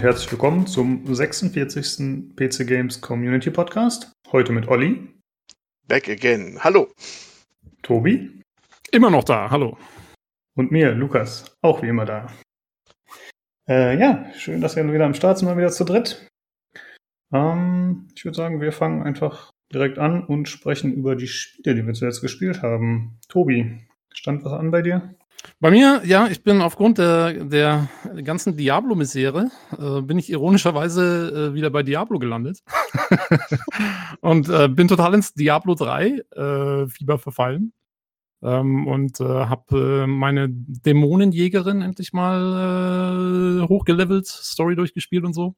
und herzlich willkommen zum 46. PC Games Community Podcast. Heute mit Olli. Back again. Hallo. Tobi. Immer noch da. Hallo. Und mir, Lukas. Auch wie immer da. Äh, ja, schön, dass wir wieder am Start sind, mal wieder zu dritt. Ähm, ich würde sagen, wir fangen einfach direkt an und sprechen über die Spiele, die wir zuletzt gespielt haben. Tobi, stand was an bei dir? Bei mir, ja, ich bin aufgrund der, der ganzen Diablo-Misere, äh, bin ich ironischerweise äh, wieder bei Diablo gelandet. und äh, bin total ins Diablo 3 äh, Fieber verfallen. Ähm, und äh, habe äh, meine Dämonenjägerin endlich mal hochgelevelt, Story durchgespielt und so.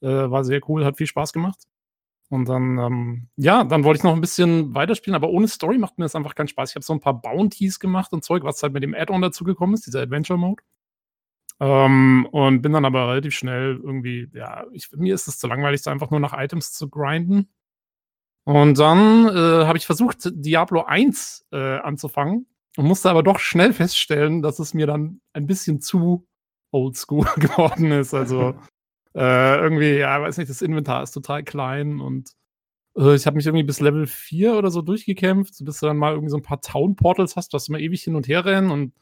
war sehr cool, hat viel Spaß gemacht. Und dann, ähm, ja, dann wollte ich noch ein bisschen weiterspielen, aber ohne Story macht mir das einfach keinen Spaß. Ich habe so ein paar Bounties gemacht und Zeug, was halt mit dem Add-on dazugekommen ist, dieser Adventure-Mode. Ähm, und bin dann aber relativ schnell irgendwie, ja, ich, mir ist es zu langweilig, da einfach nur nach Items zu grinden. Und dann äh, habe ich versucht, Diablo 1 äh, anzufangen und musste aber doch schnell feststellen, dass es mir dann ein bisschen zu oldschool geworden ist. Also äh, irgendwie, ja, weiß nicht, das Inventar ist total klein und äh, ich habe mich irgendwie bis Level 4 oder so durchgekämpft, bis du dann mal irgendwie so ein paar Town-Portals hast, dass du mal ewig hin und her rennen und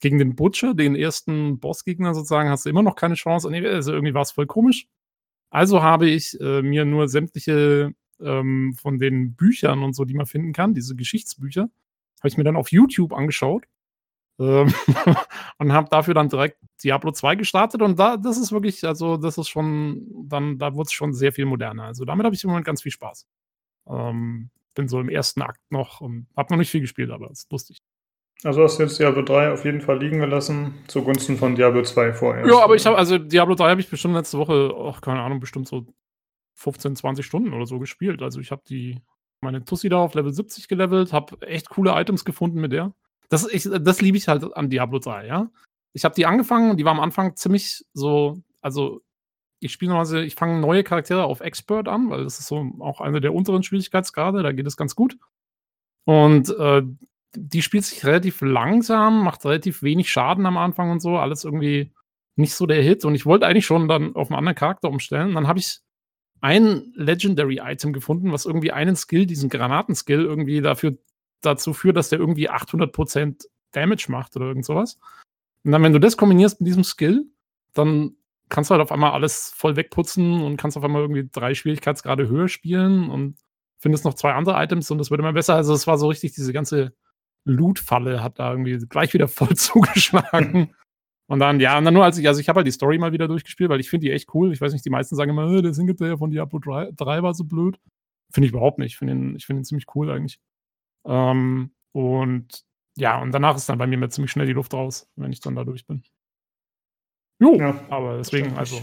gegen den Butcher, den ersten Bossgegner sozusagen, hast du immer noch keine Chance. Und also irgendwie war es voll komisch. Also habe ich äh, mir nur sämtliche ähm, von den Büchern und so, die man finden kann, diese Geschichtsbücher, habe ich mir dann auf YouTube angeschaut ähm, und habe dafür dann direkt Diablo 2 gestartet und da, das ist wirklich, also das ist schon, dann, da wurde es schon sehr viel moderner. Also damit habe ich im Moment ganz viel Spaß. Ähm, bin so im ersten Akt noch und habe noch nicht viel gespielt, aber es ist lustig. Also hast du jetzt Diablo 3 auf jeden Fall liegen gelassen, zugunsten von Diablo 2 vorher. Ja, aber ich habe, also Diablo 3 habe ich bestimmt letzte Woche, ach, keine Ahnung, bestimmt so 15, 20 Stunden oder so gespielt. Also ich habe die, meine Tussi da auf Level 70 gelevelt, habe echt coole Items gefunden mit der. Das, das liebe ich halt an Diablo 3, ja. Ich habe die angefangen und die war am Anfang ziemlich so, also ich spiele normalerweise, ich fange neue Charaktere auf Expert an, weil das ist so auch eine der unteren Schwierigkeitsgrade, da geht es ganz gut. Und äh, die spielt sich relativ langsam, macht relativ wenig Schaden am Anfang und so, alles irgendwie nicht so der Hit. Und ich wollte eigentlich schon dann auf einen anderen Charakter umstellen. Dann habe ich ein Legendary-Item gefunden, was irgendwie einen Skill, diesen Granatenskill, irgendwie dafür dazu führt, dass der irgendwie 800% Damage macht oder irgend sowas. Und dann, wenn du das kombinierst mit diesem Skill, dann kannst du halt auf einmal alles voll wegputzen und kannst auf einmal irgendwie drei Schwierigkeitsgrade höher spielen und findest noch zwei andere Items und das wird immer besser. Also es war so richtig, diese ganze Loot-Falle hat da irgendwie gleich wieder voll zugeschlagen. Und dann, ja, und dann nur als ich, also ich habe halt die Story mal wieder durchgespielt, weil ich finde die echt cool. Ich weiß nicht, die meisten sagen immer, äh, der Singleplayer von Diablo 3, 3 war so blöd. Finde ich überhaupt nicht. Ich finde ihn, find ihn ziemlich cool eigentlich. Ähm, und ja, und danach ist dann bei mir ziemlich schnell die Luft raus, wenn ich dann da durch bin. Jo, ja, aber deswegen, also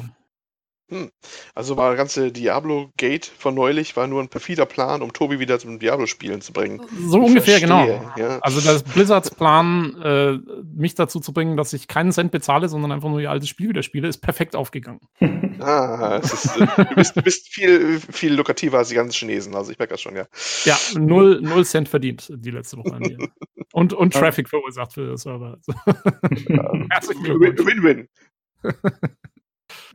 hm. Also war das ganze Diablo-Gate von neulich war nur ein perfider Plan, um Tobi wieder zum Diablo-Spielen zu bringen. So ich ungefähr, genau. verstehe, genau. Ja. Also das Blizzards Plan, äh, mich dazu zu bringen, dass ich keinen Cent bezahle, sondern einfach nur ihr altes Spiel wieder spiele, ist perfekt aufgegangen. ah, ist, äh, du, bist, du, bist, viel, viel lukrativer als die ganzen Chinesen, also ich merke das schon, ja. Ja, null, null Cent verdient die letzte Woche an mir. Und, und Traffic verursacht für den Server. Win-win.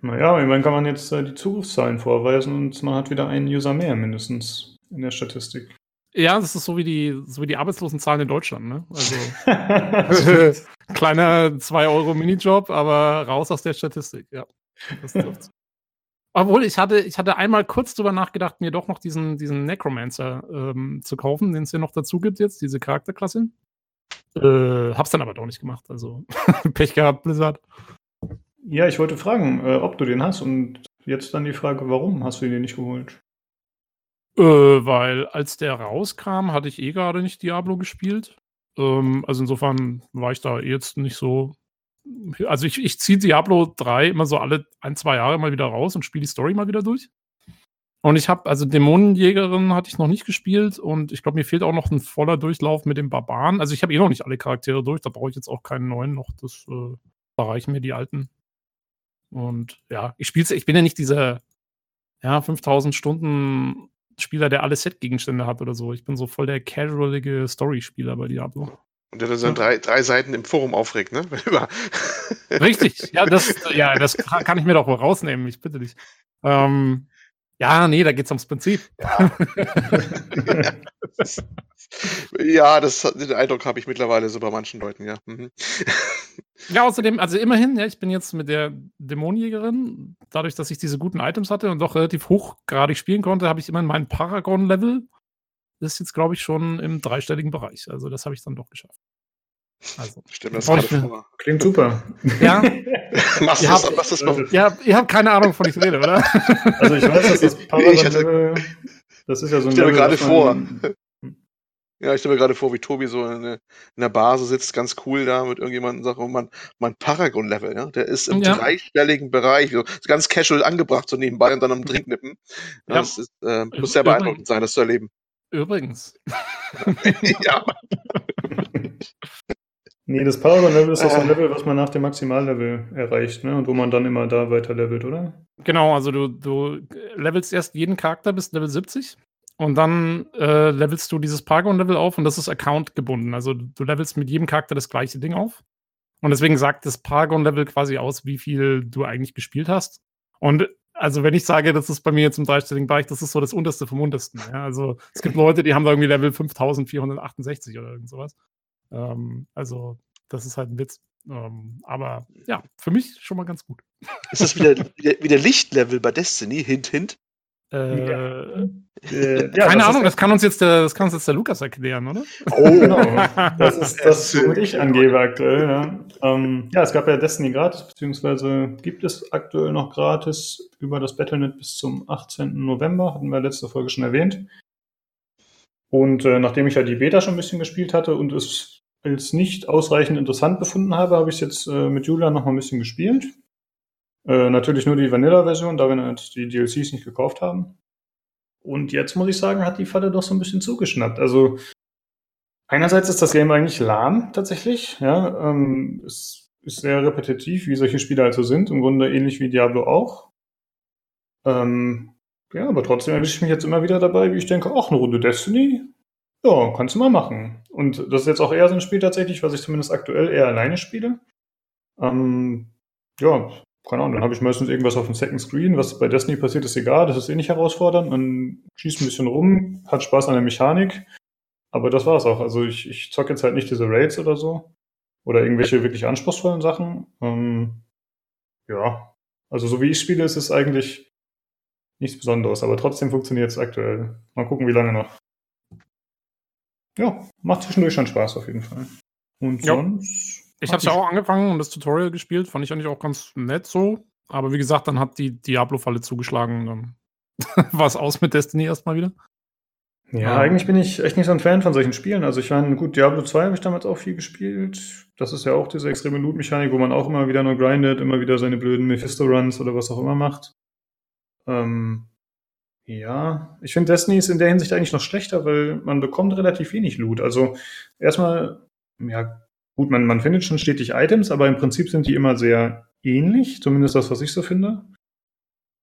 Naja, immerhin kann man jetzt äh, die Zugriffszahlen vorweisen und man hat wieder einen User mehr mindestens in der Statistik. Ja, das ist so wie die, so wie die Arbeitslosenzahlen in Deutschland, ne? Also kleiner 2 Euro Minijob, aber raus aus der Statistik, ja. Obwohl, ich hatte, ich hatte einmal kurz drüber nachgedacht, mir doch noch diesen, diesen Necromancer ähm, zu kaufen, den es ja noch dazu gibt jetzt, diese Charakterklasse. Äh, hab's dann aber doch nicht gemacht. Also Pech gehabt, Blizzard. Ja, ich wollte fragen, äh, ob du den hast und jetzt dann die Frage, warum hast du ihn nicht geholt? Äh, weil als der rauskam, hatte ich eh gerade nicht Diablo gespielt. Ähm, also insofern war ich da jetzt nicht so. Also ich, ich ziehe Diablo 3 immer so alle ein, zwei Jahre mal wieder raus und spiele die Story mal wieder durch. Und ich habe, also Dämonenjägerin hatte ich noch nicht gespielt und ich glaube, mir fehlt auch noch ein voller Durchlauf mit dem Barbaren. Also ich habe eh noch nicht alle Charaktere durch, da brauche ich jetzt auch keinen neuen noch. Das, äh, da reichen mir die alten. Und ja, ich spiele ich bin ja nicht dieser ja, 5000 Stunden Spieler, der alle Set-Gegenstände hat oder so. Ich bin so voll der casualige Story-Spieler bei Diablo. Und der dann so drei, drei Seiten im Forum aufregt, ne? Richtig, ja, das, ja, das kann ich mir doch wohl rausnehmen, ich bitte dich. Ähm, ja, nee, da geht es ums Prinzip. Ja, ja das, den Eindruck habe ich mittlerweile so bei manchen Leuten, ja. Mhm. Ja, außerdem, also immerhin, ja, ich bin jetzt mit der Dämonenjägerin, dadurch, dass ich diese guten Items hatte und doch relativ hochgradig spielen konnte, habe ich immerhin mein Paragon-Level. Das ist jetzt, glaube ich, schon im dreistelligen Bereich. Also, das habe ich dann doch geschafft. Also, Stimmt, das gerade vor. Klingt super. Ja. Machst ihr, das, habt, machst das mal. ja, ihr habt keine Ahnung, wovon ich rede, oder? Also ich weiß, dass das Paragon-Level, das ist ja so ein Stell mir gerade vor. man- Ja, ich stelle mir gerade vor, wie Tobi so in, der- in der Base sitzt, ganz cool da mit irgendjemandem sagt, oh Mann, mein Paragon-Level, ja, der ist im Ja. dreistelligen Bereich, so ganz casual angebracht, so nebenbei und dann am Trinknippen. Ja. Das ist, äh, muss sehr Übrigens- beeindruckend sein, das zu erleben. Übrigens. ja, Nee, das Paragon-Level ist ein Äh. Level, was man nach dem Maximallevel erreicht, ne? Und wo man dann immer da weiter levelt, oder? Genau, also du, du levelst erst jeden Charakter bis Level 70 und dann äh, levelst du dieses Paragon-Level auf und das ist Account gebunden. Also du levelst mit jedem Charakter das gleiche Ding auf. Und deswegen sagt das Paragon-Level quasi aus, wie viel du eigentlich gespielt hast. Und also wenn ich sage, das ist bei mir jetzt im dreistelligen Bereich, das ist so das unterste vom untersten. Ja? Also es gibt Leute, die haben da irgendwie Level 5468 oder irgend sowas. Ähm, also das ist halt ein Witz. Ähm, aber ja, für mich schon mal ganz gut. ist das wieder, wieder, wieder Lichtlevel bei Destiny? Hint, hint. Äh, Ja. Äh, ja, Keine das Ahnung, das kann uns jetzt der, das kann uns jetzt der Lukas erklären, oder? Oh, Genau. Das ist das, womit ich angebe aktuell. Ja. Ähm, ja, es gab ja Destiny gratis, beziehungsweise gibt es aktuell noch gratis über das Battlenet bis zum 18. November, hatten wir letzte Folge schon erwähnt. Und äh, nachdem ich ja die Beta schon ein bisschen gespielt hatte und es als nicht ausreichend interessant befunden habe, habe ich es jetzt äh, mit Julia noch mal ein bisschen gespielt. Äh, natürlich nur die Vanilla-Version, da wir halt die DLCs nicht gekauft haben. Und jetzt muss ich sagen, hat die Falle doch so ein bisschen zugeschnappt. Also einerseits ist das Game eigentlich lahm tatsächlich. Ja, ähm, es ist sehr repetitiv, wie solche Spiele also sind. Im Grunde ähnlich wie Diablo auch. Ähm, ja, aber trotzdem erwische ich mich jetzt immer wieder dabei, wie ich denke, ach, eine Runde Destiny? Ja, kannst du mal machen. Und das ist jetzt auch eher so ein Spiel tatsächlich, was ich zumindest aktuell eher alleine spiele. Ähm, ja, keine Ahnung, dann habe ich meistens irgendwas auf dem Second Screen. Was bei Destiny passiert, ist egal, das ist eh nicht herausfordernd. Man schießt ein bisschen rum, hat Spaß an der Mechanik. Aber das war's auch. Also ich, ich zocke jetzt halt nicht diese Raids oder so. Oder irgendwelche wirklich anspruchsvollen Sachen. Ähm, ja, also so wie ich spiele, ist es eigentlich nichts Besonderes. Aber trotzdem funktioniert es aktuell. Mal gucken, wie lange noch. Ja, macht zwischendurch schon Spaß auf jeden Fall. Und Ja. sonst. Ich habe es ja auch angefangen und das Tutorial gespielt, fand ich eigentlich auch ganz nett so. Aber wie gesagt, dann hat die Diablo-Falle zugeschlagen. Dann war es aus mit Destiny erstmal wieder. Ja, Ja. eigentlich bin ich echt nicht so ein Fan von solchen Spielen. Also ich meine, gut, Diablo 2 habe ich damals auch viel gespielt. Das ist ja auch diese extreme Loot-Mechanik, wo man auch immer wieder nur grindet, immer wieder seine blöden Mephisto-Runs oder was auch immer macht. Ähm, ja, ich finde Destiny ist in der Hinsicht eigentlich noch schlechter, weil man bekommt relativ wenig Loot. Also erstmal, ja, gut, man, man findet schon stetig Items, aber im Prinzip sind die immer sehr ähnlich, zumindest das, was ich so finde.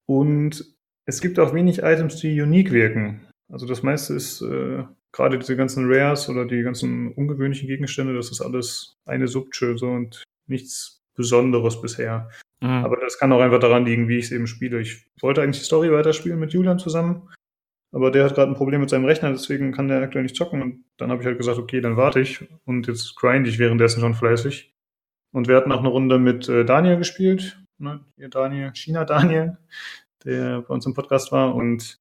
Und es gibt auch wenig Items, die unique wirken. Also das meiste ist äh, gerade diese ganzen Rares oder die ganzen ungewöhnlichen Gegenstände, das ist alles eine Subtschö so und nichts Besonderes bisher. Mhm. Aber das kann auch einfach daran liegen, wie ich es eben spiele. Ich wollte eigentlich die Story weiterspielen mit Julian zusammen, aber der hat gerade ein Problem mit seinem Rechner, deswegen kann der aktuell nicht zocken. Und dann habe ich halt gesagt, okay, dann warte ich und jetzt grind ich währenddessen schon fleißig. Und wir hatten auch eine Runde mit äh, Daniel gespielt, ne? Daniel, China Daniel, der bei uns im Podcast war und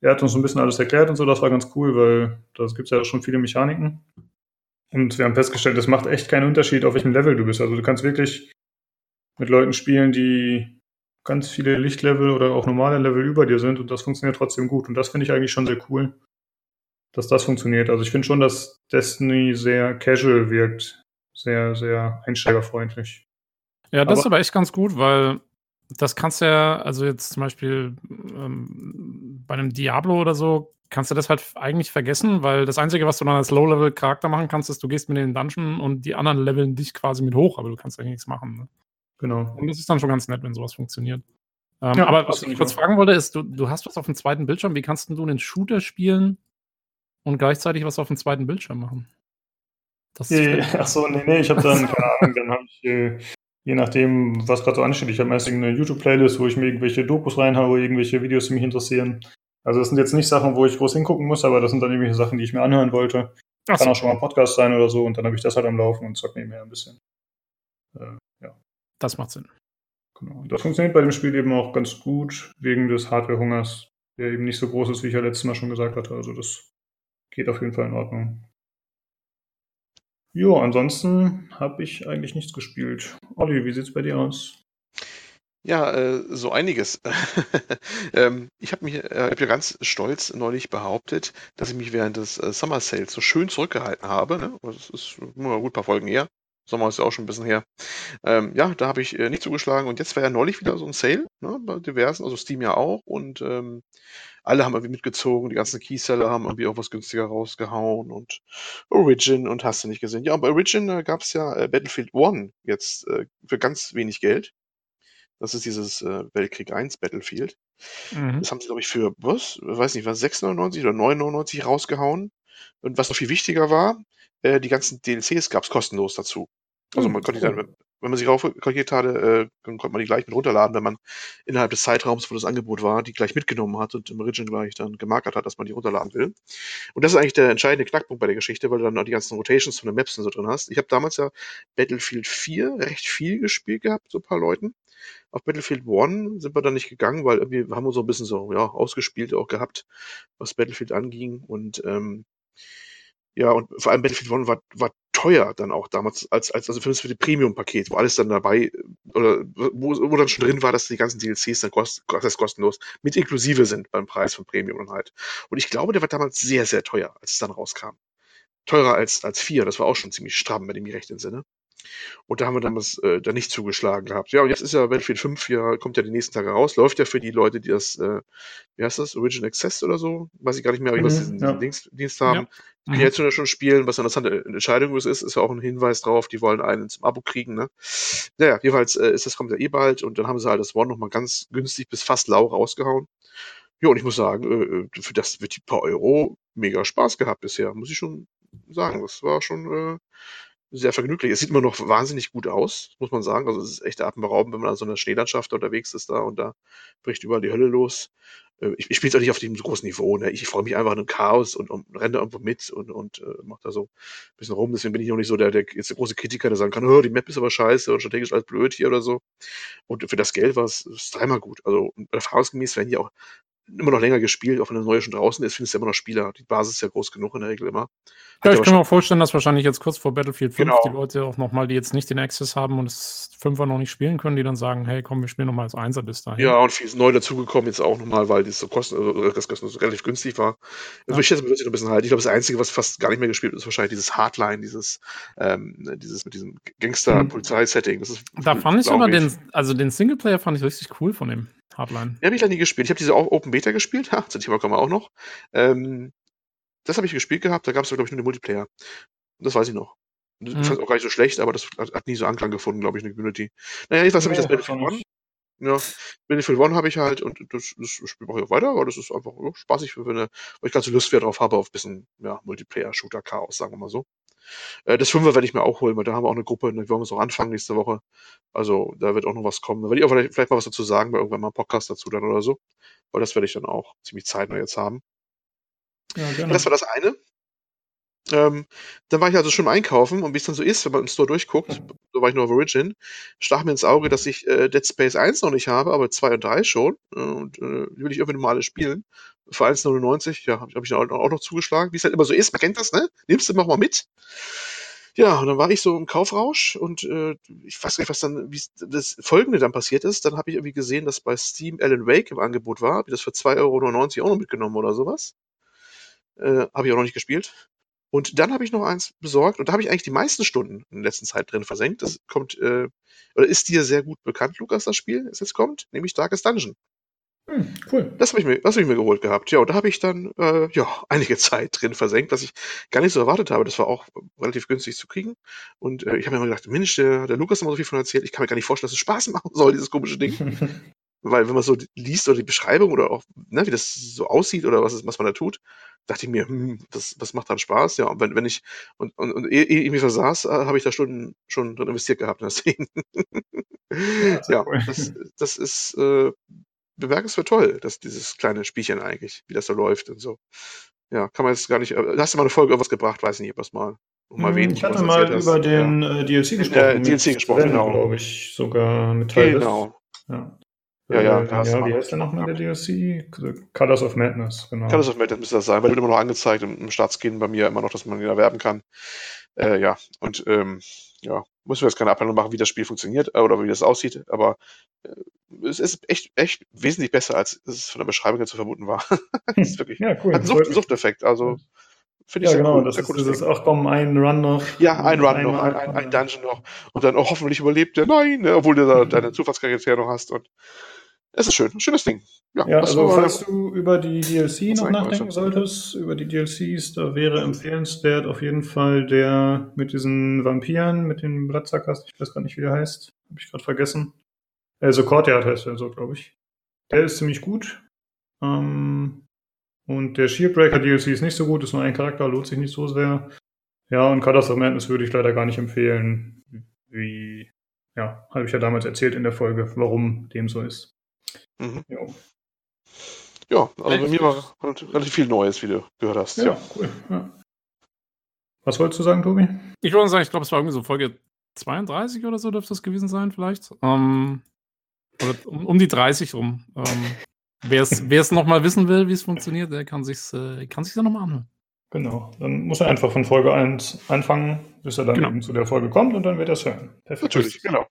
er hat uns ein bisschen alles erklärt und so, das war ganz cool, weil da gibt es ja schon viele Mechaniken. Und wir haben festgestellt, es macht echt keinen Unterschied, auf welchem Level du bist. Also du kannst wirklich mit Leuten spielen, die ganz viele Lichtlevel oder auch normale Level über dir sind und das funktioniert trotzdem gut. Und das finde ich eigentlich schon sehr cool, dass das funktioniert. Also ich finde schon, dass Destiny sehr casual wirkt. Sehr, sehr einsteigerfreundlich. Ja, das Aber- ist aber echt ganz gut, weil das kannst du ja, also jetzt zum Beispiel ähm, bei einem Diablo oder so, kannst du das halt eigentlich vergessen, weil das Einzige, was du dann als Low-Level-Charakter machen kannst, ist, du gehst mit in den Dungeon und die anderen leveln dich quasi mit hoch, aber du kannst eigentlich nichts machen. Ne? Genau. Und das ist dann schon ganz nett, wenn sowas funktioniert. Ähm, Ja, aber was ich kurz fragen wollte, ist, du, du hast was auf dem zweiten Bildschirm, wie kannst denn du einen Shooter spielen und gleichzeitig was auf dem zweiten Bildschirm machen? Das äh, ach so, nee, nee, ich habe dann, keine Ahnung, dann habe ich, äh, je nachdem, was gerade so ansteht, ich habe meist eine YouTube-Playlist, wo ich mir irgendwelche Dokus reinhaue, irgendwelche Videos, die mich interessieren. Also das sind jetzt nicht Sachen, wo ich groß hingucken muss, aber das sind dann irgendwelche Sachen, die ich mir anhören wollte. Ach Kann so. auch schon mal ein Podcast sein oder so und dann habe ich das halt am Laufen und zock nebenher ein bisschen. Äh, ja. Das macht Sinn. Genau. Das funktioniert bei dem Spiel eben auch ganz gut, wegen des Hardware-Hungers, der eben nicht so groß ist, wie ich ja letztes Mal schon gesagt hatte. Also das geht auf jeden Fall in Ordnung. Jo, ansonsten habe ich eigentlich nichts gespielt. Olli, wie sieht's bei dir aus? Ja, äh, so einiges. ähm, ich habe äh, hab ja ganz stolz neulich behauptet, dass ich mich während des äh, Summer Sales so schön zurückgehalten habe. Ne? Das ist nur gut ein paar Folgen her. Sommer ist ja auch schon ein bisschen her. Ähm, ja, da habe ich äh, nicht zugeschlagen und jetzt war ja neulich wieder so ein Sale, ne, bei diversen, also Steam ja auch und ähm, alle haben irgendwie mitgezogen, die ganzen Keyseller haben irgendwie auch was günstiger rausgehauen und Origin und hast du nicht gesehen. Ja, bei Origin äh, gab es ja äh, Battlefield One jetzt äh, für ganz wenig Geld. Das ist dieses äh, Weltkrieg 1 Battlefield. Mhm. Das haben sie, glaube ich, für, was? Weiß nicht, was, 6,99 oder 9,99 rausgehauen. Und was noch viel wichtiger war, äh, die ganzen DLCs gab es kostenlos dazu. Also hm, man konnte cool. dann, wenn man sich raufkalkuliert hatte, äh, dann konnte man die gleich mit runterladen, wenn man innerhalb des Zeitraums, wo das Angebot war, die gleich mitgenommen hat und im Origin gleich dann gemarkert hat, dass man die runterladen will. Und das ist eigentlich der entscheidende Knackpunkt bei der Geschichte, weil du dann auch die ganzen Rotations von den Maps und so drin hast. Ich habe damals ja Battlefield 4 recht viel gespielt gehabt, so ein paar Leuten. Auf Battlefield 1 sind wir dann nicht gegangen, weil irgendwie haben wir so ein bisschen so, ja, ausgespielt auch gehabt, was Battlefield anging und ähm, ja, und vor allem Battlefield One war, war teuer dann auch damals, als, als also für das, Premium-Paket, wo alles dann dabei, oder wo, wo dann schon drin war, dass die ganzen DLCs dann kost, das kostenlos mit inklusive sind beim Preis von Premium dann halt. Und ich glaube, der war damals sehr, sehr teuer, als es dann rauskam. Teurer als, als 4, das war auch schon ziemlich stramm, wenn ich mich recht entsinne. Und da haben wir damals äh, da nicht zugeschlagen gehabt. Ja, und jetzt ist ja Battlefield 5 ja, kommt ja die nächsten Tage raus. Läuft ja für die Leute, die das, äh, wie heißt das, Origin Access oder so? Weiß ich gar nicht mehr, wie mhm, was diesen, ja. Dienst, Dienst haben. Ja. Die können mhm. jetzt schon spielen, was eine interessante Entscheidung ist, ist ja auch ein Hinweis drauf, die wollen einen zum Abo kriegen, ne? Naja, jedenfalls äh, ist das kommt ja eh bald und dann haben sie halt das One nochmal ganz günstig bis fast lau rausgehauen. Ja, und ich muss sagen, äh, für das wird die paar Euro mega Spaß gehabt bisher, muss ich schon sagen. Das war schon äh, sehr vergnüglich. Es sieht immer noch wahnsinnig gut aus, muss man sagen. Also es ist echt atemberaubend, wenn man an so einer Schneelandschaft unterwegs ist da und da bricht überall die Hölle los. Äh, ich, ich spiele es auch nicht auf dem großen Niveau. Ne? Ich freue mich einfach an einem Chaos und, und renne da irgendwo mit und, und äh, mache da so ein bisschen rum. Deswegen bin ich noch nicht so der, der jetzt der große Kritiker, der sagen kann, die Map ist aber scheiße und strategisch alles blöd hier oder so. Und für das Geld war es dreimal gut. Also erfahrungsgemäß werden die auch immer noch länger gespielt, auch wenn das neue schon draußen ist, findest du immer noch Spieler. Die Basis ist ja groß genug in der Regel immer. Ja, ich kann mir auch vorstellen, dass wahrscheinlich jetzt kurz vor Battlefield 5 genau. die Leute auch nochmal, die jetzt nicht den Access haben und das 5er noch nicht spielen können, die dann sagen, hey, komm, wir spielen nochmal als 1er bis dahin. Ja, und viel ist neu dazugekommen jetzt auch nochmal, weil das so kosten, also das kosten so relativ günstig war. Also ja. ich schätze, noch ein bisschen halt. Ich glaube, das Einzige, was fast gar nicht mehr gespielt wird, ist wahrscheinlich dieses Hardline, dieses, ähm, dieses mit diesem Gangster-Polizei-Setting. Da fand ich aber den, also den Singleplayer fand ich richtig cool von dem. Hardline. Den habe ich da nie gespielt. Ich habe diese auch Open Beta gespielt. Ha, zum Thema kommen wir auch noch. Ähm, das habe ich gespielt gehabt. Da gab es, glaube ich, nur den Multiplayer. Das weiß ich noch. Das mhm. fand auch gar nicht so schlecht, aber das hat, nie so Anklang gefunden, glaube ich, in der Community. Naja, jedenfalls habe ich das Battlefield One. Ja, Battlefield One habe ich halt und das, das Spiel mache ich auch weiter, weil das ist einfach ja, spaßig, wenn, weil ich ganz Lust wieder drauf habe auf ein bisschen ja, Multiplayer-Shooter-Chaos, sagen wir mal so. Äh, das Fünfer werde ich mir auch holen, weil da haben wir auch eine Gruppe, da wollen wir es auch anfangen nächste Woche. Also da wird auch noch was kommen. Da werde ich auch vielleicht, vielleicht mal was dazu sagen, bei irgendwann mal einen Podcast dazu dann oder so. Weil das werde ich dann auch ziemlich zeitnah jetzt haben. Ja, gerne. Das war das eine. Ähm, dann war ich also schon im Einkaufen und wie es dann so ist, wenn man im Store durchguckt, so war ich nur auf Origin, stach mir ins Auge, dass ich äh, Dead Space 1 noch nicht habe, aber 2 und 3 schon. Äh, und äh, die will ich irgendwie mal alle spielen. Für 1,99, ja, habe hab ich auch noch zugeschlagen. Wie es halt immer so ist, man kennt das, ne? Nimmst du immer mal mit. Ja, und dann war ich so im Kaufrausch und äh, ich weiß gar nicht, was dann, wie das Folgende dann passiert ist. Dann habe ich irgendwie gesehen, dass bei Steam Alan Wake im Angebot war. Habe das für 2,99 Euro auch noch mitgenommen oder sowas. Äh, habe ich auch noch nicht gespielt. Und dann habe ich noch eins besorgt und da habe ich eigentlich die meisten Stunden in der letzten Zeit drin versenkt. Das kommt, äh, oder ist dir sehr gut bekannt, Lukas, das Spiel, das jetzt kommt, nämlich Darkest Dungeon. Hm, cool. Das habe ich, mir, hab ich mir geholt gehabt. Ja, und da habe ich dann äh, ja, einige Zeit drin versenkt, was ich gar nicht so erwartet habe. Das war auch relativ günstig zu kriegen. Und äh, ich habe mir immer gedacht, Mensch, der, der Lukas hat immer so viel von erzählt. Ich kann mir gar nicht vorstellen, dass es Spaß machen soll, dieses komische Ding. Weil wenn man so liest oder die Beschreibung oder auch, ne, wie das so aussieht oder was, ist, was man da tut, dachte ich mir, hm, das, das macht dann Spaß, ja. Und wenn, wenn ich, und, und, und ehe ich mich versaß, äh, habe ich da Stunden schon drin investiert gehabt in das Ding. Ja, ja, cool. das, das ist äh, bemerkenswert toll, dass dieses kleine Spielchen eigentlich, wie das so läuft und so. Ja, kann man jetzt gar nicht. äh, Hast du mal eine Folge irgendwas gebracht? Weiß nicht, ob das mal mal Hm, Ich hatte was mal erzählt hast. über den äh, DLC gesprochen. Äh, DLC gesprochen, genau. glaube ich, sogar mit Ja, Teil genau. Ja. Ja, ja, Äh, ja, wie heißt der nochmal der DLC? Colors of Madness, genau. Das auf Madness müsste das sein, weil wird immer noch angezeigt im, im Startscreen bei mir immer noch, dass man ihn erwerben kann. Äh, ja, und ähm, ja, müssen wir jetzt keine Abhandlung machen, wie das Spiel funktioniert äh, oder wie das aussieht, aber äh, es ist echt, echt wesentlich besser, als es von der Beschreibung her zu vermuten war. es ist wirklich, ja, cool. hat einen Sucht, Suchteffekt, also finde ich ja, sehr genau, cool. das sehr ist cooles dieses, Ding. ach komm, ein Run noch. Ja, ein Run noch, ein, ein, ein Dungeon noch und dann auch hoffentlich überlebt der, nein, ne, obwohl du da deine Zufallscharaktere noch hast und es ist schön, schönes Ding. Ja, Ja, also falls du über die DLC noch nachdenken solltest, über die DLCs, da wäre empfehlenswert auf jeden Fall der mit diesen Vampiren, mit den Bloodsuckers, ich weiß gar nicht, wie der heißt, habe ich gerade vergessen. Also Courtyard heißt er so, glaube ich. Der ist ziemlich gut. Ähm, und der Shieldbreaker DLC ist nicht so gut, ist nur ein Charakter, lohnt sich nicht so sehr. Ja, und Colors of Madness würde ich leider gar nicht empfehlen. Wie, ja, habe ich ja damals erzählt in der Folge, warum dem so ist. Mhm. Jo. Ja, also bei mir war relativ viel Neues, wie du gehört hast. Ja, Ja. cool. Ja. Was wolltest du sagen, Tobi? Ich würde sagen, ich glaube, es war irgendwie so Folge 32 oder so dürfte das gewesen sein, vielleicht. Ähm, oder um, um die 30 rum. Ähm, Wer es nochmal wissen will, wie es funktioniert, der kann sich äh, kann sich's ja nochmal anhören. Genau. Dann muss er einfach von Folge 1 anfangen, bis er dann Genau. eben zu der Folge kommt und dann wird er es hören. Perfekt. Natürlich, genau.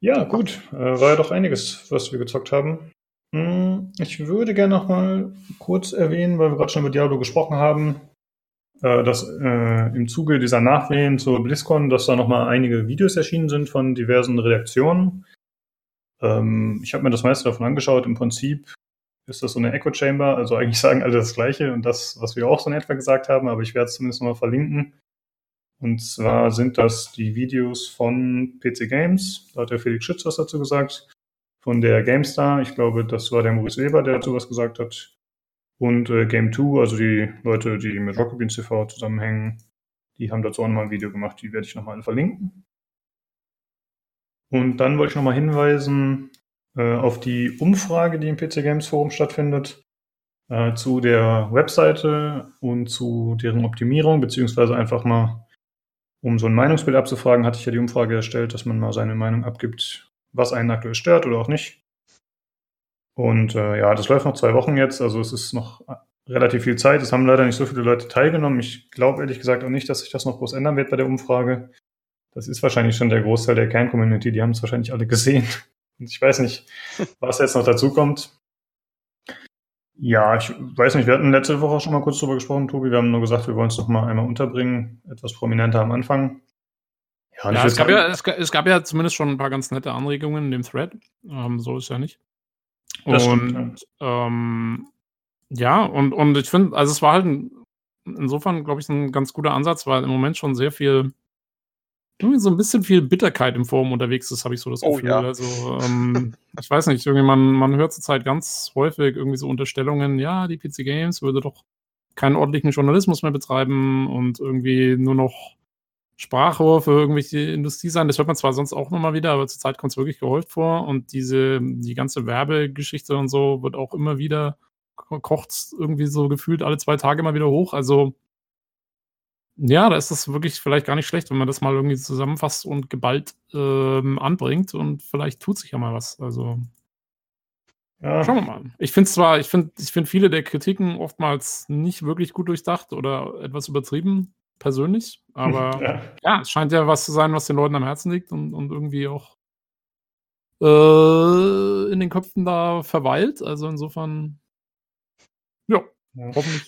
Ja, gut. Äh, war ja doch einiges, was wir gezockt haben. Hm, Ich würde gerne noch mal kurz erwähnen, weil wir gerade schon über Diablo gesprochen haben, äh, dass äh, im Zuge dieser Nachwehen zur BlizzCon, dass da noch mal einige Videos erschienen sind von diversen Redaktionen. Ähm, ich habe mir das meiste davon angeschaut. Im Prinzip ist das so eine Echo Chamber, also eigentlich sagen alle das Gleiche und das, was wir auch so in etwa gesagt haben, aber ich werde es zumindest noch mal verlinken. Und zwar sind das die Videos von PC Games, da hat der Felix Schütz was dazu gesagt, von der GameStar, ich glaube, das war der Maurice Weber, der dazu was gesagt hat, und äh, Game 2, also die Leute, die mit Rocket Beans TV zusammenhängen, die haben dazu auch nochmal ein Video gemacht, die werde ich nochmal verlinken. Und dann wollte ich nochmal hinweisen äh, auf die Umfrage, die im PC Games Forum stattfindet, äh, zu der Webseite und zu deren Optimierung, beziehungsweise einfach mal um so ein Meinungsbild abzufragen, hatte ich ja die Umfrage erstellt, dass man mal seine Meinung abgibt, was einen aktuell stört oder auch nicht. Und äh, ja, das läuft noch zwei Wochen jetzt, also es ist noch relativ viel Zeit. Es haben leider nicht so viele Leute teilgenommen. Ich glaube ehrlich gesagt auch nicht, dass sich das noch groß ändern wird bei der Umfrage. Das ist wahrscheinlich schon der Großteil der Kern-Community, die haben es wahrscheinlich alle gesehen. Und ich weiß nicht, was jetzt noch dazu kommt. Ja, ich weiß nicht, wir hatten letzte Woche schon mal kurz drüber gesprochen, Tobi. Wir haben nur gesagt, wir wollen es noch mal einmal unterbringen, etwas prominenter am Anfang. Ja, ich es gab ja, es, es gab ja zumindest schon ein paar ganz nette Anregungen in dem Thread. Ähm, so ist ja nicht. Das und stimmt, ähm, ja, und, und ich finde, also es war halt ein, insofern, glaube ich, ein ganz guter Ansatz, weil im Moment schon sehr viel, irgendwie so ein bisschen viel Bitterkeit im Forum unterwegs ist, habe ich so das Oh, Gefühl. ja. Also, ähm, ich weiß nicht, irgendwie man, man hört zurzeit ganz häufig irgendwie so Unterstellungen, ja, die PC Games würde doch keinen ordentlichen Journalismus mehr betreiben und irgendwie nur noch Sprachrohr für irgendwelche Industrie sein. Das hört man zwar sonst auch nochmal wieder, aber zurzeit kommt es wirklich gehäuft vor und diese, die ganze Werbegeschichte und so wird auch immer wieder, ko- kocht irgendwie so gefühlt alle zwei Tage mal wieder hoch. Also, ja, da ist das wirklich vielleicht gar nicht schlecht, wenn man das mal irgendwie zusammenfasst und geballt ähm, anbringt und vielleicht tut sich ja mal was. Also, ja, Schauen wir mal. Ich finde zwar, ich finde ich find viele der Kritiken oftmals nicht wirklich gut durchdacht oder etwas übertrieben, persönlich. Aber ja. ja. es scheint ja was zu sein, was den Leuten am Herzen liegt und, und irgendwie auch äh, in den Köpfen da verweilt. Also insofern,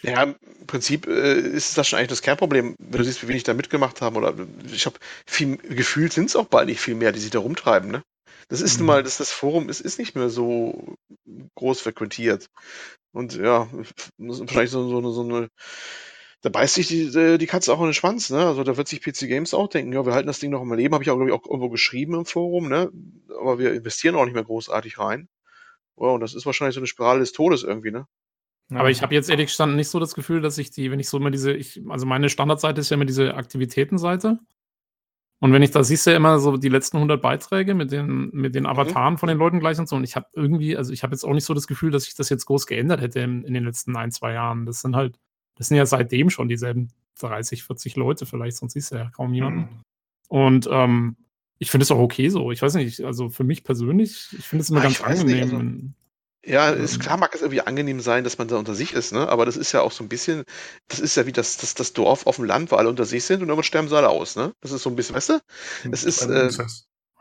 ja, im Prinzip äh, ist das schon eigentlich das Kernproblem, wenn du siehst, wie wenig da mitgemacht haben. Oder ich habe viel gefühlt sind es auch bald nicht viel mehr, die sich da rumtreiben. Ne? Das ist Mhm. nun mal, das, das Forum ist, ist nicht mehr so groß frequentiert. Und ja, wahrscheinlich so, so, eine- so eine. Da beißt sich die, äh, die Katze auch in den Schwanz, ne? Also da wird sich PC Games auch denken, ja, wir halten das Ding noch im Leben, habe ich auch, glaube ich, auch irgendwo geschrieben im Forum, ne? Aber wir investieren auch nicht mehr großartig rein. Ja, und das ist wahrscheinlich so eine Spirale des Todes irgendwie, ne? Aber ich habe jetzt ehrlich gestanden nicht so das Gefühl, dass ich die, wenn ich so immer diese, ich, also meine Standardseite ist ja immer diese Aktivitätenseite. Und wenn ich da siehst du ja immer so die letzten 100 Beiträge mit den, mit den Avataren von den Leuten gleich und so. Und ich habe irgendwie, also ich habe jetzt auch nicht so das Gefühl, dass sich das jetzt groß geändert hätte in, in, den letzten ein, zwei Jahren. Das sind halt, das sind ja seitdem schon dieselben 30, 40 Leute vielleicht, sonst siehst du ja kaum jemanden. Mhm. Und ähm, ich finde es auch okay so. Ich weiß nicht, also für mich persönlich, ich finde es immer ah, ganz angenehm. Nicht, also ja, ist ähm. klar mag es irgendwie angenehm sein, dass man da unter sich ist, ne? Aber das ist ja auch so ein bisschen, das ist ja wie das, das, das Dorf auf dem Land, wo alle unter sich sind und irgendwann sterben sie alle aus, ne? Das ist so ein bisschen, weißt du? Das ist. Äh,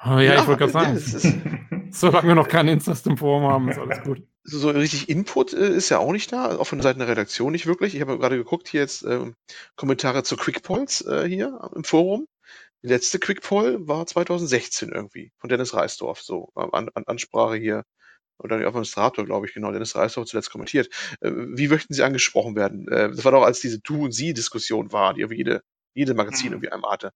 oh, ja, ja, ich wollte gerade sagen. Ja, Solange wir noch keinen Inzest im Forum haben, ist alles gut. So richtig Input äh, ist ja auch nicht da, auch von Seiten der Redaktion nicht wirklich. Ich habe gerade geguckt, hier jetzt äh, Kommentare zu Quickpolls äh, hier im Forum. Die letzte Quickpoll war 2016 irgendwie, von Dennis Reisdorf, so an, an Ansprache hier oder der Administrator, glaube ich, genau, Dennis Reisdorf zuletzt kommentiert. Äh, wie möchten Sie angesprochen werden? Äh, das war doch, als diese Du- und Sie-Diskussion war, die jede, jede Magazin mhm. irgendwie einmal hatte.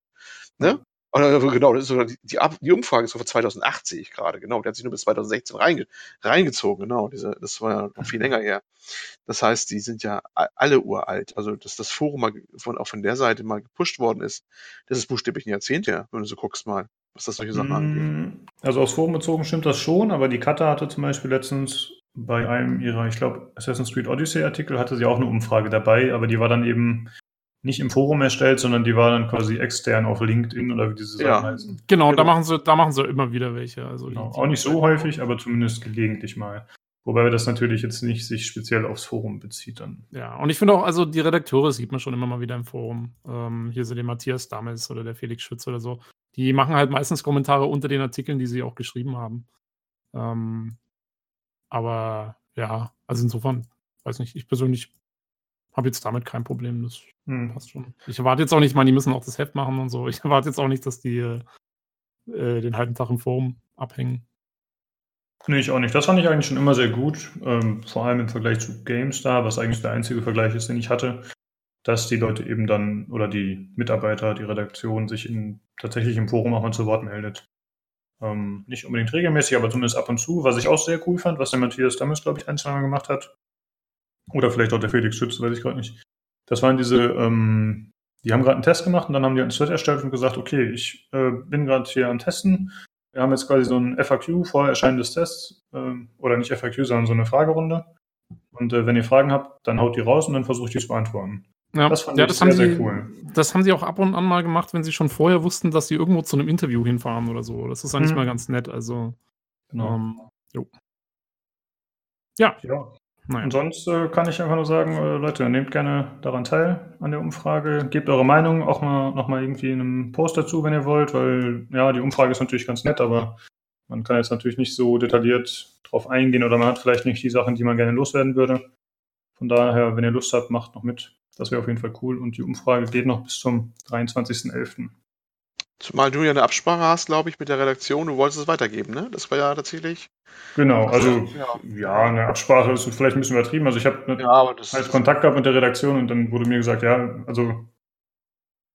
Ne? Oder, genau, das ist sogar die, die, die Umfrage ist so von 2008, sehe ich gerade, genau. Der hat sich nur bis 2016 reinge, reingezogen, genau. Diese, das war ja noch viel länger her. Das heißt, die sind ja alle uralt. Also, dass das Forum mal von, auch von der Seite mal gepusht worden ist, das ist buchstäblich ein Jahrzehnt her, wenn du so guckst mal was das solche Sachen angeht. Mm, also aus Forum bezogen stimmt das schon, aber die Kata hatte zum Beispiel letztens bei einem ihrer, ich glaube, Assassin's Creed Odyssey Artikel hatte sie auch eine Umfrage dabei, aber die war dann eben nicht im Forum erstellt, sondern die war dann quasi extern auf LinkedIn oder wie diese Sachen ja. heißen. Genau, genau, da machen sie, da machen sie immer wieder welche. Also genau. Auch nicht so häufig, aber zumindest gelegentlich mal. Wobei das natürlich jetzt nicht sich speziell aufs Forum bezieht dann. Ja, und ich finde auch, also die Redakteure sieht man schon immer mal wieder im Forum. Ähm, hier so der Matthias Dammes oder der Felix Schütz oder so. Die machen halt meistens Kommentare unter den Artikeln, die sie auch geschrieben haben. Ähm, aber ja, also insofern, weiß nicht, ich persönlich habe jetzt damit kein Problem. Das hm. passt schon. Ich erwarte jetzt auch nicht, mal, die müssen auch das Heft machen und so. Ich erwarte jetzt auch nicht, dass die äh, den halben Tag im Forum abhängen. Nee, ich auch nicht. Das fand ich eigentlich schon immer sehr gut. Ähm, vor allem im Vergleich zu GameStar, was eigentlich der einzige Vergleich ist, den ich hatte, dass die Leute eben dann oder die Mitarbeiter, die Redaktion sich in, tatsächlich im Forum auch mal zu Wort meldet. Ähm, nicht unbedingt regelmäßig, aber zumindest ab und zu, was ich auch sehr cool fand, was der Matthias Dammes, glaube ich, ein, zwei Mal gemacht hat. Oder vielleicht auch der Felix Schütz, weiß ich gerade nicht. Das waren diese, ähm, die haben gerade einen Test gemacht und dann haben die einen Thread erstellt und gesagt, okay, ich äh, bin gerade hier am Testen, wir haben jetzt quasi so ein FAQ vor Erscheinen des Tests, äh, oder nicht FAQ, sondern so eine Fragerunde. Und äh, wenn ihr Fragen habt, dann haut die raus und dann versucht die zu beantworten. Ja, das fand ja, ich das sehr, haben sehr cool. Das haben sie auch ab und an mal gemacht, wenn sie schon vorher wussten, dass sie irgendwo zu einem Interview hinfahren oder so. Das ist eigentlich mhm. mal ganz nett. Also, genau. Ähm, jo. Ja. ja. Naja. Und sonst äh, kann ich einfach nur sagen, äh, Leute, nehmt gerne daran teil an der Umfrage. Gebt eure Meinung auch mal nochmal irgendwie in einem Post dazu, wenn ihr wollt, weil ja, die Umfrage ist natürlich ganz nett, aber man kann jetzt natürlich nicht so detailliert drauf eingehen oder man hat vielleicht nicht die Sachen, die man gerne loswerden würde. Von daher, wenn ihr Lust habt, macht noch mit. Das wäre auf jeden Fall cool. Und die Umfrage geht noch bis zum 23.11. Zumal du ja eine Absprache hast, glaube ich, mit der Redaktion. Du wolltest es weitergeben, ne? Das war ja tatsächlich. Genau, also ja, ja eine Absprache ist vielleicht ein bisschen übertrieben. Also ich habe ja, halt Kontakt gehabt mit der Redaktion und dann wurde mir gesagt, ja, also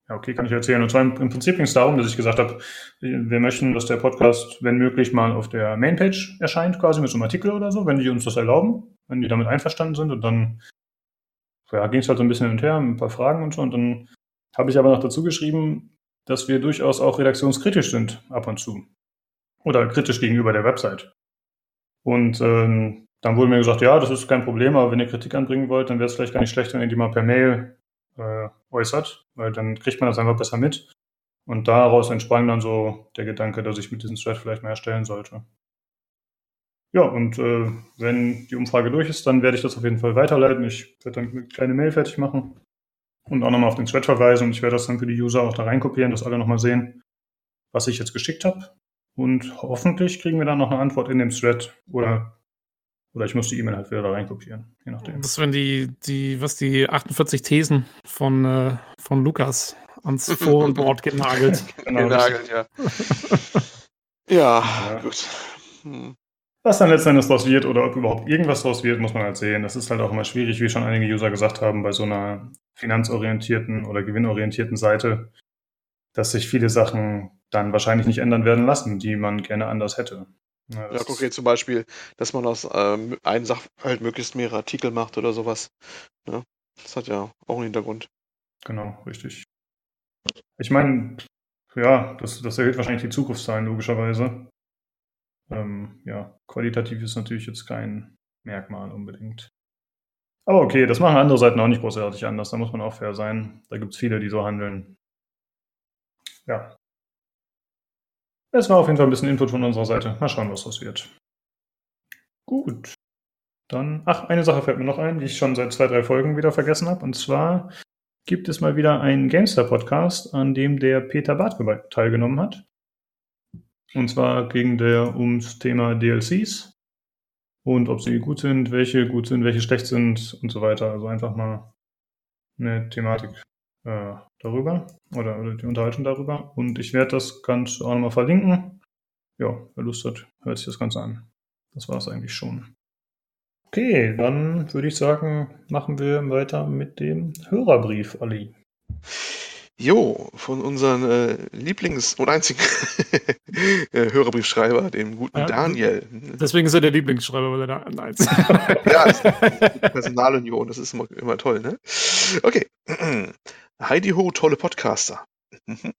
ja, okay, kann ich erzählen. Und zwar im, im Prinzip ging es darum, dass ich gesagt habe, wir möchten, dass der Podcast, wenn möglich, mal auf der Mainpage erscheint, quasi mit so einem Artikel oder so, wenn die uns das erlauben, wenn die damit einverstanden sind. Und dann ja, ging es halt so ein bisschen hin und her, ein paar Fragen und so. Und dann habe ich aber noch dazu geschrieben, dass wir durchaus auch redaktionskritisch sind ab und zu. Oder kritisch gegenüber der Website. Und ähm, dann wurde mir gesagt, ja, das ist kein Problem, aber wenn ihr Kritik anbringen wollt, dann wäre es vielleicht gar nicht schlecht, wenn ihr die mal per Mail äh, äußert, weil dann kriegt man das einfach besser mit. Und daraus entsprang dann so der Gedanke, dass ich mit diesem Thread vielleicht mehr erstellen sollte. Ja, und äh, wenn die Umfrage durch ist, dann werde ich das auf jeden Fall weiterleiten. Ich werde dann eine kleine Mail fertig machen und auch nochmal auf den Thread verweisen und ich werde das dann für die User auch da reinkopieren, dass alle nochmal sehen, was ich jetzt geschickt habe. Und hoffentlich kriegen wir dann noch eine Antwort in dem Thread oder oder ich muss die E-Mail halt wieder da reinkopieren, je nachdem. Das wären die, die, was die 48 Thesen von, äh, von Lukas ans Forenboard genagelt. genau, genagelt, ja. ja. ja, gut. Hm. Was dann letztendlich daraus wird oder ob überhaupt irgendwas daraus wird, muss man halt sehen. Das ist halt auch immer schwierig, wie schon einige User gesagt haben, bei so einer finanzorientierten oder gewinnorientierten Seite, dass sich viele Sachen dann wahrscheinlich nicht ändern werden lassen, die man gerne anders hätte. Ja, ja konkret zum Beispiel, dass man aus ähm, einem Sachverhalt möglichst mehrere Artikel macht oder sowas. Ja, das hat ja auch einen Hintergrund. Genau, richtig. Ich meine, ja, das, das erhöht wahrscheinlich die Zukunftszahlen, logischerweise. Ähm, ja, qualitativ ist natürlich jetzt kein Merkmal unbedingt. Aber okay, das machen andere Seiten auch nicht großartig anders. Da muss man auch fair sein. Da gibt es viele, die so handeln. Ja. Es war auf jeden Fall ein bisschen Input von unserer Seite. Mal schauen, was das wird. Gut. Dann, ach, eine Sache fällt mir noch ein, die ich schon seit zwei, drei Folgen wieder vergessen habe. Und zwar gibt es mal wieder einen Gamestar-Podcast, an dem der Peter Barth teilgenommen hat. Und zwar ging der ums Thema DLCs und ob sie gut sind, welche gut sind, welche schlecht sind und so weiter. Also einfach mal eine Thematik äh, darüber oder, oder die Unterhaltung darüber. Und ich werde das Ganze auch nochmal verlinken. Ja, wer Lust hat, hört sich das Ganze an. Das war es eigentlich schon. Okay, dann würde ich sagen, machen wir weiter mit dem Hörerbrief, Ali. Jo, von unserem äh, Lieblings- und einzigen äh, Hörerbriefschreiber, dem guten ja, Daniel. Deswegen ist er der Lieblingsschreiber, weil er da nein. ja, Personalunion, das ist immer, immer toll, ne? Okay. Heidi Ho, tolle Podcaster.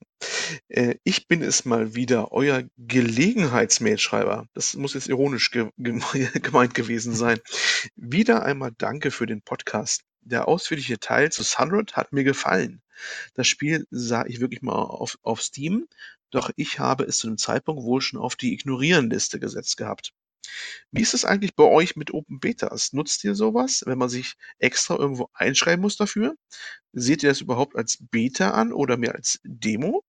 Äh, ich bin es mal wieder, euer Gelegenheitsmailschreiber. Das muss jetzt ironisch ge gemeint gewesen sein. Wieder einmal danke für den Podcast. Der ausführliche Teil zu Sunred hat mir gefallen. Das Spiel sah ich wirklich mal auf, auf Steam, doch ich habe es zu dem Zeitpunkt wohl schon auf die Ignorieren-Liste gesetzt gehabt. Wie ist es eigentlich bei euch mit Open Betas? Nutzt ihr sowas, wenn man sich extra irgendwo einschreiben muss dafür? Seht ihr das überhaupt als Beta an oder mehr als Demo?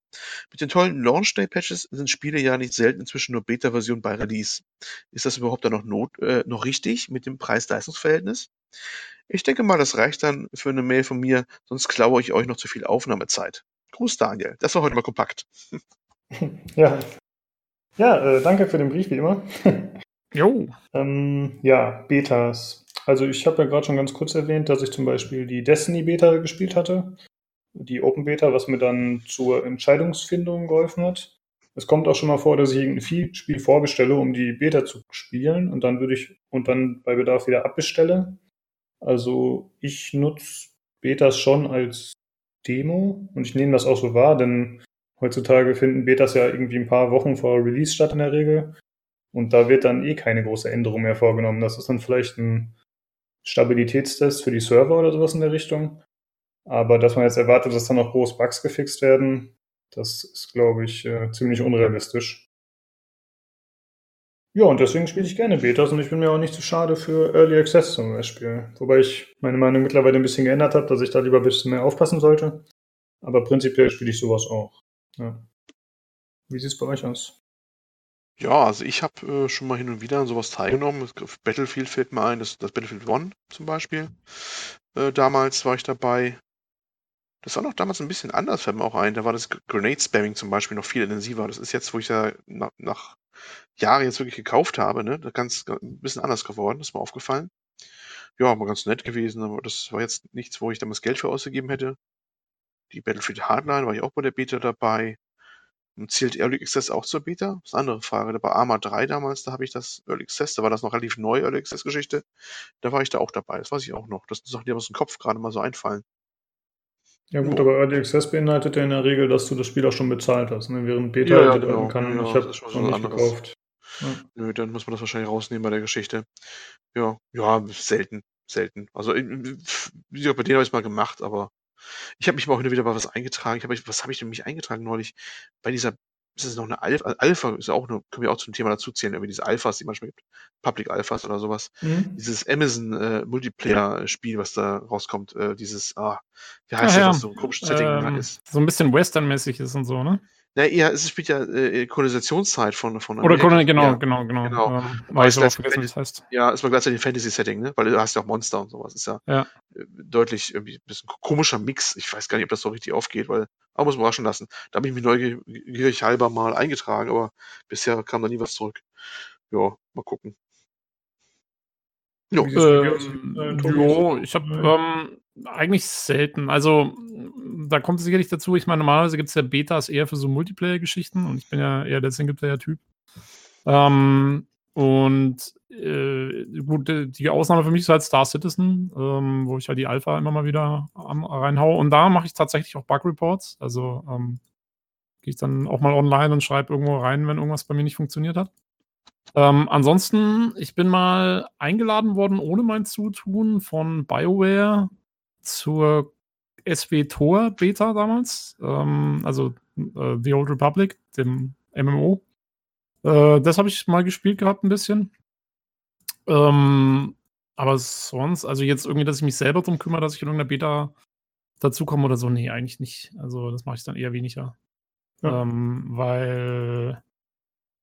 Mit den tollen Launch Day Patches sind Spiele ja nicht selten inzwischen nur Beta-Version bei Release. Ist das überhaupt dann noch, not, äh, noch richtig mit dem Preis-Leistungs-Verhältnis? Ich denke mal, das reicht dann für eine Mail von mir, sonst klaue ich euch noch zu viel Aufnahmezeit. Gruß Daniel. Das war heute mal kompakt. Ja. Ja, äh, danke für den Brief, wie immer. Jo. Ähm, ja, Betas. Also ich habe ja gerade schon ganz kurz erwähnt, dass ich zum Beispiel die Destiny Beta gespielt hatte. Die Open Beta, was mir dann zur Entscheidungsfindung geholfen hat. Es kommt auch schon mal vor, dass ich irgendein Spiel vorbestelle, um die Beta zu spielen und dann würde ich und dann bei Bedarf wieder abbestelle. Also ich nutze Betas schon als Demo und ich nehme das auch so wahr, denn heutzutage finden Betas ja irgendwie ein paar Wochen vor Release statt in der Regel. Und da wird dann eh keine große Änderung mehr vorgenommen. Das ist dann vielleicht ein Stabilitätstest für die Server oder sowas in der Richtung. Aber dass man jetzt erwartet, dass dann noch groß Bugs gefixt werden, das ist, glaube ich, äh, ziemlich unrealistisch. Ja, und deswegen spiele ich gerne Betas und ich bin mir auch nicht zu schade für Early Access zum Beispiel. Wobei ich meine Meinung mittlerweile ein bisschen geändert habe, dass ich da lieber ein bisschen mehr aufpassen sollte. Aber prinzipiell spiele ich sowas auch. Ja. Wie sieht es bei euch aus? Ja, also ich habe äh, schon mal hin und wieder an sowas teilgenommen. Battlefield fällt mir ein, das, das Battlefield One zum Beispiel. Äh, damals war ich dabei. Das war noch damals ein bisschen anders, fällt mir auch ein. Da war das Grenade Spamming zum Beispiel noch viel intensiver. Das ist jetzt, wo ich ja nach, nach Jahren jetzt wirklich gekauft habe, ne, ganz, ein bisschen anders geworden. Das ist mir aufgefallen. Ja, war ganz nett gewesen, aber das war jetzt nichts, wo ich damals Geld für ausgegeben hätte. Die Battlefield Hardline war ich auch bei der Beta dabei. Zählt Early Access auch zur Beta? Das ist eine andere Frage. Bei Arma 3 damals, da habe ich das Early Access, da war das noch relativ neu, Early Access Geschichte. Da war ich da auch dabei, das weiß ich auch noch. Das sind Sachen, die aus dem Kopf gerade mal so einfallen. Ja gut, aber Early Access beinhaltet ja in der Regel, dass du das Spiel auch schon bezahlt hast, ne? während Beta ja, ja, genau. kann. Ja, ich habe es noch nicht gekauft. Ja. Nö, dann muss man das wahrscheinlich rausnehmen bei der Geschichte. Ja, ja, selten, selten. Also, wie gesagt, bei denen habe ich es mal gemacht, aber ich habe mich mal heute wieder bei was eingetragen. Ich hab, was habe ich denn mich eingetragen neulich? Bei dieser, ist es noch eine Alpha? Alpha ist auch eine, können wir auch zum Thema dazu zählen, irgendwie diese Alphas, die manchmal gibt. Public Alphas oder sowas. Mhm. Dieses Amazon äh, Multiplayer-Spiel, was da rauskommt, äh, dieses, ah, wie heißt ja, das, so ein komisches Setting ähm, ist. So ein bisschen Western-mäßig ist und so, ne? Ja, eher, es spielt ja äh, Kolonisationszeit von, von Oder Kolon genau, ja. genau, genau, genau. Ähm, weiß aber vergessen, wie das heißt. Ja, ist mal gleichzeitig ein Fantasy-Setting, ne? Weil du hast ja auch Monster und sowas. Ist ja, ja. Deutlich irgendwie ein bisschen komischer Mix. Ich weiß gar nicht, ob das so richtig aufgeht, weil, aber muss man überraschen lassen. Da habe ich mich neugierig halber mal eingetragen, aber bisher kam da nie was zurück. Ja, mal gucken. Jo, ähm, äh, jo ich habe ähm, eigentlich selten. Also, da kommt es sicherlich dazu. Ich meine, normalerweise gibt es ja Betas eher für so Multiplayer-Geschichten und ich bin ja eher der Singleplayer-Typ. Ähm, Und äh, gut, die Ausnahme für mich ist halt Star Citizen, ähm, wo ich halt die Alpha immer mal wieder am, reinhaue. Und da mache ich tatsächlich auch Bug Reports. Also ähm, gehe ich dann auch mal online und schreibe irgendwo rein, wenn irgendwas bei mir nicht funktioniert hat. Ähm, ansonsten, ich bin mal eingeladen worden, ohne mein Zutun, von BioWare zur SW Tor Beta damals. Ähm, also äh, The Old Republic, dem MMO. Äh, das habe ich mal gespielt gehabt, ein bisschen. Ähm, aber sonst, also jetzt irgendwie, dass ich mich selber darum kümmere, dass ich in irgendeiner Beta dazukomme oder so, nee, eigentlich nicht. Also das mache ich dann eher weniger. Ja. Ähm, weil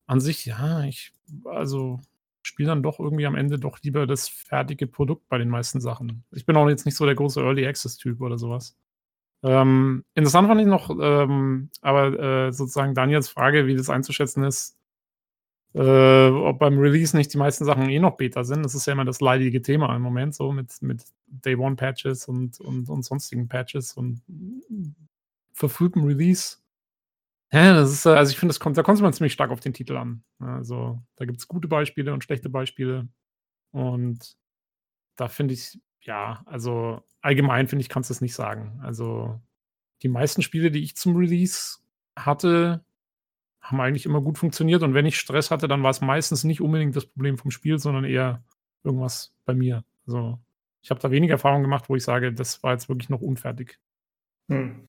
an sich, ja, ich, also spiele dann doch irgendwie am Ende doch lieber das fertige Produkt bei den meisten Sachen. Ich bin auch jetzt nicht so der große Early Access-Typ oder sowas. Ähm, interessant fand ich noch, ähm, aber äh, sozusagen Daniels Frage, wie das einzuschätzen ist, äh, ob beim Release nicht die meisten Sachen eh noch Beta sind. Das ist ja immer das leidige Thema im Moment, so mit, mit Day One Patches und, und, und sonstigen Patches und verfrühtem Release. Ja, das ist, äh, also ich finde, da kommt man ziemlich stark auf den Titel an. Also da gibt es gute Beispiele und schlechte Beispiele. Und da finde ich, ja, also allgemein finde ich, kannst du es nicht sagen. Also die meisten Spiele, die ich zum Release hatte, haben eigentlich immer gut funktioniert. Und wenn ich Stress hatte, dann war es meistens nicht unbedingt das Problem vom Spiel, sondern eher irgendwas bei mir. Also ich habe da weniger Erfahrung gemacht, wo ich sage, das war jetzt wirklich noch unfertig. Hm.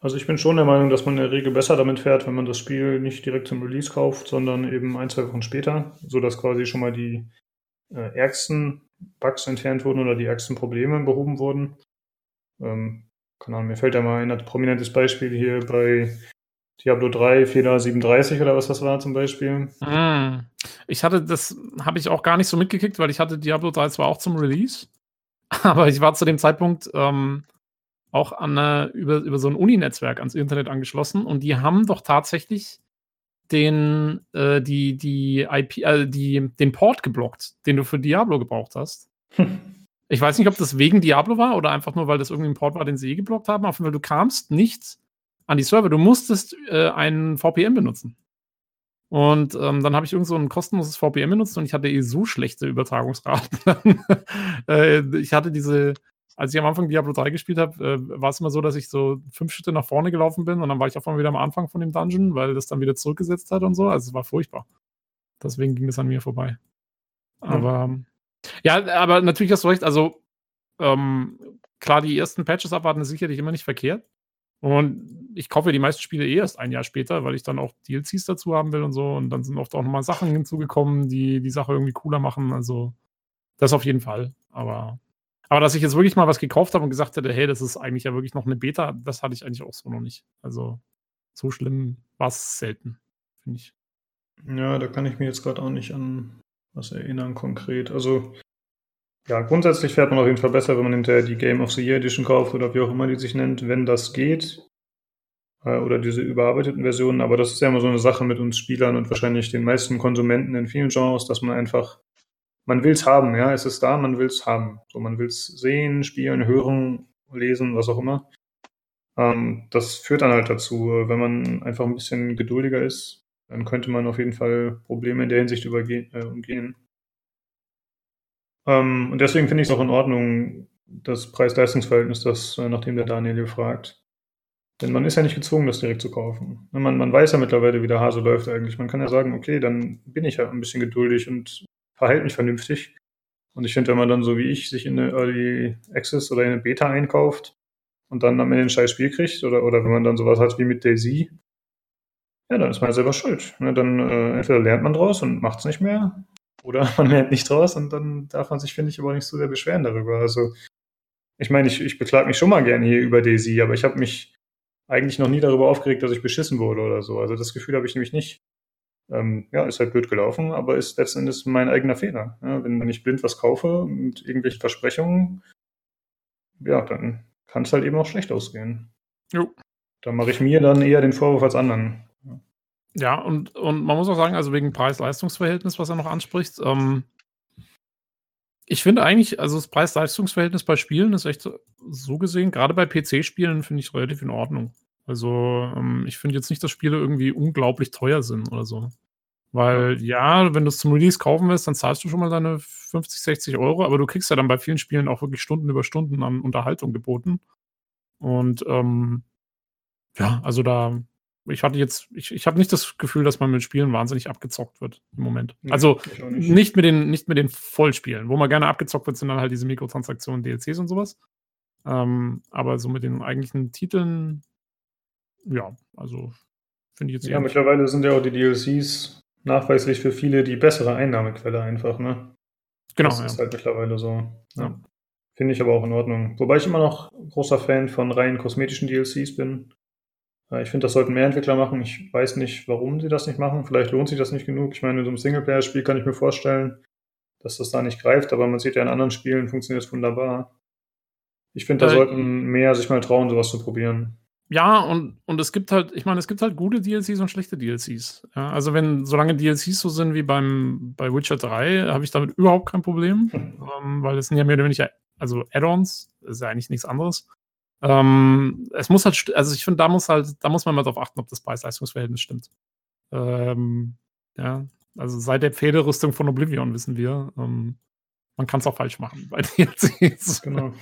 Also ich bin schon der Meinung, dass man in der Regel besser damit fährt, wenn man das Spiel nicht direkt zum Release kauft, sondern eben ein, zwei Wochen später, sodass quasi schon mal die äh, ärgsten Bugs entfernt wurden oder die ärgsten Probleme behoben wurden. Ähm, keine Ahnung, mir fällt da mal ein prominentes Beispiel hier bei Diablo 3, Fehler 37 oder was das war zum Beispiel. Mm. Ich hatte, das habe ich auch gar nicht so mitgekriegt, weil ich hatte Diablo 3 zwar auch zum Release, aber ich war zu dem Zeitpunkt ähm, auch an eine, über, über so ein Uni-Netzwerk ans Internet angeschlossen und die haben doch tatsächlich den, äh, die, die IP, äh, die, den Port geblockt, den du für Diablo gebraucht hast. Ich weiß nicht, ob das wegen Diablo war oder einfach nur, weil das irgendwie ein Port war, den sie eh geblockt haben. Auf jeden Fall, du kamst nicht an die Server. Du musstest äh, einen VPN benutzen. Und ähm, dann habe ich irgend so ein kostenloses VPN benutzt und ich hatte eh so schlechte Übertragungsraten. äh, ich hatte diese, als ich am Anfang Diablo 3 gespielt habe, äh, war es immer so, dass ich so fünf Schritte nach vorne gelaufen bin und dann war ich auf einmal wieder am Anfang von dem Dungeon, weil das dann wieder zurückgesetzt hat und so. Also es war furchtbar. Deswegen ging das an mir vorbei. Aber mhm. ja, aber natürlich hast du recht. Also ähm, klar, die ersten Patches abwarten ist sicherlich immer nicht verkehrt. Und ich kaufe die meisten Spiele eh erst ein Jahr später, weil ich dann auch DLCs dazu haben will und so. Und dann sind oft auch nochmal Sachen hinzugekommen, die die Sache irgendwie cooler machen. Also das auf jeden Fall. Aber aber dass ich jetzt wirklich mal was gekauft habe und gesagt hätte, hey, das ist eigentlich ja wirklich noch eine Beta, das hatte ich eigentlich auch so noch nicht. Also so schlimm war es selten, finde ich. Ja, da kann ich mir jetzt gerade auch nicht an was erinnern konkret. Also ja, grundsätzlich fährt man auf jeden Fall besser, wenn man hinterher die Game of the Year Edition kauft oder wie auch immer die sich nennt, wenn das geht. Äh, oder diese überarbeiteten Versionen. Aber das ist ja immer so eine Sache mit uns Spielern und wahrscheinlich den meisten Konsumenten in vielen Genres, dass man einfach man will es haben, ja, es ist da, man will es haben. So, man will es sehen, spielen, hören, lesen, was auch immer. Ähm, das führt dann halt dazu, wenn man einfach ein bisschen geduldiger ist, dann könnte man auf jeden Fall Probleme in der Hinsicht übergehen, äh, umgehen. Ähm, und deswegen finde ich es auch in Ordnung, das Preis-Leistungs-Verhältnis, das, äh, nachdem der Daniel hier fragt. Denn man ist ja nicht gezwungen, das direkt zu kaufen. Man, man weiß ja mittlerweile, wie der Hase läuft eigentlich. Man kann ja sagen, okay, dann bin ich halt ein bisschen geduldig und verhalte mich vernünftig. Und ich finde, wenn man dann so wie ich sich in eine Early Access oder in eine Beta einkauft und dann am Ende ein scheiß Spiel kriegt, oder, oder wenn man dann sowas hat wie mit Daisy, ja, dann ist man selber schuld. Ne, dann äh, entweder lernt man draus und macht es nicht mehr, oder man lernt nicht draus und dann darf man sich, finde ich, aber nicht so sehr beschweren darüber. Also, ich meine, ich, ich beklage mich schon mal gerne hier über Daisy, aber ich habe mich eigentlich noch nie darüber aufgeregt, dass ich beschissen wurde oder so. Also das Gefühl habe ich nämlich nicht ähm, ja, ist halt blöd gelaufen, aber ist letzten Endes mein eigener Fehler. Ja, wenn, wenn ich blind was kaufe mit irgendwelchen Versprechungen, ja, dann kann es halt eben auch schlecht ausgehen. Jo. Da mache ich mir dann eher den Vorwurf als anderen. Ja, ja und, und man muss auch sagen, also wegen Preis-Leistungs-Verhältnis, was er noch anspricht, ähm, ich finde eigentlich, also das Preis-Leistungs-Verhältnis bei Spielen ist echt so gesehen, gerade bei PC-Spielen finde ich relativ in Ordnung. Also ähm, ich finde jetzt nicht, dass Spiele irgendwie unglaublich teuer sind oder so. Weil ja, wenn du es zum Release kaufen willst, dann zahlst du schon mal deine 50, 60 Euro, aber du kriegst ja dann bei vielen Spielen auch wirklich Stunden über Stunden an Unterhaltung geboten. Und ähm, ja, also da, ich hatte jetzt, ich, ich habe nicht das Gefühl, dass man mit Spielen wahnsinnig abgezockt wird im Moment. Nee, also nicht. nicht mit den, nicht mit den Vollspielen. Wo man gerne abgezockt wird, sind dann halt diese Mikrotransaktionen, DLCs und sowas. Ähm, aber so mit den eigentlichen Titeln, ja, also finde ich jetzt Ja, mittlerweile sind ja auch die DLCs nachweislich für viele die bessere Einnahmequelle einfach, ne? Genau, das ja. ist halt mittlerweile so. Ja. Ja. Finde ich aber auch in Ordnung. Wobei ich immer noch großer Fan von rein kosmetischen DLCs bin. Äh, Ich finde, das sollten mehr Entwickler machen. Ich weiß nicht, warum sie das nicht machen. Vielleicht lohnt sich das nicht genug. Ich meine, in so einem Singleplayer-Spiel kann ich mir vorstellen, dass das da nicht greift, aber man sieht ja in anderen Spielen funktioniert es wunderbar. Ich finde, da Äh, sollten mehr sich mal trauen, sowas zu probieren. Ja, und, und es gibt halt, ich meine, es gibt halt gute DLCs und schlechte DLCs. Ja, also wenn, solange DLCs so sind wie beim, bei Witcher 3, habe ich damit überhaupt kein Problem. ähm, weil es sind ja mehr oder weniger, also Add-ons, ist ja eigentlich nichts anderes. Ähm, es muss halt, also ich finde, da muss halt, da muss man mal drauf achten, ob das Preis-Leistungs-Verhältnis stimmt. Ähm, ja, also seit der Pferderüstung von Oblivion wissen wir, ähm, man kann es auch falsch machen bei DLCs. Genau.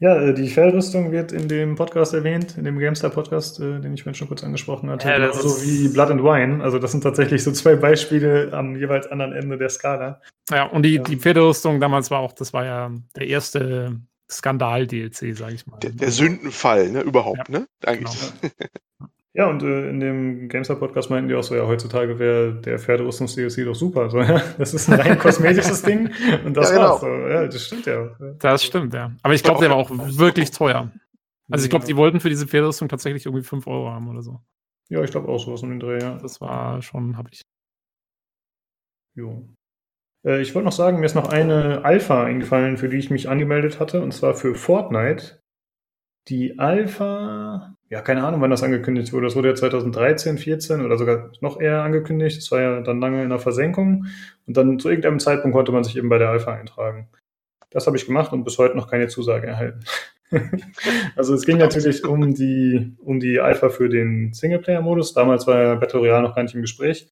Ja, äh, die Fellrüstung wird in dem Podcast erwähnt, in dem GameStar-Podcast, äh, den ich vorhin schon kurz angesprochen hatte. Ja, das Genauso ist- wie Blood and Wine. Also das sind tatsächlich so zwei Beispiele am jeweils anderen Ende der Skala. Ja, und die, Ja. die Pferderüstung damals war auch, das war ja der erste Skandal-DLC, sage ich mal. Der, der Sündenfall, ne, überhaupt, ne? Eigentlich. Genau. Ja, und äh, in dem GameStar-Podcast meinten die auch so, ja, heutzutage wäre der Pferderüstungs-DLC doch super. So, ja, das ist ein rein kosmetisches Ding und das Ja, genau. war's. So, ja, das stimmt ja. Das stimmt, ja. Aber ich glaube, der war auch wirklich teuer. Also ich glaube, die wollten für diese Pferderüstung tatsächlich irgendwie 5 Euro haben oder so. Ja, ich glaube auch sowas um den Dreh, ja. Das war schon, habe ich. Jo. Äh, ich wollte noch sagen, mir ist noch eine Alpha eingefallen, für die ich mich angemeldet hatte, und zwar für Fortnite. Die Alpha, ja, keine Ahnung, wann das angekündigt wurde. Das wurde ja 2013, 14 oder sogar noch eher angekündigt. Das war ja dann lange in der Versenkung. Und dann zu irgendeinem Zeitpunkt konnte man sich eben bei der Alpha eintragen. Das habe ich gemacht und bis heute noch keine Zusage erhalten. also es ging natürlich um die, um die Alpha für den Singleplayer-Modus. Damals war ja Battle Royale noch gar nicht im Gespräch.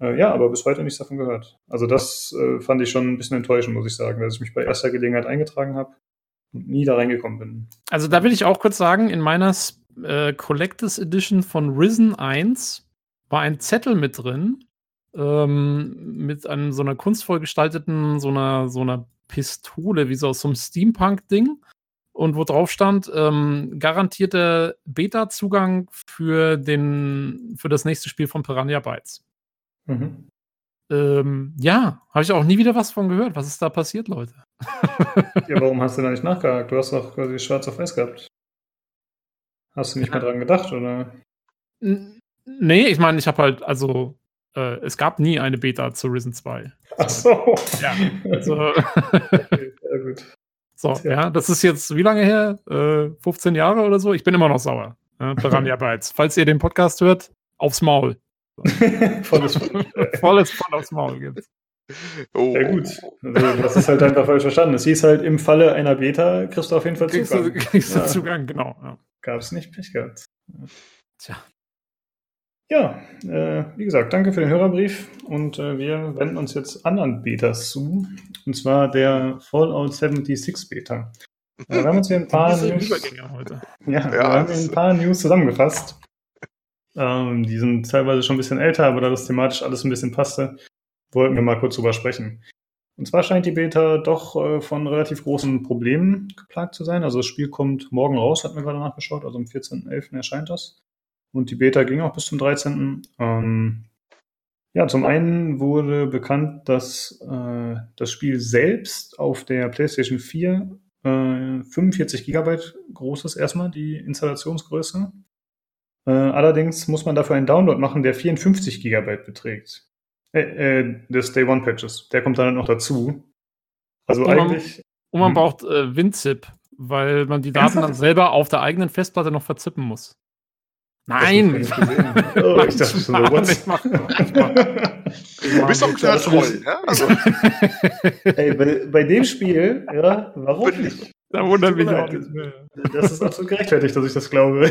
Äh, ja, aber bis heute nichts davon gehört. Also das äh, fand ich schon ein bisschen enttäuschend, muss ich sagen, dass ich mich bei erster Gelegenheit eingetragen habe und nie da reingekommen bin. Also da will ich auch kurz sagen, in meiner äh, Collectors Edition von Risen 1 war ein Zettel mit drin, ähm, mit einem so einer kunstvoll gestalteten, so einer, so einer Pistole, wie so aus so einem Steampunk-Ding. Und wo drauf stand, ähm, garantierter Beta-Zugang für, den, für das nächste Spiel von Piranha Bytes. Mhm. Ähm, ja, habe ich auch nie wieder was von gehört. Was ist da passiert, Leute? Ja, warum hast du da nicht nachgehakt? Du hast doch quasi schwarz auf weiß gehabt. Hast du nicht mehr dran gedacht, oder? Nee, ich meine, ich habe halt, also, äh, es gab nie eine Beta zu Risen 2. Ach so. Ja, also, Okay, sehr gut. so, Tja. ja, das ist jetzt wie lange her? Äh, 15 Jahre oder so? Ich bin immer noch sauer. Ja, Piranha Bytes. Falls ihr den Podcast hört, aufs Maul. Volles Volles voll aufs Maul gibt's. Oh, Ja gut. Also, das ist halt einfach falsch verstanden. Es hieß halt, im Falle einer Beta kriegst du auf jeden Fall Kriegst du, Zugang. kriegst du Ja. Zugang, genau. Ja. Gab's nicht, Pech gehabt. Tja. Ja, äh, wie gesagt, danke für den Hörerbrief und äh, wir wenden uns jetzt anderen Betas zu, und zwar der Fallout 76 Beta. Äh, wir haben uns hier ein paar News, ja, wir Ja, haben hier ein paar News zusammengefasst. Ähm, die sind teilweise schon ein bisschen älter, aber da das thematisch alles ein bisschen passte, wollten wir mal kurz drüber sprechen. Und zwar scheint die Beta doch äh, von relativ großen Problemen geplagt zu sein. Also das Spiel kommt morgen raus, hatten wir gerade nachgeschaut, also am 14.11. erscheint das. Und die Beta ging auch bis zum 13. Ähm, ja, zum einen wurde bekannt, dass äh, das Spiel selbst auf der PlayStation 4 äh, 45 Gigabyte groß ist erstmal, die Installationsgröße. Äh, allerdings muss man dafür einen Download machen, der 54 Gigabyte beträgt. Äh, äh, des Day One Patches. Der kommt dann noch dazu. Also Und man- eigentlich. Und man Hm. braucht äh, WinZip, weil man die Daten dann selber auf der eigenen Festplatte noch verzippen muss. Ich Nein! gesehen. Oh, ich dachte schon so, what? Ich mach- ich mach- Du bist doch Troll, ne? Also, Ey, bei, bei dem Spiel, ja, warum nicht? Da wundert mich auch nicht mehr. Das ist absolut gerechtfertigt, dass ich das glaube.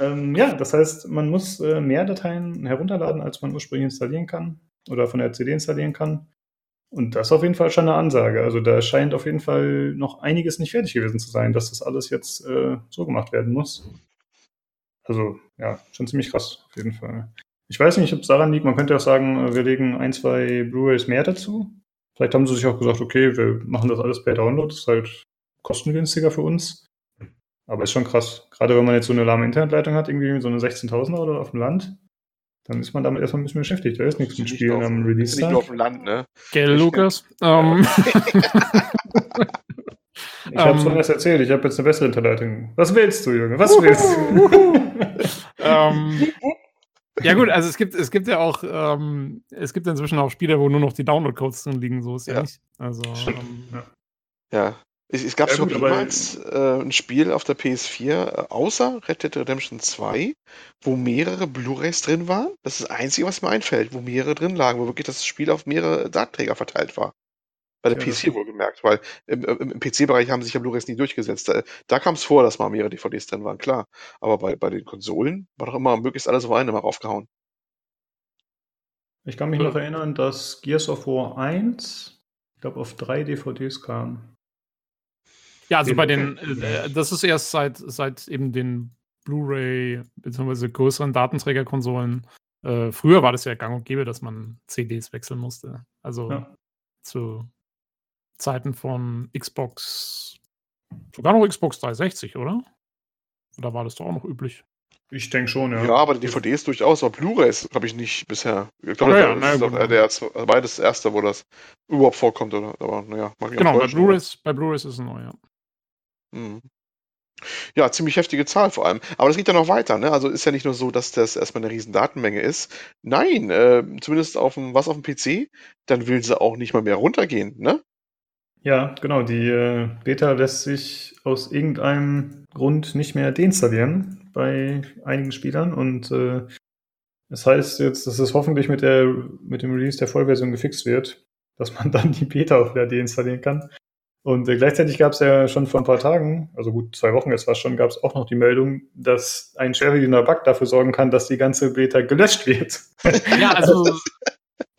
Ähm, ja, das heißt, man muss äh, mehr Dateien herunterladen, als man ursprünglich installieren kann oder von der CD installieren kann. Und das ist auf jeden Fall schon eine Ansage. Also da scheint auf jeden Fall noch einiges nicht fertig gewesen zu sein, dass das alles jetzt äh, so gemacht werden muss. Also ja, schon ziemlich krass, auf jeden Fall. Ich weiß nicht, ob es daran liegt, man könnte auch sagen, äh, wir legen ein, zwei Blu-rays mehr dazu. Vielleicht haben sie sich auch gesagt, okay, wir machen das alles per Download, das ist halt kostengünstiger für uns. Aber ist schon krass. Gerade wenn man jetzt so eine lahme Internetleitung hat, irgendwie so eine 16.000er oder auf dem Land, dann ist man damit erstmal ein bisschen beschäftigt. Da ist nichts mit Spielen am Release. Nicht nur auf dem Land, ne? Gell, Lukas? Ähm, Ich habe schon Ähm. was erzählt, ich habe jetzt eine bessere Internetleitung. Was willst du, Junge? Was willst du? ähm, ja gut, also es gibt, es gibt ja auch, ähm, es gibt inzwischen auch Spiele, wo nur noch die Download-Codes drin liegen, so ist ja, Ja. nicht. Also, ähm, ja. Ja. Es, es gab Ja, aber- jemals äh, ein Spiel auf der PS4, äh, außer Red Dead Redemption 2, wo mehrere Blu-rays drin waren. Das ist das Einzige, was mir einfällt, wo mehrere drin lagen, wo wirklich das Spiel auf mehrere Datenträger verteilt war. Bei der Ja, PS4 wohlgemerkt, weil im, im, im PC-Bereich haben sich ja Blu-rays nie durchgesetzt. Da, da kam es vor, dass mal mehrere DVDs drin waren, klar. Aber bei, bei den Konsolen war doch immer möglichst alles auf eine mal raufgehauen. Ich kann mich noch erinnern, dass Gears of War 1, ich glaube, auf drei DVDs kam. Ja, also Den- bei den, äh, das ist erst seit, seit eben den Blu-ray bzw. größeren Datenträgerkonsolen. Äh, früher war das ja gang und gäbe, dass man CDs wechseln musste. Also Ja. zu Zeiten von Xbox, sogar noch Xbox 360, oder? Oder war das doch auch noch üblich? Ich denke schon, Ja, ja. aber die DVDs durchaus, aber Blu-rays habe ich nicht bisher. Ich glaube, Ja, das ja, ist gut. doch der erste, also beides das erste, wo das überhaupt vorkommt, oder? Aber naja, mag auch Genau, bei Blu-rays, Blu-rays ist es neu, ja. Mhm. Ja, ziemlich heftige Zahl vor allem. Aber das geht ja noch weiter, ne? Also ist ja nicht nur so, dass das erstmal eine riesen Datenmenge ist. Nein, äh, zumindest auf dem, was auf dem PC, dann will sie auch nicht mal mehr runtergehen, ne? Ja, genau. Die äh, Beta lässt sich aus irgendeinem Grund nicht mehr deinstallieren bei einigen Spielern. Und äh, das heißt jetzt, dass es hoffentlich mit, der, mit dem Release der Vollversion gefixt wird, dass man dann die Beta auch wieder deinstallieren kann. Und äh, gleichzeitig gab es ja schon vor ein paar Tagen, also gut zwei Wochen jetzt war schon, gab es auch noch die Meldung, dass ein schwerwiegender Bug dafür sorgen kann, dass die ganze Beta gelöscht wird. Ja, also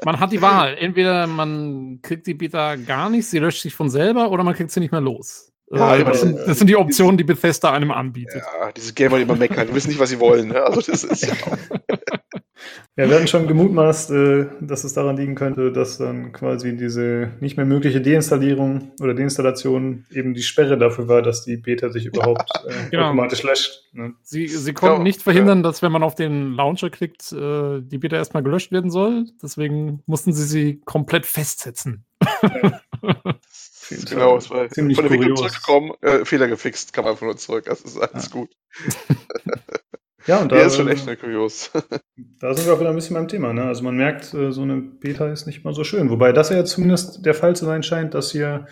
man hat die Wahl. Entweder man kriegt die Beta gar nicht, sie löscht sich von selber, oder man kriegt sie nicht mehr los. Ja, Äh, das, sind, äh, das sind die Optionen, die Bethesda einem anbietet. Ja, diese Gamer, die immer meckern, die wissen nicht, was sie wollen, ne? Also das ist ja Ja, wir hatten schon gemutmaßt, äh, dass es daran liegen könnte, dass dann quasi diese nicht mehr mögliche Deinstallierung oder Deinstallation eben die Sperre dafür war, dass die Beta sich überhaupt äh, Genau. automatisch löscht. Ne? Sie, sie konnten Ja, nicht verhindern, dass wenn man auf den Launcher klickt, äh, die Beta erstmal gelöscht werden soll. Deswegen mussten sie sie komplett festsetzen. genau, es war Ziemlich von der kurios. zurückgekommen, äh, Fehler gefixt, kam einfach nur zurück, das ist alles Ja. gut. Ja, und da, Der ist schon echt ne, kurios. da sind wir auch wieder ein bisschen beim Thema. Ne? Also man merkt, äh, so eine Beta ist nicht mal so schön. Wobei das ja zumindest der Fall zu sein scheint, dass hier,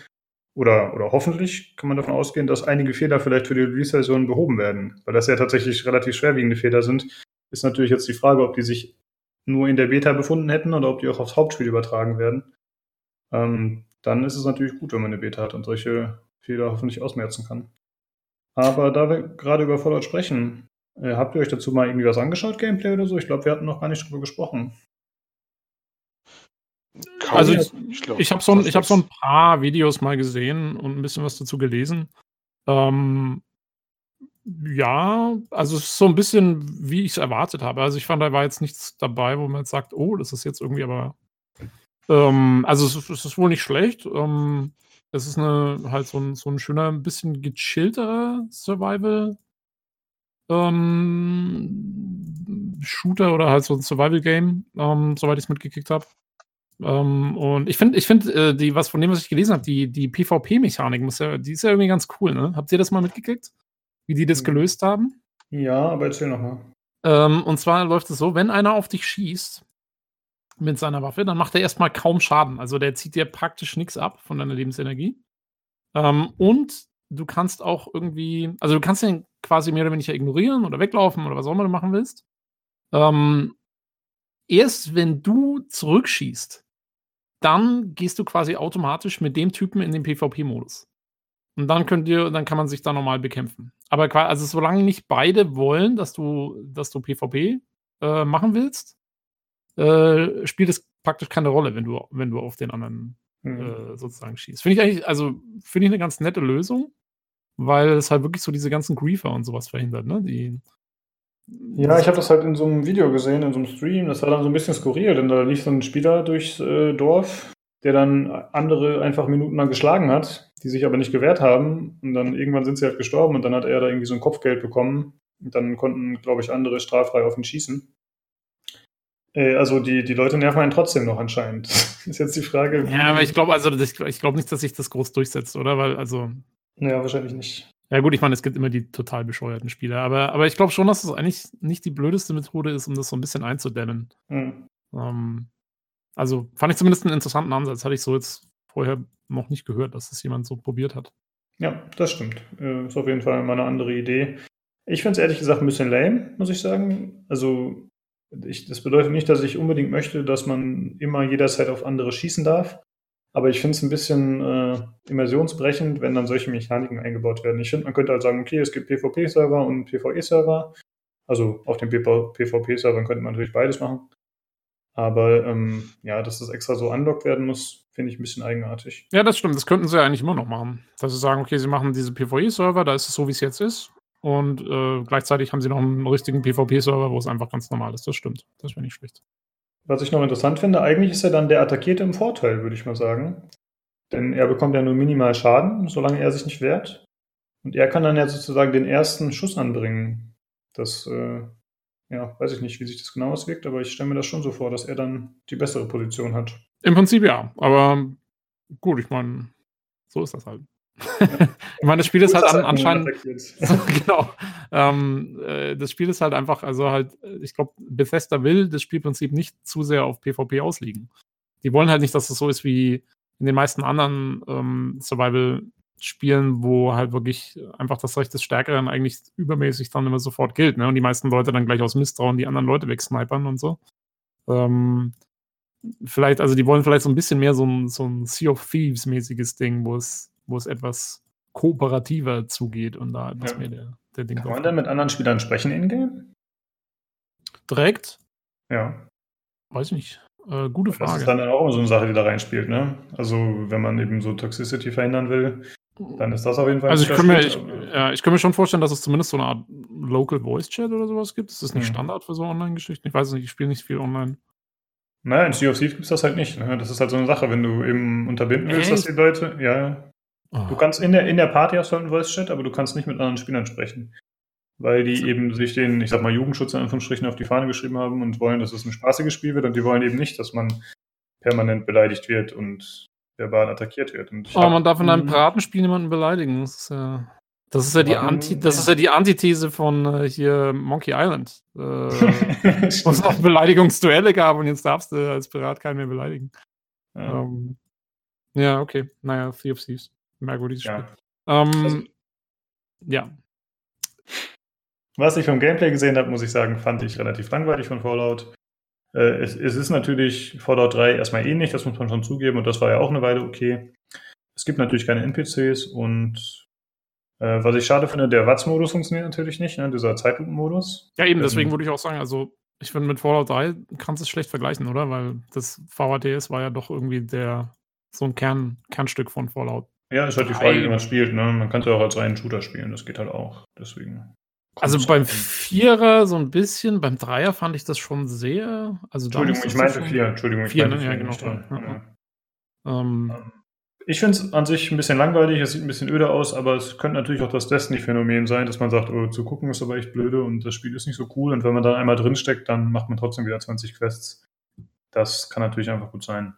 oder, oder hoffentlich kann man davon ausgehen, dass einige Fehler vielleicht für die Release-Version behoben werden. Weil das ja tatsächlich relativ schwerwiegende Fehler sind. Ist natürlich jetzt die Frage, ob die sich nur in der Beta befunden hätten oder ob die auch aufs Hauptspiel übertragen werden. Ähm, dann ist es natürlich gut, wenn man eine Beta hat und solche Fehler hoffentlich ausmerzen kann. Aber da wir gerade über Fallout sprechen, äh, habt ihr euch dazu mal irgendwie was angeschaut, Gameplay oder so? Ich glaube, wir hatten noch gar nicht drüber gesprochen. Kaum. Also ich, ich habe so, ein- ich hab so ein paar Videos mal gesehen und ein bisschen was dazu gelesen. Ähm, ja, also es ist so ein bisschen, wie ich es erwartet habe. Also ich fand, da war jetzt nichts dabei, wo man jetzt sagt, oh, das ist jetzt irgendwie aber. Ähm, also es, ist- es ist wohl nicht schlecht. Ähm, es ist eine, halt so ein, so ein schöner, ein bisschen gechillterer Survival. Ähm, Shooter oder halt so ein Survival-Game, ähm, soweit ich es mitgekriegt habe. Ähm, und ich finde, ich finde, äh, die, was von dem, was ich gelesen habe, die, die PvP-Mechanik, muss ja, die ist ja irgendwie ganz cool, ne? Habt ihr das mal mitgekriegt? Wie die das Mhm. gelöst haben? Ja, aber erzähl noch mal. Ähm, und zwar läuft es so, wenn einer auf dich schießt mit seiner Waffe, dann macht er erstmal kaum Schaden. Also der zieht dir praktisch nichts ab von deiner Lebensenergie. Ähm, und du kannst auch irgendwie, also du kannst den quasi mehr oder weniger ignorieren oder weglaufen oder was auch immer du machen willst. Ähm, erst wenn du zurückschießt, dann gehst du quasi automatisch mit dem Typen in den PvP-Modus. Und dann könnt ihr, dann kann man sich da normal bekämpfen. Aber also solange nicht beide wollen, dass du, dass du PvP äh, machen willst, äh, spielt es praktisch keine Rolle, wenn du, wenn du auf den anderen Hm. äh, sozusagen schießt. Finde ich eigentlich, also finde ich eine ganz nette Lösung, weil es halt wirklich so diese ganzen Griefer und sowas verhindert, ne? Die, Ja, ich habe das halt in so einem Video gesehen, in so einem Stream. Das war dann so ein bisschen skurril, denn da lief so ein Spieler durchs äh, Dorf, der dann andere einfach minutenlang geschlagen hat, die sich aber nicht gewehrt haben. Und dann irgendwann sind sie halt gestorben und dann hat er da irgendwie so ein Kopfgeld bekommen. Und dann konnten, glaube ich, andere straffrei auf ihn schießen. Äh, also die, die Leute nerven einen trotzdem noch anscheinend. Ist jetzt die Frage. Ja, aber ich glaube, also das, ich glaube nicht, dass sich das groß durchsetzt, oder? Weil, also, Ja, wahrscheinlich nicht. ja gut, ich meine, es gibt immer die total bescheuerten Spieler, aber, aber ich glaube schon, dass es eigentlich nicht die blödeste Methode ist, um das so ein bisschen einzudämmen. Hm. Ähm, also fand ich zumindest einen interessanten Ansatz. Hatte ich so jetzt vorher noch nicht gehört, dass das jemand so probiert hat. Ja, das stimmt. Äh, ist auf jeden Fall mal eine andere Idee. Ich finde es ehrlich gesagt ein bisschen lame, muss ich sagen. Also, ich, das bedeutet nicht, dass ich unbedingt möchte, dass man immer jederzeit auf andere schießen darf. Aber ich finde es ein bisschen äh, immersionsbrechend, wenn dann solche Mechaniken eingebaut werden. Ich finde, man könnte halt sagen, okay, es gibt PvP-Server und PvE-Server. Also auf den PvP-Servern könnte man natürlich beides machen. Aber ähm, ja, dass das extra so unlocked werden muss, finde ich ein bisschen eigenartig. Ja, das stimmt. Das könnten sie ja eigentlich immer noch machen. Dass sie sagen, okay, sie machen diese PvE-Server, da ist es so, wie es jetzt ist. Und äh, gleichzeitig haben sie noch einen richtigen PvP-Server, wo es einfach ganz normal ist. Das stimmt. Das wäre nicht schlecht. Was ich noch interessant finde, eigentlich ist ja dann der Attackierte im Vorteil, würde ich mal sagen. Denn er bekommt ja nur minimal Schaden, solange er sich nicht wehrt. Und er kann dann ja sozusagen den ersten Schuss anbringen. Das, äh, ja, weiß ich nicht, wie sich das genau auswirkt, aber ich stelle mir das schon so vor, dass er dann die bessere Position hat. Im Prinzip ja. Aber gut, ich meine, so ist das halt. Ich meine, das Spiel ist halt an, anscheinend. genau. Ähm, äh, das Spiel ist halt einfach, also halt, ich glaube, Bethesda will das Spielprinzip nicht zu sehr auf PvP auslegen. Die wollen halt nicht, dass es so ist wie in den meisten anderen ähm, Survival-Spielen, wo halt wirklich einfach das Recht des Stärkeren eigentlich übermäßig dann immer sofort gilt, ne? Und die meisten Leute dann gleich aus Misstrauen die anderen Leute wegsnipern und so. Ähm, vielleicht, also die wollen vielleicht so ein bisschen mehr so ein, so ein Sea of Thieves-mäßiges Ding, wo es, wo es etwas kooperativer zugeht und da etwas Ja. mehr der, der Ding Kann man dann mit anderen Spielern sprechen in-game? Direkt? Ja. Weiß ich nicht. Äh, gute Das Frage. ist dann auch immer so eine Sache, die da reinspielt, ne? Also, wenn man eben so Toxicity verhindern will, dann ist das auf jeden Fall. also ich ein kann, mir, ich, ja, ich kann mir schon vorstellen, dass es zumindest so eine Art Local Voice Chat oder sowas gibt. Ist das nicht Hm. Standard für so Online-Geschichten? Ich weiß es nicht, ich spiele nicht viel online. Naja, in Sea of Thieves gibt es das halt nicht. Ne? Das ist halt so eine Sache, wenn du eben unterbinden willst, dass Echt? die Leute, ja, Oh. du kannst in der, in der Party hast du halt einen Voice-Chat, aber du kannst nicht mit anderen Spielern sprechen. Weil die eben sich den, ich sag mal, Jugendschutz in Anführungsstrichen auf die Fahne geschrieben haben und wollen, dass es ein spaßiges Spiel wird und die wollen eben nicht, dass man permanent beleidigt wird und verbal attackiert wird. Und Oh, hab- man darf in einem Mhm. Piratenspiel niemanden beleidigen. Das ist ja, das ist ja, die? Anti, das ist ja die Antithese von äh, hier Monkey Island. Äh, wo es noch Beleidigungsduelle gab und jetzt darfst du als Pirat keinen mehr beleidigen. ja. Ähm, ja, okay. Naja, Sea of Thieves. Merkwürdiges ja. Spiel. Ähm, Also- ja. Was ich vom Gameplay gesehen habe, muss ich sagen, fand ich relativ langweilig von Fallout. Äh, es, es ist natürlich Fallout 3 erstmal ähnlich, das muss man schon zugeben, und das war ja auch eine Weile okay. Es gibt natürlich keine NPCs und äh, was ich schade finde, der Watz-Modus funktioniert natürlich nicht, ne, dieser Zeitlupen-Modus. Ja, eben, deswegen Ähm, würde ich auch sagen, also ich finde, mit Fallout 3 kannst du es schlecht vergleichen, oder? Weil das VHTS war ja doch irgendwie der so ein Kern, Kernstück von Fallout. Ja, ist halt die Frage, wie man spielt. Ne? Man kann es ja auch als reinen Shooter spielen, das geht halt auch. Deswegen. Also beim. Vierer so ein bisschen, beim Dreier fand ich das schon sehr. Also da Entschuldigung, ich meinte vier. Entschuldigung, ich Vier, meinte ne? Ja, vier, genau, ja, ja. Ja. Ähm, Ich finde es an sich ein bisschen langweilig, es sieht ein bisschen öde aus, aber es könnte natürlich auch das Destiny-Phänomen sein, dass man sagt, oh, zu gucken ist aber echt blöde und das Spiel ist nicht so cool und wenn man dann einmal drinsteckt, dann macht man trotzdem wieder 20 Quests. Das kann natürlich einfach gut sein.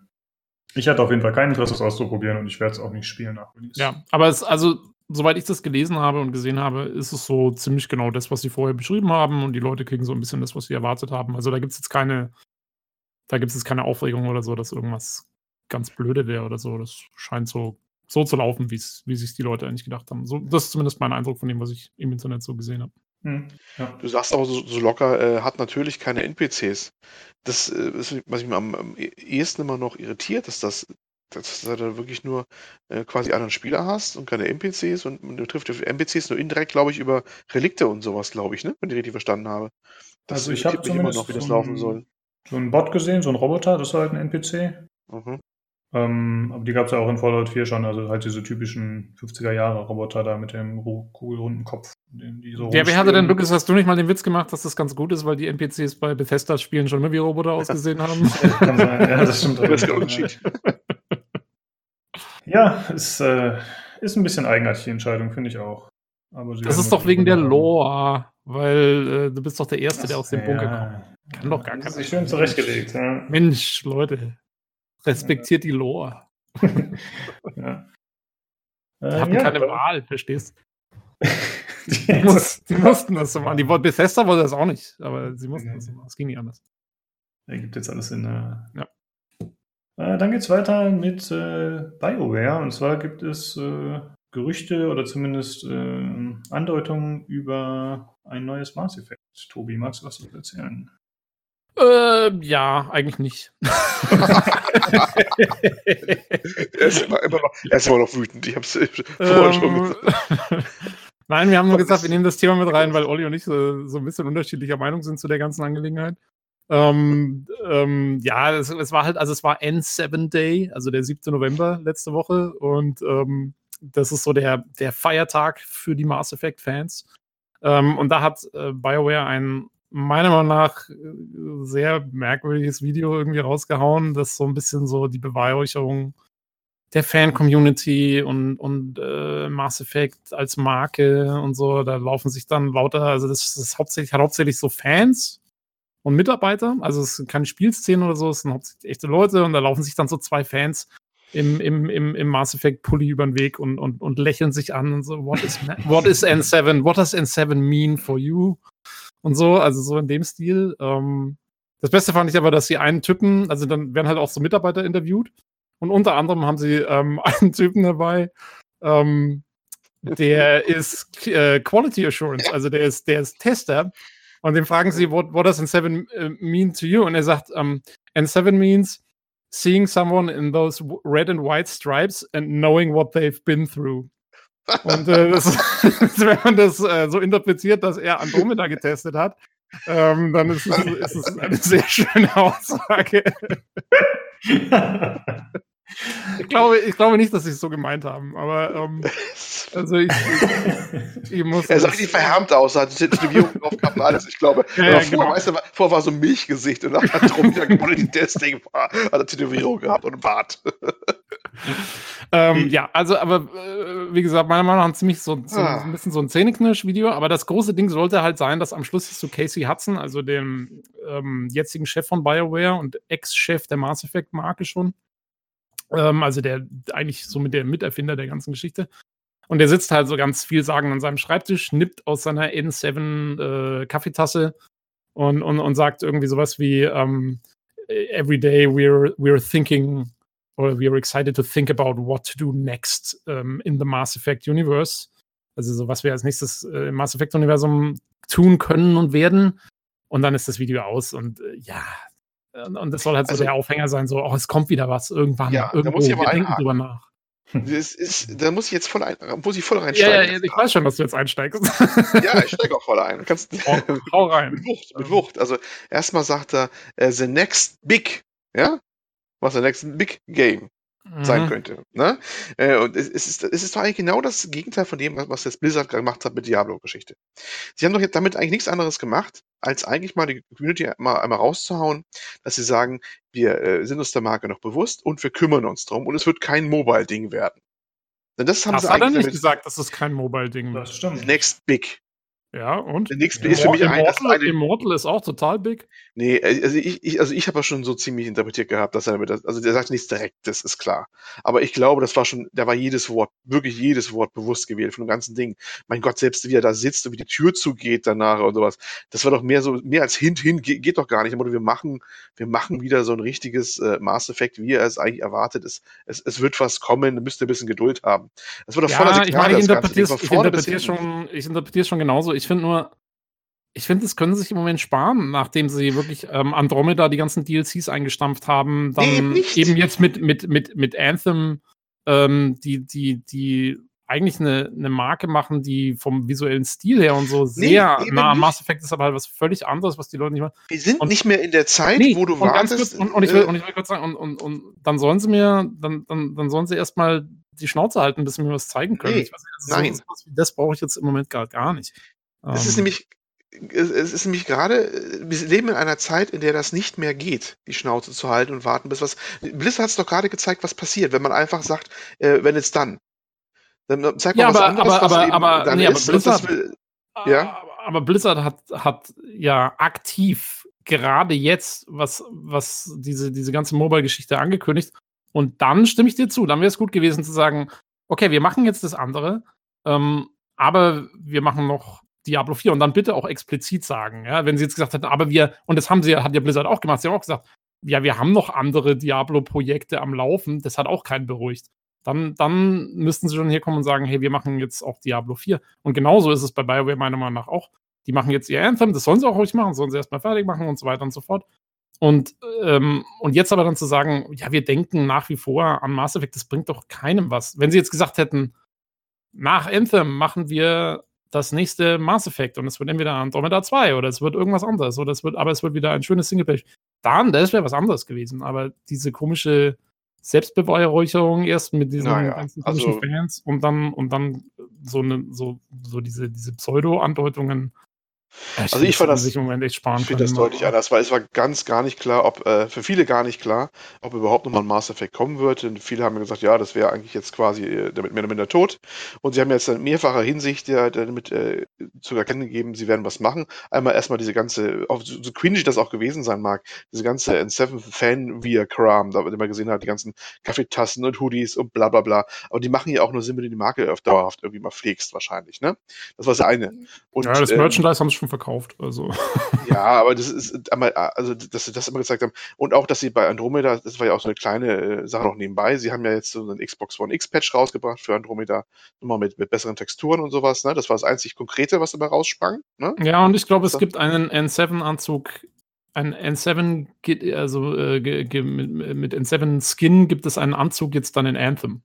Ich hatte auf jeden Fall kein Interesse, es auszuprobieren und ich werde es auch nicht spielen nach Release. ja, aber es, also, soweit ich das gelesen habe und gesehen habe, ist es so ziemlich genau das, was sie vorher beschrieben haben und die Leute kriegen so ein bisschen das, was sie erwartet haben. Also da gibt es jetzt keine, da gibt es jetzt keine Aufregung oder so, dass irgendwas ganz blöde wäre oder so. Das scheint so, so zu laufen, wie sich die Leute eigentlich gedacht haben. So, das ist zumindest mein Eindruck von dem, was ich im Internet so gesehen habe. Hm, ja. Du sagst aber so, so locker, äh, hat natürlich keine NPCs. Das äh, ist, was mich am, am ehesten immer noch irritiert, ist, dass dass du da wirklich nur äh, quasi anderen Spieler hast und keine NPCs und man trifft auf NPCs nur indirekt, glaube ich, über Relikte und sowas, glaube ich, ne? Wenn ich richtig verstanden habe. Das also ich habe immer noch, wie das so laufen soll. So einen Bot gesehen, so ein Roboter, das war halt ein NPC. Mhm. Ähm, aber die gab es ja auch in Fallout 4 schon, also halt diese typischen 50er-Jahre-Roboter da mit dem kugelrunden Kopf. Die so ja, wer hatte denn, Lukas, hast du nicht mal den Witz gemacht, dass das ganz gut ist, weil die NPCs bei Bethesda-Spielen schon immer wie Roboter ausgesehen haben? Kann sein, ja, das stimmt. das ist ja, es äh, ist ein bisschen eigenartige Entscheidung, finde ich auch. das ist doch wegen der Lore, weil äh, du bist doch der Erste, der aus dem ja, Bunker kommt. Kann doch gar keiner. Das ist schön zurechtgelegt. Ja. Mensch, Leute. Respektiert die Lore. ja. Die äh, hatten ja, keine Wahl, verstehst die, muss, die, mussten das so machen. Die Bethesda wollte das auch nicht, aber sie mussten das so machen. Es ging nicht anders. Ergibt jetzt alles in. Äh, ja. Äh, dann geht es weiter mit äh, BioWare. Und zwar gibt es äh, Gerüchte oder zumindest äh, Andeutungen über ein neues Mass Effect. Tobi, magst du was dazu erzählen? Äh, ja, eigentlich nicht. er, ist immer, immer noch, er ist immer noch wütend. Ich hab's vorher ähm, schon gesagt. Nein, wir haben nur gesagt, wir nehmen das Thema mit rein, weil Olli und ich so, so ein bisschen unterschiedlicher Meinung sind zu der ganzen Angelegenheit. Ähm, ähm, ja, es, es, war halt, also es war N7 Day, also der 7. November letzte Woche und ähm, das ist so der, der Feiertag für die Mass Effect-Fans. Ähm, und da hat äh, BioWare ein meiner Meinung nach äh, sehr merkwürdiges Video irgendwie rausgehauen, das so ein bisschen so die Beweihräucherung der Fan-Community und, und äh, Mass Effect als Marke und so, da laufen sich dann lauter, also das, das hauptsächlich, hat hauptsächlich so Fans und Mitarbeiter, also es sind keine Spielszenen oder so, es sind hauptsächlich echte Leute und da laufen sich dann so zwei Fans im, im, im, im Mass Effect Pulli über den Weg und, und, und lächeln sich an und so, what is, what is N7, what does N7 mean for you? Und so, also so in dem Stil. Ähm, das Beste fand ich aber, dass sie einen Typen, also dann werden halt auch so Mitarbeiter interviewt und unter anderem haben sie ähm, einen Typen dabei, ähm, der ist äh, Quality Assurance, also der ist, der ist Tester und den fragen sie, what, what does N7 uh, mean to you? Und er sagt, um, N7 means seeing someone in those red and white stripes and knowing what they've been through. Und äh, das, wenn man das äh, so interpretiert, dass er Andromeda getestet hat, ähm, dann ist es, ist es, eine sehr schöne Aussage. ich, glaube, ich glaube nicht, dass sie es so gemeint haben, aber ähm, also ich, ich, ich muss. Er sah richtig verhärmt aus, hat die Tätowierung drauf gehabt und alles. Ich glaube, ja, ja, vorher, genau. weißt du, vorher war so ein Milchgesicht und dann hat Andromeda die Testing war, hat er Tätowierung gehabt und Bart ähm, ja, also, aber äh, wie gesagt, meiner Meinung nach ein ziemlich so, so ah. ein bisschen so ein Zähneknirsch-Video. Aber das große Ding sollte halt sein, dass am Schluss siehst du Casey Hudson, also dem ähm, jetzigen Chef von BioWare und Ex-Chef der Mass Effect-Marke schon. Ähm, also der eigentlich so mit der Miterfinder der ganzen Geschichte. Und der sitzt halt so ganz viel sagen an seinem Schreibtisch, nippt aus seiner N7 äh, Kaffeetasse und, und, und sagt irgendwie sowas wie um, Every day we're, we're thinking or we are excited to think about what to do next um, in the Mass Effect Universe. Also so, was wir als nächstes äh, im Mass Effect Universum tun können und werden. Und dann ist das Video aus und äh, ja. Und das soll halt so also, der Aufhänger sein, so, oh, es kommt wieder was irgendwann. Ja, irgendwo. Da muss ich aber wir denken drüber nach. Ist, da muss ich jetzt voll, ein, muss ich voll reinsteigen. Ja, ja, ich weiß schon, dass du jetzt einsteigst. ja, ich steige auch voll ein. Kannst, hau, hau rein. Mit Wucht, mit Wucht. Also erstmal sagt er, uh, the next big, ja, was der nächste Big Game mhm. sein könnte. Ne? Äh, und es, ist, es ist doch eigentlich genau das Gegenteil von dem, was jetzt Blizzard gemacht hat mit Diablo-Geschichte. Sie haben doch jetzt damit eigentlich nichts anderes gemacht, als eigentlich mal die Community mal einmal rauszuhauen, dass sie sagen, wir äh, sind uns der Marke noch bewusst und wir kümmern uns drum und es wird kein Mobile-Ding werden. Denn das haben das sie er nicht gesagt, dass es kein Mobile-Ding wird. Das stimmt. Next Big. Ja, und? Der nächste ist für mich ein, Immortal, Immortal ist auch total big. Nee, also ich, ich, also ich habe ja schon so ziemlich interpretiert gehabt, dass er damit, also der sagt nichts direkt, das ist klar. Aber ich glaube, das war schon, da war jedes Wort, wirklich jedes Wort bewusst gewählt von dem ganzen Ding. Mein Gott, selbst wie er da sitzt und wie die Tür zugeht danach und sowas, das war doch mehr so, mehr als Hint hin, geht, geht doch gar nicht. Wir machen, wir machen wieder so ein richtiges äh, Mass Effect, wie er es eigentlich erwartet. Es, es, es wird was kommen, müsst ihr ein bisschen Geduld haben. Das wird doch ja, voller Signal, ich meine, ich interpretiere es schon, ich interpretiere schon genauso. Ich finde nur, ich finde, das können sie sich im Moment sparen, nachdem sie wirklich ähm, Andromeda die ganzen DLCs eingestampft haben. Dann nee, eben jetzt mit, mit, mit, mit Anthem ähm, die, die, die eigentlich eine, eine Marke machen, die vom visuellen Stil her und so sehr nee, nah am Mass Effect ist, aber halt was völlig anderes, was die Leute nicht machen. Wir sind und, nicht mehr in der Zeit, nee, wo du wartest. Kurz, und, und, ich will, äh, und ich will kurz sagen, und, und, und dann sollen sie mir, dann, dann, dann sollen sie erstmal die Schnauze halten, bis sie mir was zeigen können. Nee, weiß, nein. So, das brauche ich jetzt im Moment gar, gar nicht. Es ist ähm, nämlich es ist nämlich gerade, wir leben in einer Zeit, in der das nicht mehr geht, die Schnauze zu halten und warten, bis was. Blizzard hat es doch gerade gezeigt, was passiert, wenn man einfach sagt, äh, wenn es dann. Dann zeigt man ja, was aber, anderes, aber, was aber, aber, dann nee, ist. Aber Blizzard, will, ja? aber Blizzard hat, hat ja aktiv gerade jetzt was, was diese, diese ganze Mobile-Geschichte angekündigt. Und dann stimme ich dir zu. Dann wäre es gut gewesen zu sagen, okay, wir machen jetzt das andere, ähm, aber wir machen noch Diablo 4 und dann bitte auch explizit sagen, ja, wenn sie jetzt gesagt hätten, aber wir, und das haben sie ja, hat ja Blizzard auch gemacht, sie haben auch gesagt, ja, wir haben noch andere Diablo-Projekte am Laufen, das hat auch keinen beruhigt. Dann, dann müssten sie schon hier kommen und sagen, hey, wir machen jetzt auch Diablo 4. Und genauso ist es bei BioWare meiner Meinung nach auch. Die machen jetzt ihr Anthem, das sollen sie auch ruhig machen, sollen sie erstmal fertig machen und so weiter und so fort. Und, ähm, und jetzt aber dann zu sagen, ja, wir denken nach wie vor an Mass Effect, das bringt doch keinem was. Wenn sie jetzt gesagt hätten, nach Anthem machen wir das nächste Mass Effect und es wird entweder Andromeda 2 oder es wird irgendwas anderes oder es wird, aber es wird wieder ein schönes Singleplayer. Dann, das wäre was anderes gewesen, aber diese komische Selbstbeweihräucherung erst mit diesen naja, ganzen komischen also, Fans und dann und dann so eine so so diese diese Pseudo-Andeutungen ich also ich fand das, sich im Moment echt sparen ich finde das deutlich anders, weil es war ganz gar nicht klar, ob äh, für viele gar nicht klar, ob überhaupt nochmal ein Mass Effect kommen wird. Und viele haben gesagt, ja, das wäre eigentlich jetzt quasi äh, damit mehr oder minder tot. Und sie haben jetzt in mehrfacher Hinsicht ja, damit äh, zu erkennen gegeben, sie werden was machen. Einmal erstmal diese ganze, auch so, so cringy das auch gewesen sein mag, diese ganze N7 Fan via Kram, da man gesehen hat, die ganzen Kaffeetassen und Hoodies und bla bla bla. Aber die machen ja auch nur Sinn, wenn du die Marke auf dauerhaft irgendwie mal pflegst, wahrscheinlich, ne? Das war das eine. Und, ja, das ähm, Merchandise haben sie schon verkauft. Also. Ja, aber das ist also dass sie das immer gesagt haben. Und auch, dass sie bei Andromeda, das war ja auch so eine kleine äh, Sache noch nebenbei, sie haben ja jetzt so einen Xbox One X-Patch rausgebracht für Andromeda, nochmal mit, mit besseren Texturen und sowas. Ne? Das war das einzig Konkrete, was dabei raussprang. Ne? Ja, und ich glaube, es gibt einen N7-Anzug ein N7, also äh, mit, mit N7 Skin gibt es einen Anzug jetzt dann in Anthem.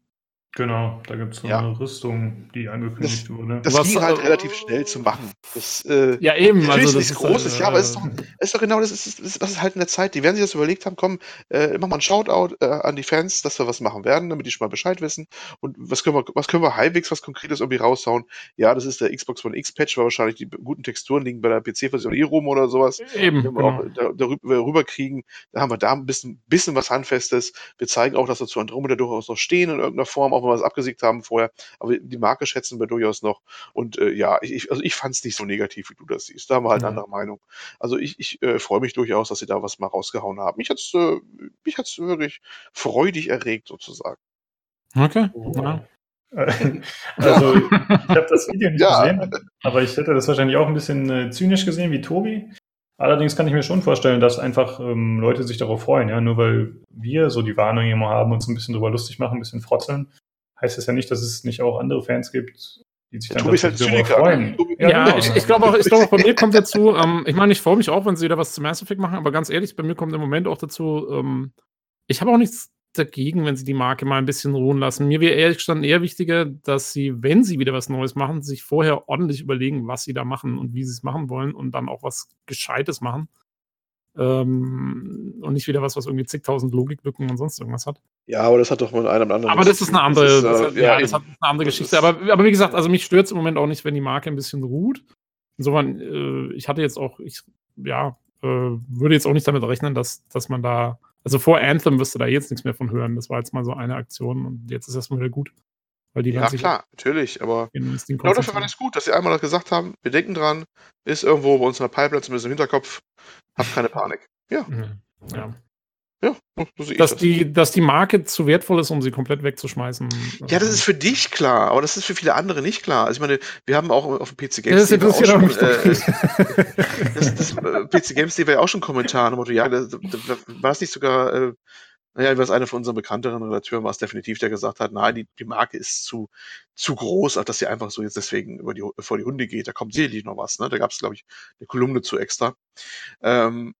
Genau, da gibt es so ja. eine Rüstung, die angekündigt das, wurde. Das Was, ging halt äh, relativ schnell zu machen. Das, äh, ja, eben. Also das ist großes, äh, ja, aber es ist, doch, ist doch genau das, ist, ist, das ist halt in der Zeit. Die werden sich das überlegt haben, komm, äh, mach mal ein Shoutout äh, an die Fans, dass wir was machen werden, damit die schon mal Bescheid wissen. Und was können wir, was können wir halbwegs was Konkretes irgendwie raushauen? Ja, das ist der Xbox One X-Patch, weil wahrscheinlich die guten Texturen liegen bei der PC-Version eh rum oder sowas. Eben. Wenn wir genau. auch da, darüber rüberkriegen, da haben wir da ein bisschen, bisschen was Handfestes. Wir zeigen auch, dass wir zu Andromeda durchaus noch stehen in irgendeiner Form, auch wenn wir es abgesiegt haben vorher. Aber die Marke schätzen wir durchaus noch. Und äh, ja, ich, also ich fand es nicht so negativ, wie du das siehst. Da haben wir halt eine mhm. andere Meinung. Also ich, ich äh, freue mich durchaus, dass sie da was mal rausgehauen haben. Mich hat es äh, mich hat's wirklich freudig erregt, sozusagen. Okay. Ja. Also, ich habe das Video nicht ja. gesehen, aber ich hätte das wahrscheinlich auch ein bisschen äh, zynisch gesehen wie Tobi. Allerdings kann ich mir schon vorstellen, dass einfach ähm, Leute sich darauf freuen, ja, nur weil wir so die Warnung immer haben, uns ein bisschen drüber lustig machen, ein bisschen frotzeln, heißt das ja nicht, dass es nicht auch andere Fans gibt, die sich dann Tobi halt freuen. Ja, ja genau. ich, ich glaube auch, ich glaube auch bei mir kommt dazu, ähm, ich meine, ich freue mich auch, wenn sie wieder was zu Mass Effect machen, aber ganz ehrlich, bei mir kommt im Moment auch dazu, ähm, ich habe auch nichts dagegen, wenn sie die Marke mal ein bisschen ruhen lassen. Mir wäre ehrlich gestanden eher wichtiger, dass sie, wenn sie wieder was Neues machen, sich vorher ordentlich überlegen, was sie da machen und wie sie es machen wollen und dann auch was Gescheites machen. Ähm, und nicht wieder was, was irgendwie zigtausend Logiklücken und sonst irgendwas hat. Ja, aber das hat doch mit einem anderen. Aber das ist eine andere, ist, äh, hat, ja, ja das hat eine andere Geschichte. Aber, aber wie gesagt, also mich stört es im Moment auch nicht, wenn die Marke ein bisschen ruht. Insofern, äh, ich hatte jetzt auch, ich, ja, äh, würde jetzt auch nicht damit rechnen, dass, dass man da, also vor Anthem wirst du da jetzt nichts mehr von hören. Das war jetzt mal so eine Aktion und jetzt ist erstmal wieder gut. Weil die ja, klar, natürlich, aber genau dafür war das gut, dass sie einmal noch gesagt haben, wir denken dran, ist irgendwo bei uns in der Pipeline, zumindest im Hinterkopf, habt keine Panik. Ja. Ja. Ja, so dass, das. die, dass die Marke zu wertvoll ist, um sie komplett wegzuschmeißen. Ja, das ist für dich klar, aber das ist für viele andere nicht klar. Also ich meine, wir haben auch auf dem PC Games ja, das auch schon, äh, das, das, äh, PC Games war ja auch schon Kommentar, Motto, ja, das, war das nicht sogar äh, Naja, du warst einer von unseren bekannteren Redakteuren, war es definitiv, der gesagt hat, nein, die, die Marke ist zu, zu groß, dass sie einfach so jetzt deswegen über die, vor die Hunde geht. Da kommt sicherlich noch was. Ne? Da gab es, glaube ich, eine Kolumne zu extra. Ähm,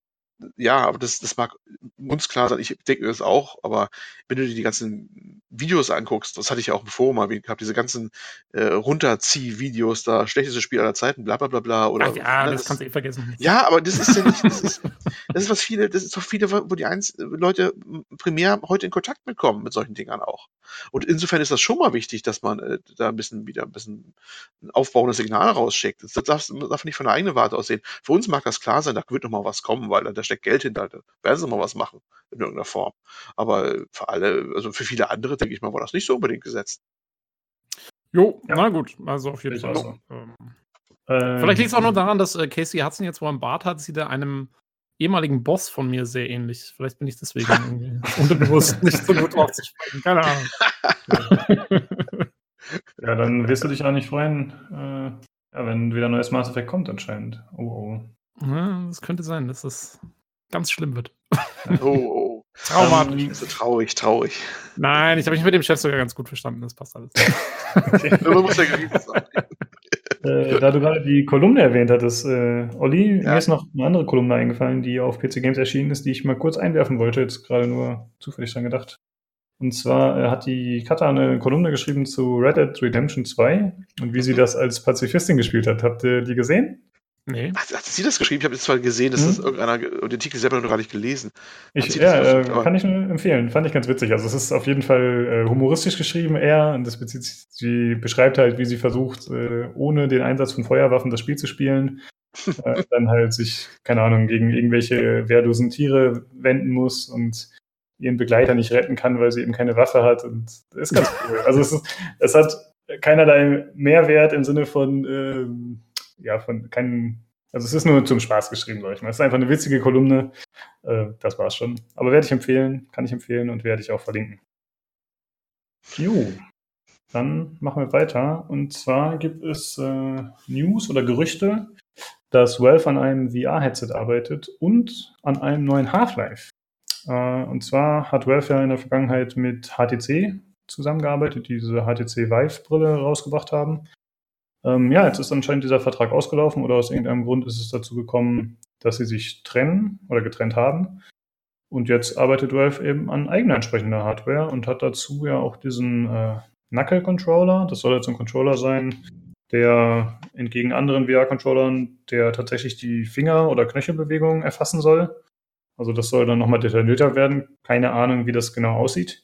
ja, aber das, das mag uns klar sein. Ich denke mir das auch, aber wenn du dir die ganzen Videos anguckst, das hatte ich ja auch bevor mal gehabt, diese ganzen äh, Runterzieh-Videos, da schlechteste Spiel aller Zeiten, bla bla bla bla. Oder, Ach ja, ne, das, kannst du eh vergessen. ja, aber das ist ja nicht, das ist, das ist was viele, das ist doch viele, wo die eins, Leute primär heute in Kontakt mitkommen mit solchen Dingern auch. Und insofern ist das schon mal wichtig, dass man äh, da ein bisschen wieder ein bisschen ein aufbauendes Signal rausschickt. Das darf, darf nicht von der eigenen Warte aussehen. Für uns mag das klar sein, da wird noch mal was kommen, weil da steckt Geld hinter, da werden sie mal was machen in irgendeiner Form. Aber für alle, also für viele andere, denke ich mal, war das nicht so unbedingt gesetzt. Jo, ja. na gut, also auf jeden Fall. So. Ähm, ähm, vielleicht liegt es auch nur daran, dass äh, Casey Hudson jetzt, wo er einen Bart hat, sieht er einem ehemaligen Boss von mir sehr ähnlich. Vielleicht bin ich deswegen irgendwie unterbewusst nicht so gut drauf zu sprechen. Keine Ahnung. ja, dann wirst du dich auch nicht freuen, äh, ja, wenn wieder ein neues Mass Effect kommt anscheinend. Oh, oh. Ja, das könnte sein, dass das ganz schlimm wird. Oh, oh. Traumatisch. Ähm, also traurig, traurig. Nein, ich habe mich mit dem Chef sogar ganz gut verstanden, das passt alles. okay. Man muss ja sein. Äh, da du gerade die Kolumne erwähnt hattest, äh, Olli, ja. mir ist noch eine andere Kolumne eingefallen, die auf PC Games erschienen ist, die ich mal kurz einwerfen wollte, jetzt gerade nur zufällig dran gedacht. Und zwar äh, hat die Katha eine Kolumne geschrieben zu Red Dead Redemption 2 und wie sie das als Pazifistin gespielt hat. Habt ihr die gesehen? Nee. Hat, hat sie das geschrieben? Ich habe jetzt zwar gesehen, dass hm? das irgendeiner, den Artikel selber noch gar nicht gelesen. Ich, ja, äh, kann ich nur empfehlen. Fand ich ganz witzig. Also es ist auf jeden Fall äh, humoristisch geschrieben eher. Und das bezieht, sie beschreibt halt, wie sie versucht, äh, ohne den Einsatz von Feuerwaffen das Spiel zu spielen. Äh, dann halt sich, keine Ahnung, gegen irgendwelche wehrlosen Tiere wenden muss und ihren Begleiter nicht retten kann, weil sie eben keine Waffe hat. Und das ist ganz cool. Also es, ist, es hat keinerlei Mehrwert im Sinne von ähm, ja, von keinem, also es ist nur zum Spaß geschrieben, sag ich mal. Es ist einfach eine witzige Kolumne. Äh, das war's schon. Aber werde ich empfehlen, kann ich empfehlen und werde ich auch verlinken. Jo, dann machen wir weiter. Und zwar gibt es äh, News oder Gerüchte, dass Valve an einem VR-Headset arbeitet und an einem neuen Half-Life. Äh, und zwar hat Valve ja in der Vergangenheit mit HTC zusammengearbeitet, die diese HTC Vive-Brille rausgebracht haben. Ähm, ja, jetzt ist anscheinend dieser Vertrag ausgelaufen oder aus irgendeinem Grund ist es dazu gekommen, dass sie sich trennen oder getrennt haben. Und jetzt arbeitet Valve eben an eigener entsprechender Hardware und hat dazu ja auch diesen äh, Knuckle Controller. Das soll jetzt ein Controller sein, der entgegen anderen VR-Controllern, der tatsächlich die Finger- oder Knöchelbewegungen erfassen soll. Also das soll dann nochmal detaillierter werden. Keine Ahnung, wie das genau aussieht.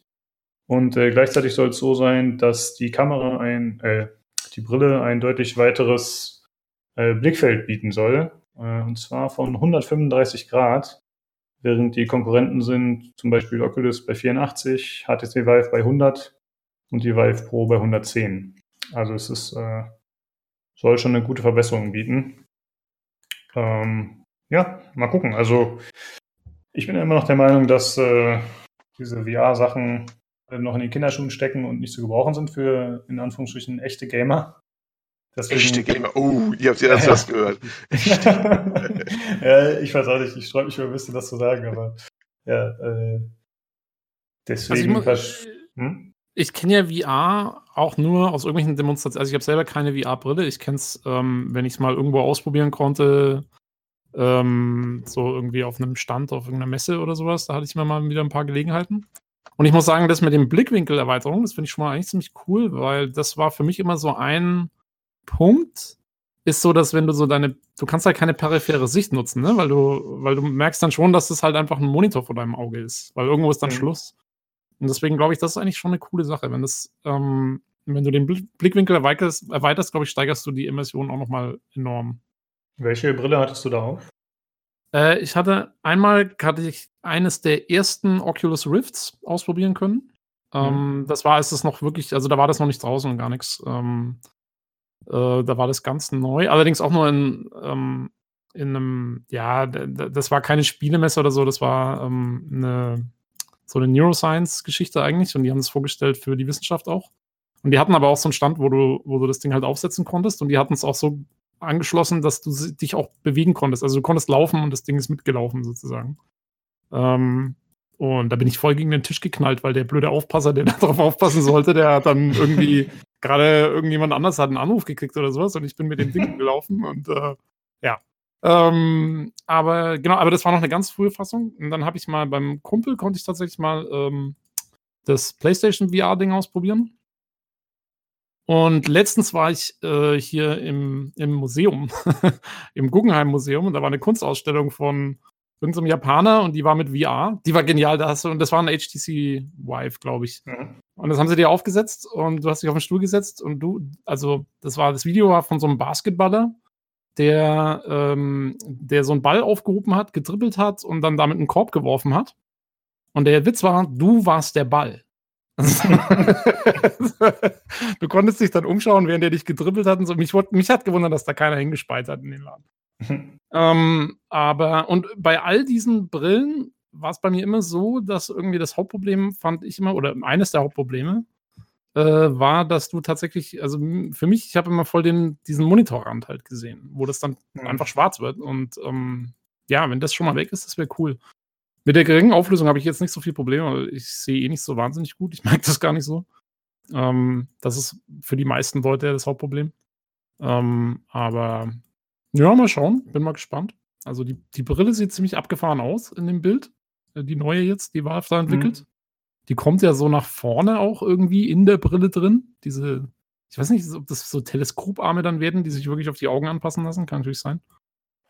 Und äh, gleichzeitig soll es so sein, dass die Kamera ein, äh, die Brille ein deutlich weiteres äh, Blickfeld bieten soll. Äh, und zwar von 135 Grad, während die Konkurrenten sind zum Beispiel Oculus bei 84, HTC Vive bei 100 und die Vive Pro bei 110. Also es ist, äh, soll schon eine gute Verbesserung bieten. Ähm, ja, mal gucken. Also ich bin immer noch der Meinung, dass äh, diese VR-Sachen noch in den Kinderschuhen stecken und nicht zu gebrauchen sind für, in Anführungsstrichen, echte Gamer. Deswegen, echte Gamer, oh, ihr habt ja erst was gehört. ja, ich weiß auch nicht, ich freue mich über ein bisschen, das zu sagen, aber ja, äh, deswegen. Also ich, hm? ich kenne ja VR auch nur aus irgendwelchen Demonstrationen. Also ich habe selber keine VR-Brille. Ich kenne es, ähm, wenn ich es mal irgendwo ausprobieren konnte, ähm, so irgendwie auf einem Stand, auf irgendeiner Messe oder sowas. Da hatte ich mir mal wieder ein paar Gelegenheiten. Und ich muss sagen, das mit dem Blickwinkelerweiterung, das finde ich schon mal eigentlich ziemlich cool, weil das war für mich immer so ein Punkt, ist so, dass wenn du so deine, du kannst halt keine periphere Sicht nutzen, ne? Weil du, weil du merkst dann schon, dass das halt einfach ein Monitor vor deinem Auge ist, weil irgendwo ist dann mhm. Schluss. Und deswegen glaube ich, das ist eigentlich schon eine coole Sache. Wenn das, ähm, wenn du den Blickwinkel erweiterst, erweiterst glaube ich, steigerst du die Immersion auch nochmal enorm. Welche Brille hattest du da auf? Äh, ich hatte einmal hatte ich eines der ersten Oculus Rifts ausprobieren können. Ähm, mhm. Das war, als es noch wirklich, also da war das noch nicht draußen und gar nichts. Ähm, äh, da war das ganz neu. Allerdings auch nur in, ähm, in einem, ja, das war keine Spielemesse oder so, das war ähm, eine, so eine Neuroscience-Geschichte eigentlich und die haben es vorgestellt für die Wissenschaft auch. Und die hatten aber auch so einen Stand, wo du, wo du das Ding halt aufsetzen konntest und die hatten es auch so angeschlossen, dass du dich auch bewegen konntest. Also du konntest laufen und das Ding ist mitgelaufen sozusagen. Ähm, Und da bin ich voll gegen den Tisch geknallt, weil der blöde Aufpasser, der darauf aufpassen sollte, der hat dann irgendwie gerade irgendjemand anders hat einen Anruf gekriegt oder sowas und ich bin mit dem Ding gelaufen und äh, ja. Ähm, aber genau, aber das war noch eine ganz frühe Fassung. Und dann habe ich mal beim Kumpel konnte ich tatsächlich mal ähm, das PlayStation VR-Ding ausprobieren. Und letztens war ich äh, hier im, im Museum, im Guggenheim Museum, und da war eine Kunstausstellung von irgendeinem Japaner und die war mit VR. Die war genial, da hast du, und das war ein HTC Vive, glaube ich. Mhm. Und das haben sie dir aufgesetzt und du hast dich auf den Stuhl gesetzt und du, also das war, das Video war von so einem Basketballer, der, ähm, der so einen Ball aufgehoben hat, getrippelt hat und dann damit einen Korb geworfen hat. Und der Witz war, du warst der Ball. du konntest dich dann umschauen, während er dich gedribbelt hat und so. Mich, mich hat gewundert, dass da keiner hingespeit hat in den Laden. ähm, aber, und bei all diesen Brillen war es bei mir immer so, dass irgendwie das Hauptproblem fand ich immer, oder eines der Hauptprobleme, äh, war, dass du tatsächlich, also für mich, ich habe immer voll den, diesen Monitorrand halt gesehen, wo das dann mhm. einfach schwarz wird. Und ähm, ja, wenn das schon mal weg ist, das wäre cool. Mit der geringen Auflösung habe ich jetzt nicht so viel Probleme, ich sehe eh nicht so wahnsinnig gut. Ich merke das gar nicht so. Ähm, das ist für die meisten Leute das Hauptproblem. Ähm, aber ja, mal schauen. Bin mal gespannt. Also die, die Brille sieht ziemlich abgefahren aus in dem Bild. Äh, die neue jetzt, die Valve da entwickelt. Mhm. Die kommt ja so nach vorne auch irgendwie in der Brille drin. Diese, ich weiß nicht, ob das so Teleskoparme dann werden, die sich wirklich auf die Augen anpassen lassen. Kann natürlich sein.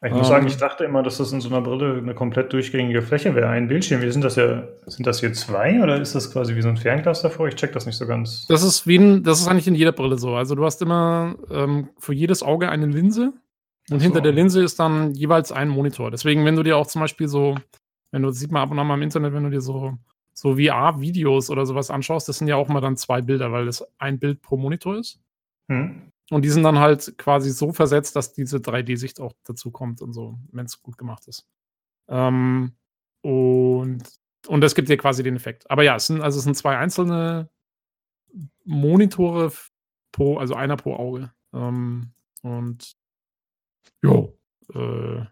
Ich muss sagen, ich ähm. dachte immer, dass das in so einer Brille eine komplett durchgängige Fläche wäre. Ein Bildschirm. Wie sind das ja? Sind das hier zwei oder ist das quasi wie so ein Fernglas davor? Ich check das nicht so ganz. Das ist wie ein, das ist eigentlich in jeder Brille so. Also du hast immer ähm, für jedes Auge eine Linse und so. hinter der Linse ist dann jeweils ein Monitor. Deswegen, wenn du dir auch zum Beispiel so, wenn du das sieht man ab und an mal im Internet, wenn du dir so so VR-Videos oder sowas anschaust, das sind ja auch mal dann zwei Bilder, weil das ein Bild pro Monitor ist. Hm. Und die sind dann halt quasi so versetzt, dass diese 3D-Sicht auch dazu kommt und so, wenn es gut gemacht ist. Ähm, und, und das gibt dir quasi den Effekt. Aber ja, es sind, also es sind zwei einzelne Monitore pro, also einer pro Auge. Ähm, und jo, äh,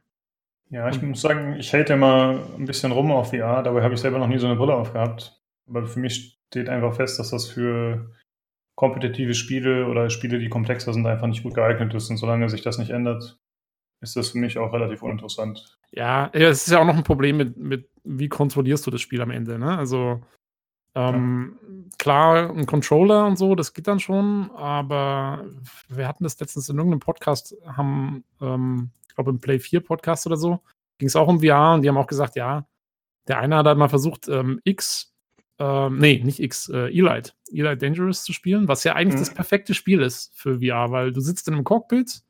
ja, ich muss sagen, ich hate immer ein bisschen rum auf VR, dabei habe ich selber noch nie so eine Brille aufgehabt. Aber für mich steht einfach fest, dass das für kompetitive Spiele oder Spiele, die komplexer sind, einfach nicht gut geeignet ist. Und solange sich das nicht ändert, ist das für mich auch relativ uninteressant. Ja, es ist ja auch noch ein Problem mit, mit wie kontrollierst du das Spiel am Ende. Ne? Also ähm, ja. klar, ein Controller und so, das geht dann schon, aber wir hatten das letztens in irgendeinem Podcast, haben, ähm, ich glaube im Play 4 Podcast oder so, ging es auch um VR und die haben auch gesagt, ja, der eine hat halt mal versucht, ähm, X ähm, nee, nicht X, äh, Elite, Elite Dangerous zu spielen, was ja eigentlich mhm. das perfekte Spiel ist für VR, weil du sitzt in einem Cockpit,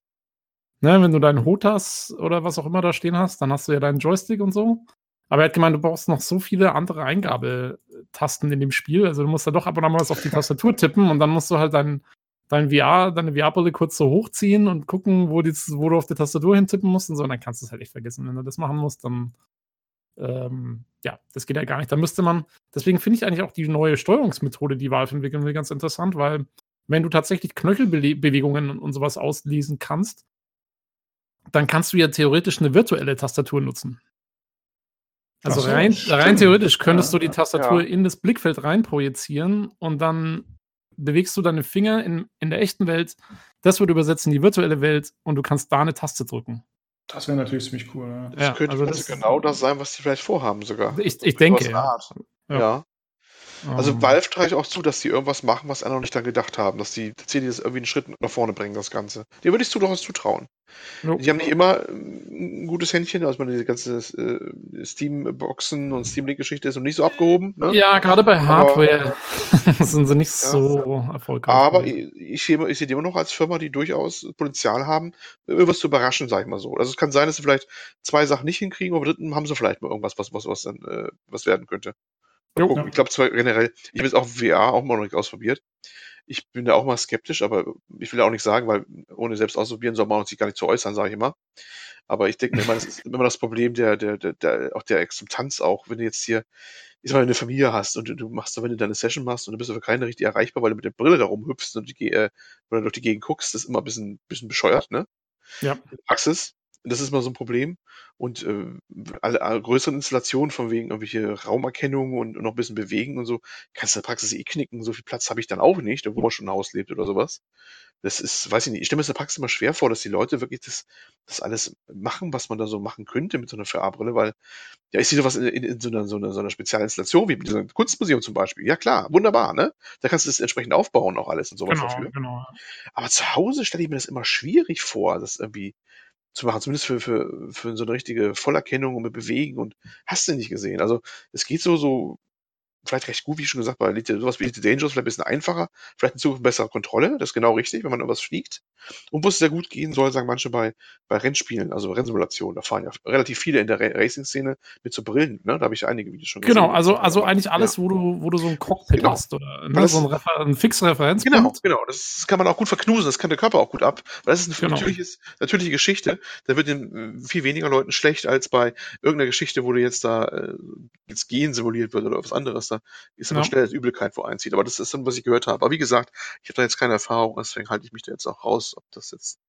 ne, wenn du deinen Hotas oder was auch immer da stehen hast, dann hast du ja deinen Joystick und so. Aber er hat gemeint, du brauchst noch so viele andere Eingabetasten in dem Spiel. Also du musst da doch ab und an mal was auf die Tastatur tippen und dann musst du halt dein, dein VR, deine VR-Brille kurz so hochziehen und gucken, wo, die, wo du auf die Tastatur hintippen musst und so. Und dann kannst du es halt echt vergessen. Wenn du das machen musst, dann ähm, ja, das geht ja gar nicht. Da müsste man, deswegen finde ich eigentlich auch die neue Steuerungsmethode, die Valve entwickeln will, ganz interessant, weil wenn du tatsächlich Knöchelbewegungen und sowas auslesen kannst, dann kannst du ja theoretisch eine virtuelle Tastatur nutzen. Also so, rein, rein, theoretisch könntest ja, du die Tastatur ja. in das Blickfeld rein projizieren und dann bewegst du deine Finger in, in der echten Welt, das wird übersetzt in die virtuelle Welt und du kannst da eine Taste drücken. Das wäre natürlich ziemlich cool. Ja. Das könnte also das genau das sein, was die vielleicht vorhaben sogar. Ich, ich denke. Ja. ja. Also um. Valve trage ich auch zu, dass die irgendwas machen, was andere nicht dann gedacht haben, dass die tatsächlich das irgendwie einen Schritt nach vorne bringen, das Ganze. Dem würde ich durchaus zutrauen. Nope. Die haben nicht immer ähm, ein gutes Händchen, also meine, diese ganze äh, Steam-Boxen und Steam-Link-Geschichte ist noch nicht so abgehoben. Ne? Ja, gerade bei Hardware aber, sind sie nicht ja, so erfolgreich. Aber ich, ich, sehe, ich sehe die immer noch als Firma, die durchaus Potenzial haben, irgendwas zu überraschen, sag ich mal so. Also es kann sein, dass sie vielleicht zwei Sachen nicht hinkriegen, aber dritten haben sie vielleicht mal irgendwas, was, was, was dann äh, was werden könnte. Jo, ja. Ich glaube zwar generell, ich habe jetzt auch VR auch mal noch nicht ausprobiert. Ich bin da auch mal skeptisch, aber ich will auch nicht sagen, weil ohne selbst ausprobieren soll man sich gar nicht zu äußern, sage ich immer. Aber ich denke mir immer, das ist immer das Problem der, der, der, der, auch der Akzeptanz auch, wenn du jetzt hier, ich sag mal, eine Familie hast und du, machst, wenn du deine Session machst und du bist aber keiner richtig erreichbar, weil du mit der Brille da rumhüpfst und die, äh, oder durch die Gegend guckst, das ist immer ein bisschen, bisschen bescheuert, ne? Ja. Praxis. Das ist mal so ein Problem. Und äh, alle, alle größeren Installationen von wegen irgendwelche Raumerkennung und noch ein bisschen bewegen und so, kannst du in der Praxis eh knicken. So viel Platz habe ich dann auch nicht, wo man schon ein Haus lebt oder sowas. Das ist, weiß ich nicht, ich stelle mir das in der Praxis immer schwer vor, dass die Leute wirklich das, das alles machen, was man da so machen könnte mit so einer VR-Brille, weil ja, ich sehe sowas in, in, in so, einer, so, einer, so einer Spezialinstallation wie mit diesem Kunstmuseum zum Beispiel. Ja klar, wunderbar, ne? Da kannst du das entsprechend aufbauen, auch alles und sowas Genau, dafür. genau. Aber zu Hause stelle ich mir das immer schwierig vor, das irgendwie zu machen, zumindest für, für, für so eine richtige Vollerkennung und mit Bewegen und hast du nicht gesehen. Also es geht so, so vielleicht recht gut, wie schon gesagt, bei sowas wie Elite Dangerous vielleicht ein bisschen einfacher, vielleicht in Zukunft bessere Kontrolle, das ist genau richtig, wenn man irgendwas fliegt. Und wo es sehr gut gehen soll, sagen manche bei, bei Rennspielen, also Rennsimulationen, da fahren ja relativ viele in der Ra- Racing-Szene mit so Brillen, ne? Da habe ich einige Videos schon gesehen. Genau, also, also eigentlich alles, wo du, wo du so ein Cockpit Genau. hast oder ne, so ein, Refer ein fixer Referenzpunkt. Genau, genau. Das kann man auch gut verknusen, das kann der Körper auch gut ab. Weil das ist eine Genau. natürliche Geschichte. Da wird den äh, viel weniger Leuten schlecht als bei irgendeiner Geschichte, wo du jetzt da äh, jetzt Gehen simuliert wird oder was anderes. Da ist immer Ja. schnell als Übelkeit wo einzieht. Aber das ist dann, was ich gehört habe. Aber wie gesagt, ich habe da jetzt keine Erfahrung, deswegen halte ich mich da jetzt auch raus, ob das jetzt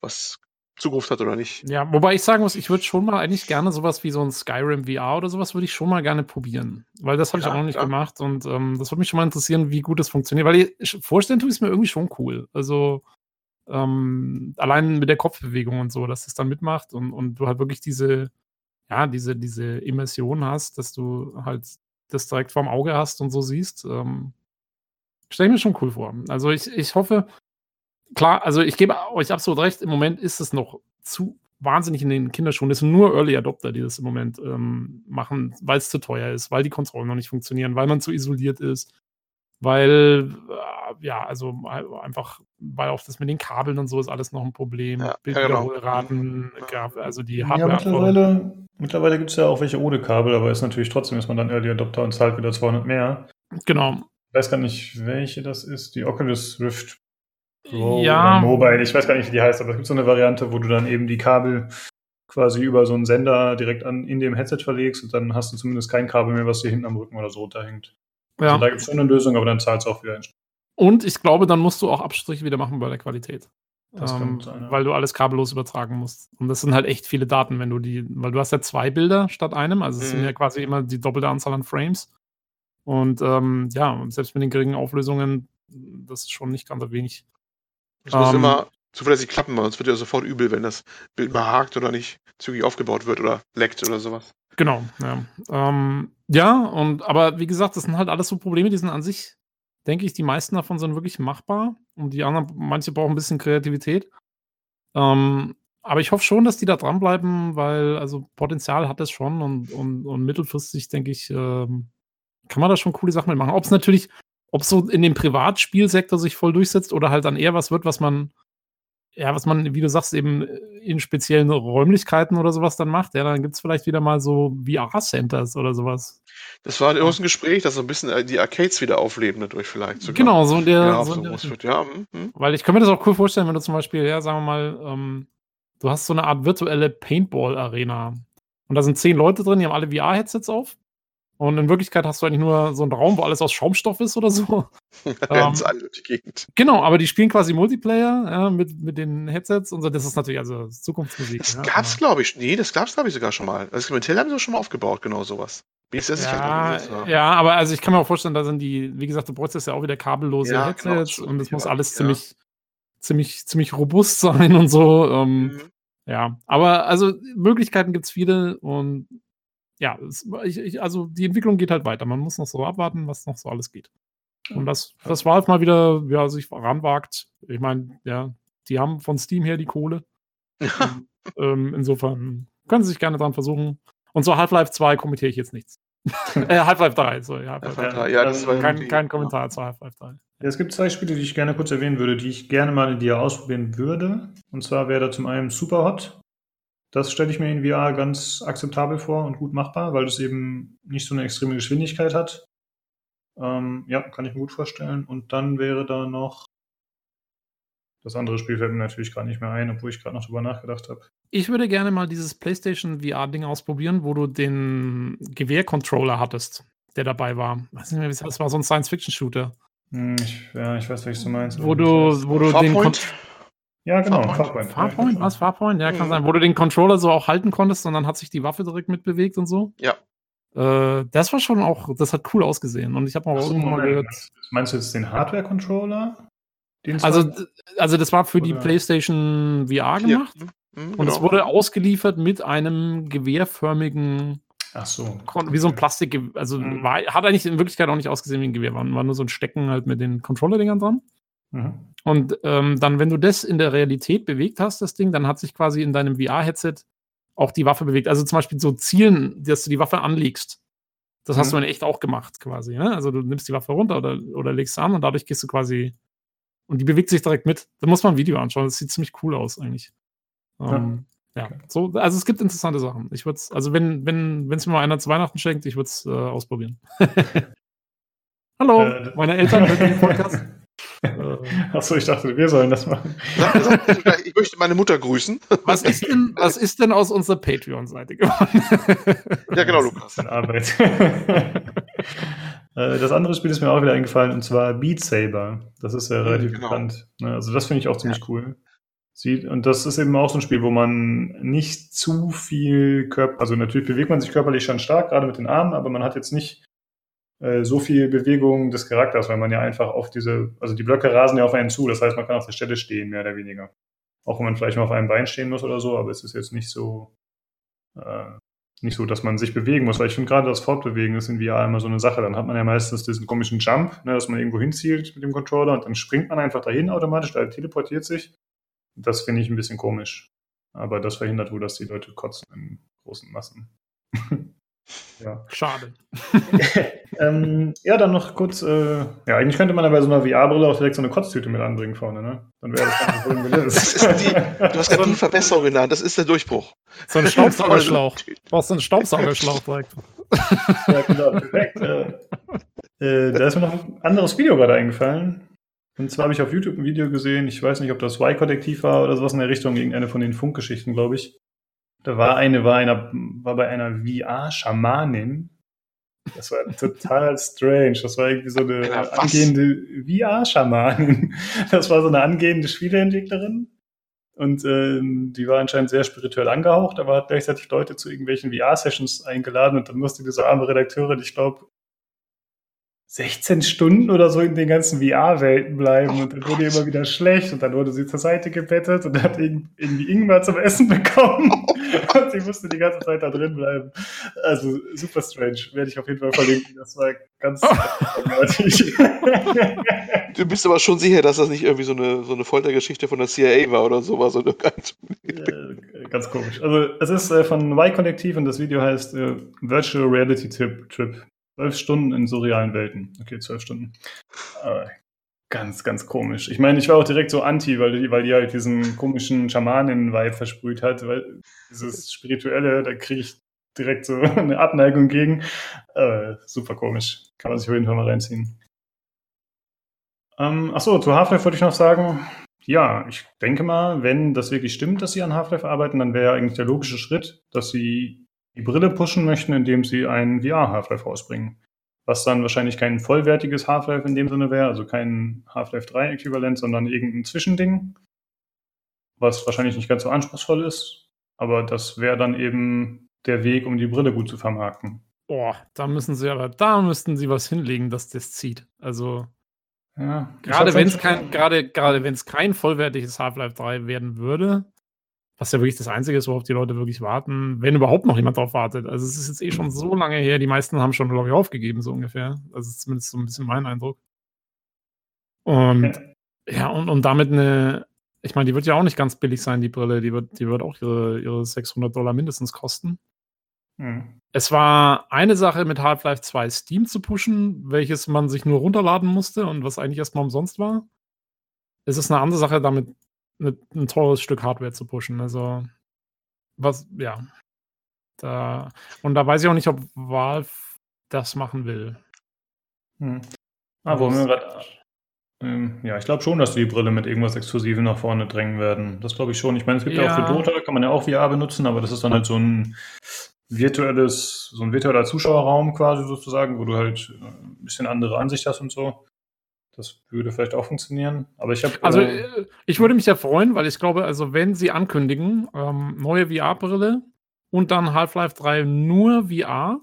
was Zukunft hat oder nicht. Ja, wobei ich sagen muss, ich würde schon mal eigentlich gerne sowas wie so ein Skyrim VR oder sowas würde ich schon mal gerne probieren. Weil das habe ich auch noch nicht klar. gemacht und ähm, das würde mich schon mal interessieren, wie gut das funktioniert. Weil ich, vorstellen tue ich es mir irgendwie schon cool. Also ähm, allein mit der Kopfbewegung und so, dass es dann mitmacht und, und du halt wirklich diese, ja, diese, diese Immersion hast, dass du halt das direkt vorm Auge hast und so siehst. Ähm, Stelle ich mir schon cool vor. Also ich, ich hoffe, klar, also ich gebe euch absolut recht, im Moment ist es noch zu wahnsinnig in den Kinderschuhen. Es sind nur Early Adopter, die das im Moment ähm, machen, weil es zu teuer ist, weil die Kontrollen noch nicht funktionieren, weil man zu isoliert ist, weil, äh, ja, also einfach, weil auch das mit den Kabeln und so ist alles noch ein Problem. Ja, ja, Bildwiederholraten, genau. Graf- also die Ja, Hardware. mittlerweile, mittlerweile gibt es ja auch welche ohne Kabel, aber ist natürlich trotzdem, ist man dann Early Adopter und zahlt wieder 200 mehr. Genau. Ich weiß gar nicht, welche das ist. Die Oculus Rift Pro Ja. oder Mobile. Ich weiß gar nicht, wie die heißt, aber es gibt so eine Variante, wo du dann eben die Kabel quasi über so einen Sender direkt an, in dem Headset verlegst und dann hast du zumindest kein Kabel mehr, was dir hinten am Rücken oder so runterhängt. Ja. Also da gibt es schon eine Lösung, aber dann zahlst du auch wieder entsprechend. Und ich glaube, dann musst du auch Abstriche wieder machen bei der Qualität. Ähm, sein, ja. Weil du alles kabellos übertragen musst. Und das sind halt echt viele Daten, wenn du die, weil du hast ja zwei Bilder statt einem, also es sind Mhm. ja quasi immer die doppelte Anzahl an Frames. Und ähm, ja, selbst mit den geringen Auflösungen, das ist schon nicht ganz so wenig. Es muss Ähm, immer zuverlässig klappen, weil sonst wird ja sofort übel, wenn das Bild mal hakt oder nicht zügig aufgebaut wird oder leckt oder sowas. Genau, ja. Ähm, ja, und aber wie gesagt, das sind halt alles so Probleme, die sind an sich, denke ich, die meisten davon sind wirklich machbar. Und die anderen, manche brauchen ein bisschen Kreativität. Ähm, aber ich hoffe schon, dass die da dranbleiben, weil also Potenzial hat es schon und, und, und mittelfristig, denke ich, ähm, kann man da schon coole Sachen mitmachen. Ob es natürlich, ob es so in dem Privatspielsektor sich voll durchsetzt oder halt dann eher was wird, was man, ja, was man, wie du sagst, eben in speziellen Räumlichkeiten oder sowas dann macht, ja, dann gibt es vielleicht wieder mal so VR-Centers oder sowas. Das war aus dem Gespräch, dass so ein bisschen äh, die Arcades wieder aufleben dadurch vielleicht sogar. Genau, so in der, Ja, so in der wird. Ja, hm, hm. Weil ich kann mir das auch cool vorstellen, wenn du zum Beispiel, ja, sagen wir mal, ähm, du hast so eine Art virtuelle Paintball-Arena. Und da sind zehn Leute drin, die haben alle VR-Headsets auf. Und in Wirklichkeit hast du eigentlich nur so einen Raum, wo alles aus Schaumstoff ist oder so. sie alle durch die Gegend. Genau, aber die spielen quasi Multiplayer ja, mit, mit den Headsets und so. Das ist natürlich also Zukunftsmusik. Das ja, gab's, glaube ich. Nee, das gab's, glaube ich, sogar schon mal. Das Experimentell haben sie schon mal aufgebaut, genau sowas. Sicher. Ja, das war. ja, aber also ich kann mir auch vorstellen, da sind die, wie gesagt, du bräuchst ja auch wieder kabellose Ja, Headsets genau, und es muss alles ja. ziemlich, ziemlich, ziemlich robust sein und so. Ähm, Mhm. Ja, aber also Möglichkeiten gibt es viele und ja, es, ich, ich, also die Entwicklung geht halt weiter. Man muss noch so abwarten, was noch so alles geht. Und das, das war halt mal wieder, ja, sich ranwagt. Ich meine, ja, die haben von Steam her die Kohle. Und, ähm, insofern können sie sich gerne dran versuchen. Und so Half-Life 2 kommentiere ich jetzt nichts. äh, Half-Life 3, sorry. Half-Life Half-Life 3. 3, ja, das war Kein, kein Kommentar zu Half-Life 3. Ja, es gibt zwei Spiele, die ich gerne kurz erwähnen würde, die ich gerne mal in dir ausprobieren würde. Und zwar wäre da zum einen Superhot. Das stelle ich mir in VR ganz akzeptabel vor und gut machbar, weil es eben nicht so eine extreme Geschwindigkeit hat. Ähm, ja, kann ich mir gut vorstellen. Und dann wäre da noch. Das andere Spiel fällt mir natürlich gerade nicht mehr ein, obwohl ich gerade noch drüber nachgedacht habe. Ich würde gerne mal dieses PlayStation VR-Ding ausprobieren, wo du den Gewehr-Controller hattest, der dabei war. Weiß nicht mehr, wie es heißt. Das war so ein Science-Fiction-Shooter. Hm, ich, ja, ich weiß, welches du meinst. Wo du, ich wo du den? Kon- Ja, genau, Farpoint. Farpoint. Farpoint? Was? Farpoint? Ja, kann Mhm. sein. Wo du den Controller so auch halten konntest und dann hat sich die Waffe direkt mitbewegt und so. Ja. Äh, das war schon auch, das hat cool ausgesehen. Und ich habe auch so, irgendwann mal gehört. Meinst du jetzt den Hardware-Controller? Es Also, also das war für die Oder- PlayStation VR gemacht. Mhm, Und es genau. wurde ausgeliefert mit einem gewehrförmigen, Ach so. Wie so ein Plastik, also Mhm. war, hat eigentlich in Wirklichkeit auch nicht ausgesehen wie ein Gewehr, war, war nur so ein Stecken halt mit den Controller-Dingern dran. Mhm. Und ähm, dann, wenn du das in der Realität bewegt hast, das Ding, dann hat sich quasi in deinem VR-Headset auch die Waffe bewegt. Also zum Beispiel so Zielen, dass du die Waffe anlegst. Das hast Mhm. du in echt auch gemacht, quasi. Ne? Also du nimmst die Waffe runter oder, oder legst sie an und dadurch gehst du quasi. Und die bewegt sich direkt mit. Da muss man ein Video anschauen. Das sieht ziemlich cool aus, eigentlich. Ähm, ja, Okay. so, also es gibt interessante Sachen. Ich würde es, also wenn, wenn, wenn es mir mal einer zu Weihnachten schenkt, ich würde es äh, ausprobieren. Hallo, Äh, meine Eltern hören den Podcast. Achso, ich dachte, wir sollen das machen. Ich möchte meine Mutter grüßen. Was ist denn, was ist denn aus unserer Patreon-Seite geworden? Ja, genau, Lukas. Arbeit. Äh, das andere Spiel ist mir auch wieder eingefallen, und zwar Beat Saber. Das ist ja relativ genau. bekannt. Ne, Also das finde ich auch ziemlich cool. Sieht, und das ist eben auch so ein Spiel, wo man nicht zu viel Körper, also natürlich bewegt man sich körperlich schon stark, gerade mit den Armen, aber man hat jetzt nicht so viel Bewegung des Charakters, weil man ja einfach auf diese, also die Blöcke rasen ja auf einen zu, das heißt, man kann auf der Stelle stehen, mehr oder weniger. Auch wenn man vielleicht mal auf einem Bein stehen muss oder so, aber es ist jetzt nicht so, äh, nicht so, dass man sich bewegen muss, weil ich finde gerade das Fortbewegen ist in VR immer so eine Sache. Dann hat man ja meistens diesen komischen Jump, ne, dass man irgendwo hinzielt mit dem Controller und dann springt man einfach dahin automatisch, da teleportiert sich. Das finde ich ein bisschen komisch. Aber das verhindert wohl, dass die Leute kotzen in großen Massen. ja. Schade. ähm, ja, dann noch kurz, äh, ja, eigentlich könnte man ja bei so einer VR-Brille auch direkt so eine Kotztüte mit anbringen vorne, ne? Dann wäre das ganze Problem gelöst. Das ist die, du hast gerade die Verbesserung genannt, das ist der Durchbruch. So ein Staubsaugerschlauch. Du brauchst so einen Staubsaugerschlauch direkt. Ja, genau, perfekt. Äh, äh, da ist mir noch ein anderes Video gerade eingefallen. Und zwar habe ich auf YouTube ein Video gesehen, ich weiß nicht, ob das Y-Kollektiv war oder sowas in der Richtung, irgendeine von den Funkgeschichten, glaube ich. Da war eine, war einer, war bei einer VR-Schamanin. Das war total strange. Das war irgendwie so eine was? angehende VR-Schamanin. Das war so eine angehende Spieleentwicklerin. Und ähm, die war anscheinend sehr spirituell angehaucht, aber hat gleichzeitig Leute zu irgendwelchen VR-Sessions eingeladen und dann musste diese arme Redakteurin, ich glaube, 16 Stunden oder so in den ganzen VR-Welten bleiben Oh und dann wurde ihr immer wieder schlecht und dann wurde sie zur Seite gebettet und hat irg- irgendwie Ingwer zum Essen bekommen und sie musste die ganze Zeit da drin bleiben. Also super strange, werde ich auf jeden Fall verlinken. Das war ganz problematisch. Du bist aber schon sicher, dass das nicht irgendwie so eine, so eine Foltergeschichte von der CIA war oder sowas. Oder ganz, Äh, ganz komisch. Also es ist äh, von Y-Kollektiv und das Video heißt äh, Virtual Reality Trip. Zwölf Stunden in surrealen Welten. Okay, zwölf Stunden. Aber ganz, ganz komisch. Ich meine, ich war auch direkt so anti, weil die, weil die halt diesen komischen Schamanen-Vibe versprüht hat, weil dieses Spirituelle, da kriege ich direkt so eine Abneigung gegen. Äh, super komisch. Kann man sich auf jeden Fall mal reinziehen. Ähm, achso, zu Half-Life wollte ich noch sagen. Ja, ich denke mal, wenn das wirklich stimmt, dass sie an Half-Life arbeiten, dann wäre eigentlich der logische Schritt, dass sie die Brille pushen möchten, indem sie ein VR-Half-Life rausbringen. Was dann wahrscheinlich kein vollwertiges Half-Life in dem Sinne wäre, also kein Half-Life 3-Äquivalent, sondern irgendein Zwischending, was wahrscheinlich nicht ganz so anspruchsvoll ist. Aber das wäre dann eben der Weg, um die Brille gut zu vermarkten. Boah, da müssen sie aber, da müssten sie was hinlegen, dass das zieht. Also, Ja, gerade wenn es kein, gerade, gerade wenn es kein vollwertiges Half-Life 3 werden würde, was ja wirklich das Einzige ist, worauf die Leute wirklich warten, wenn überhaupt noch jemand drauf wartet. Also es ist jetzt eh schon so lange her, die meisten haben schon, glaube ich, aufgegeben, so ungefähr. Das ist zumindest so ein bisschen mein Eindruck. Und Ja. ja, und, und damit eine, ich meine, die wird ja auch nicht ganz billig sein, die Brille, die wird, die wird auch ihre, ihre 600 Dollar mindestens kosten. Hm. Es war eine Sache mit Half-Life 2 Steam zu pushen, welches man sich nur runterladen musste und was eigentlich erstmal umsonst war. Es ist eine andere Sache, damit eine, ein teures Stück Hardware zu pushen. Also, was, ja. Da, und da weiß ich auch nicht, ob Valve das machen will. Hm. Ah, wo wir grad, ähm, ja, ich glaube schon, dass die die Brille mit irgendwas Exklusivem nach vorne drängen werden. Das glaube ich schon. Ich meine, es gibt ja. Ja. auch für Dota, kann man ja auch VR benutzen, aber das ist dann halt so ein virtuelles, so ein virtueller Zuschauerraum quasi sozusagen, wo du halt äh, ein bisschen andere Ansicht hast und so. Das würde vielleicht auch funktionieren. Aber ich habe. Also, äh, ich würde mich ja freuen, weil ich glaube, also, wenn sie ankündigen, ähm, neue VR-Brille und dann Half-Life 3 nur VR,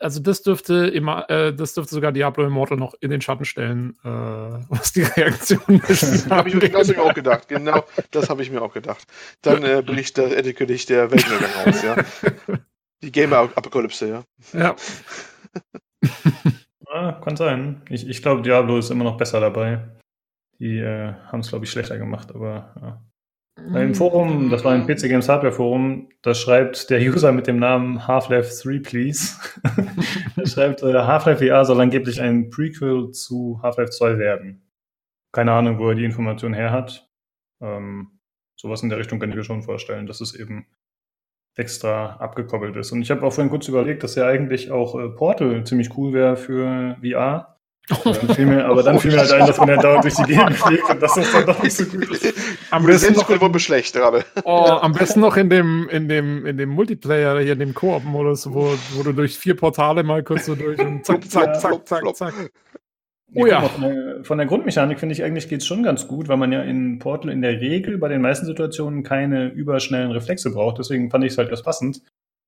also das dürfte immer, äh, das dürfte sogar Diablo Immortal noch in den Schatten stellen, äh, was die Reaktion ist. habe ich mir genauso auch gedacht. Genau, das habe ich mir auch gedacht. Dann äh, bricht das Endgültig der Weltuntergang aus, ja. Die Gamer-Apokalypse, ja. Ja. ah, kann sein. Ich, ich glaube, Diablo ist immer noch besser dabei. Die äh, haben es, glaube ich, schlechter gemacht, aber ja. Im Forum, das war ein PC Games Hardware Forum, da schreibt der User mit dem Namen Half-Life 3, please. er schreibt, äh, Half-Life VR soll angeblich ein Prequel zu Half-Life 2 werden. Keine Ahnung, wo er die Information her hat. Ähm, sowas in der Richtung kann ich mir schon vorstellen, dass es eben extra abgekoppelt ist. Und ich habe auch vorhin kurz überlegt, dass ja eigentlich auch äh, Portal ziemlich cool wäre für VR. Dann mir, aber dann fiel mir halt ein, dass man ja dauernd durch die Gegend fliegt und dass das dann doch nicht so gut ist. Am besten noch wohl beschlecht gerade. Oh, am besten noch in dem, in dem, in dem Multiplayer, hier in dem Koop-Modus, wo, wo du durch vier Portale mal kurz so durch und zack, zack, zack, zack, zack. Oh ja. Von der, von der Grundmechanik finde ich eigentlich geht es schon ganz gut, weil man ja in Portal in der Regel bei den meisten Situationen keine überschnellen Reflexe braucht. Deswegen fand ich es halt erst passend.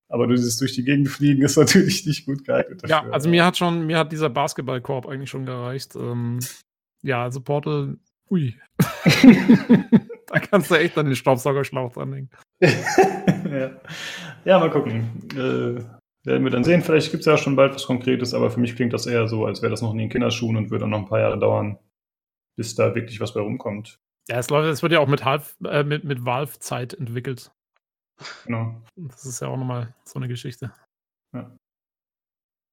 Aber du siehst durch die Gegend fliegen, ist natürlich nicht gut geeignet. Dafür. Ja, also mir hat schon, mir hat dieser Basketballkorb eigentlich schon gereicht. Ähm, ja, also Portal, ui. da kannst du echt an den Staubsaugerschlauch dranhängen. ja. ja, mal gucken. Äh, werden wir dann sehen. Vielleicht gibt es ja schon bald was Konkretes, aber für mich klingt das eher so, als wäre das noch in den Kinderschuhen und würde dann noch ein paar Jahre dauern, bis da wirklich was bei rumkommt. Ja, es, läuft, es wird ja auch mit, Half, äh, mit, mit Valve-Zeit entwickelt. Genau. Das ist ja auch nochmal so eine Geschichte. Ja.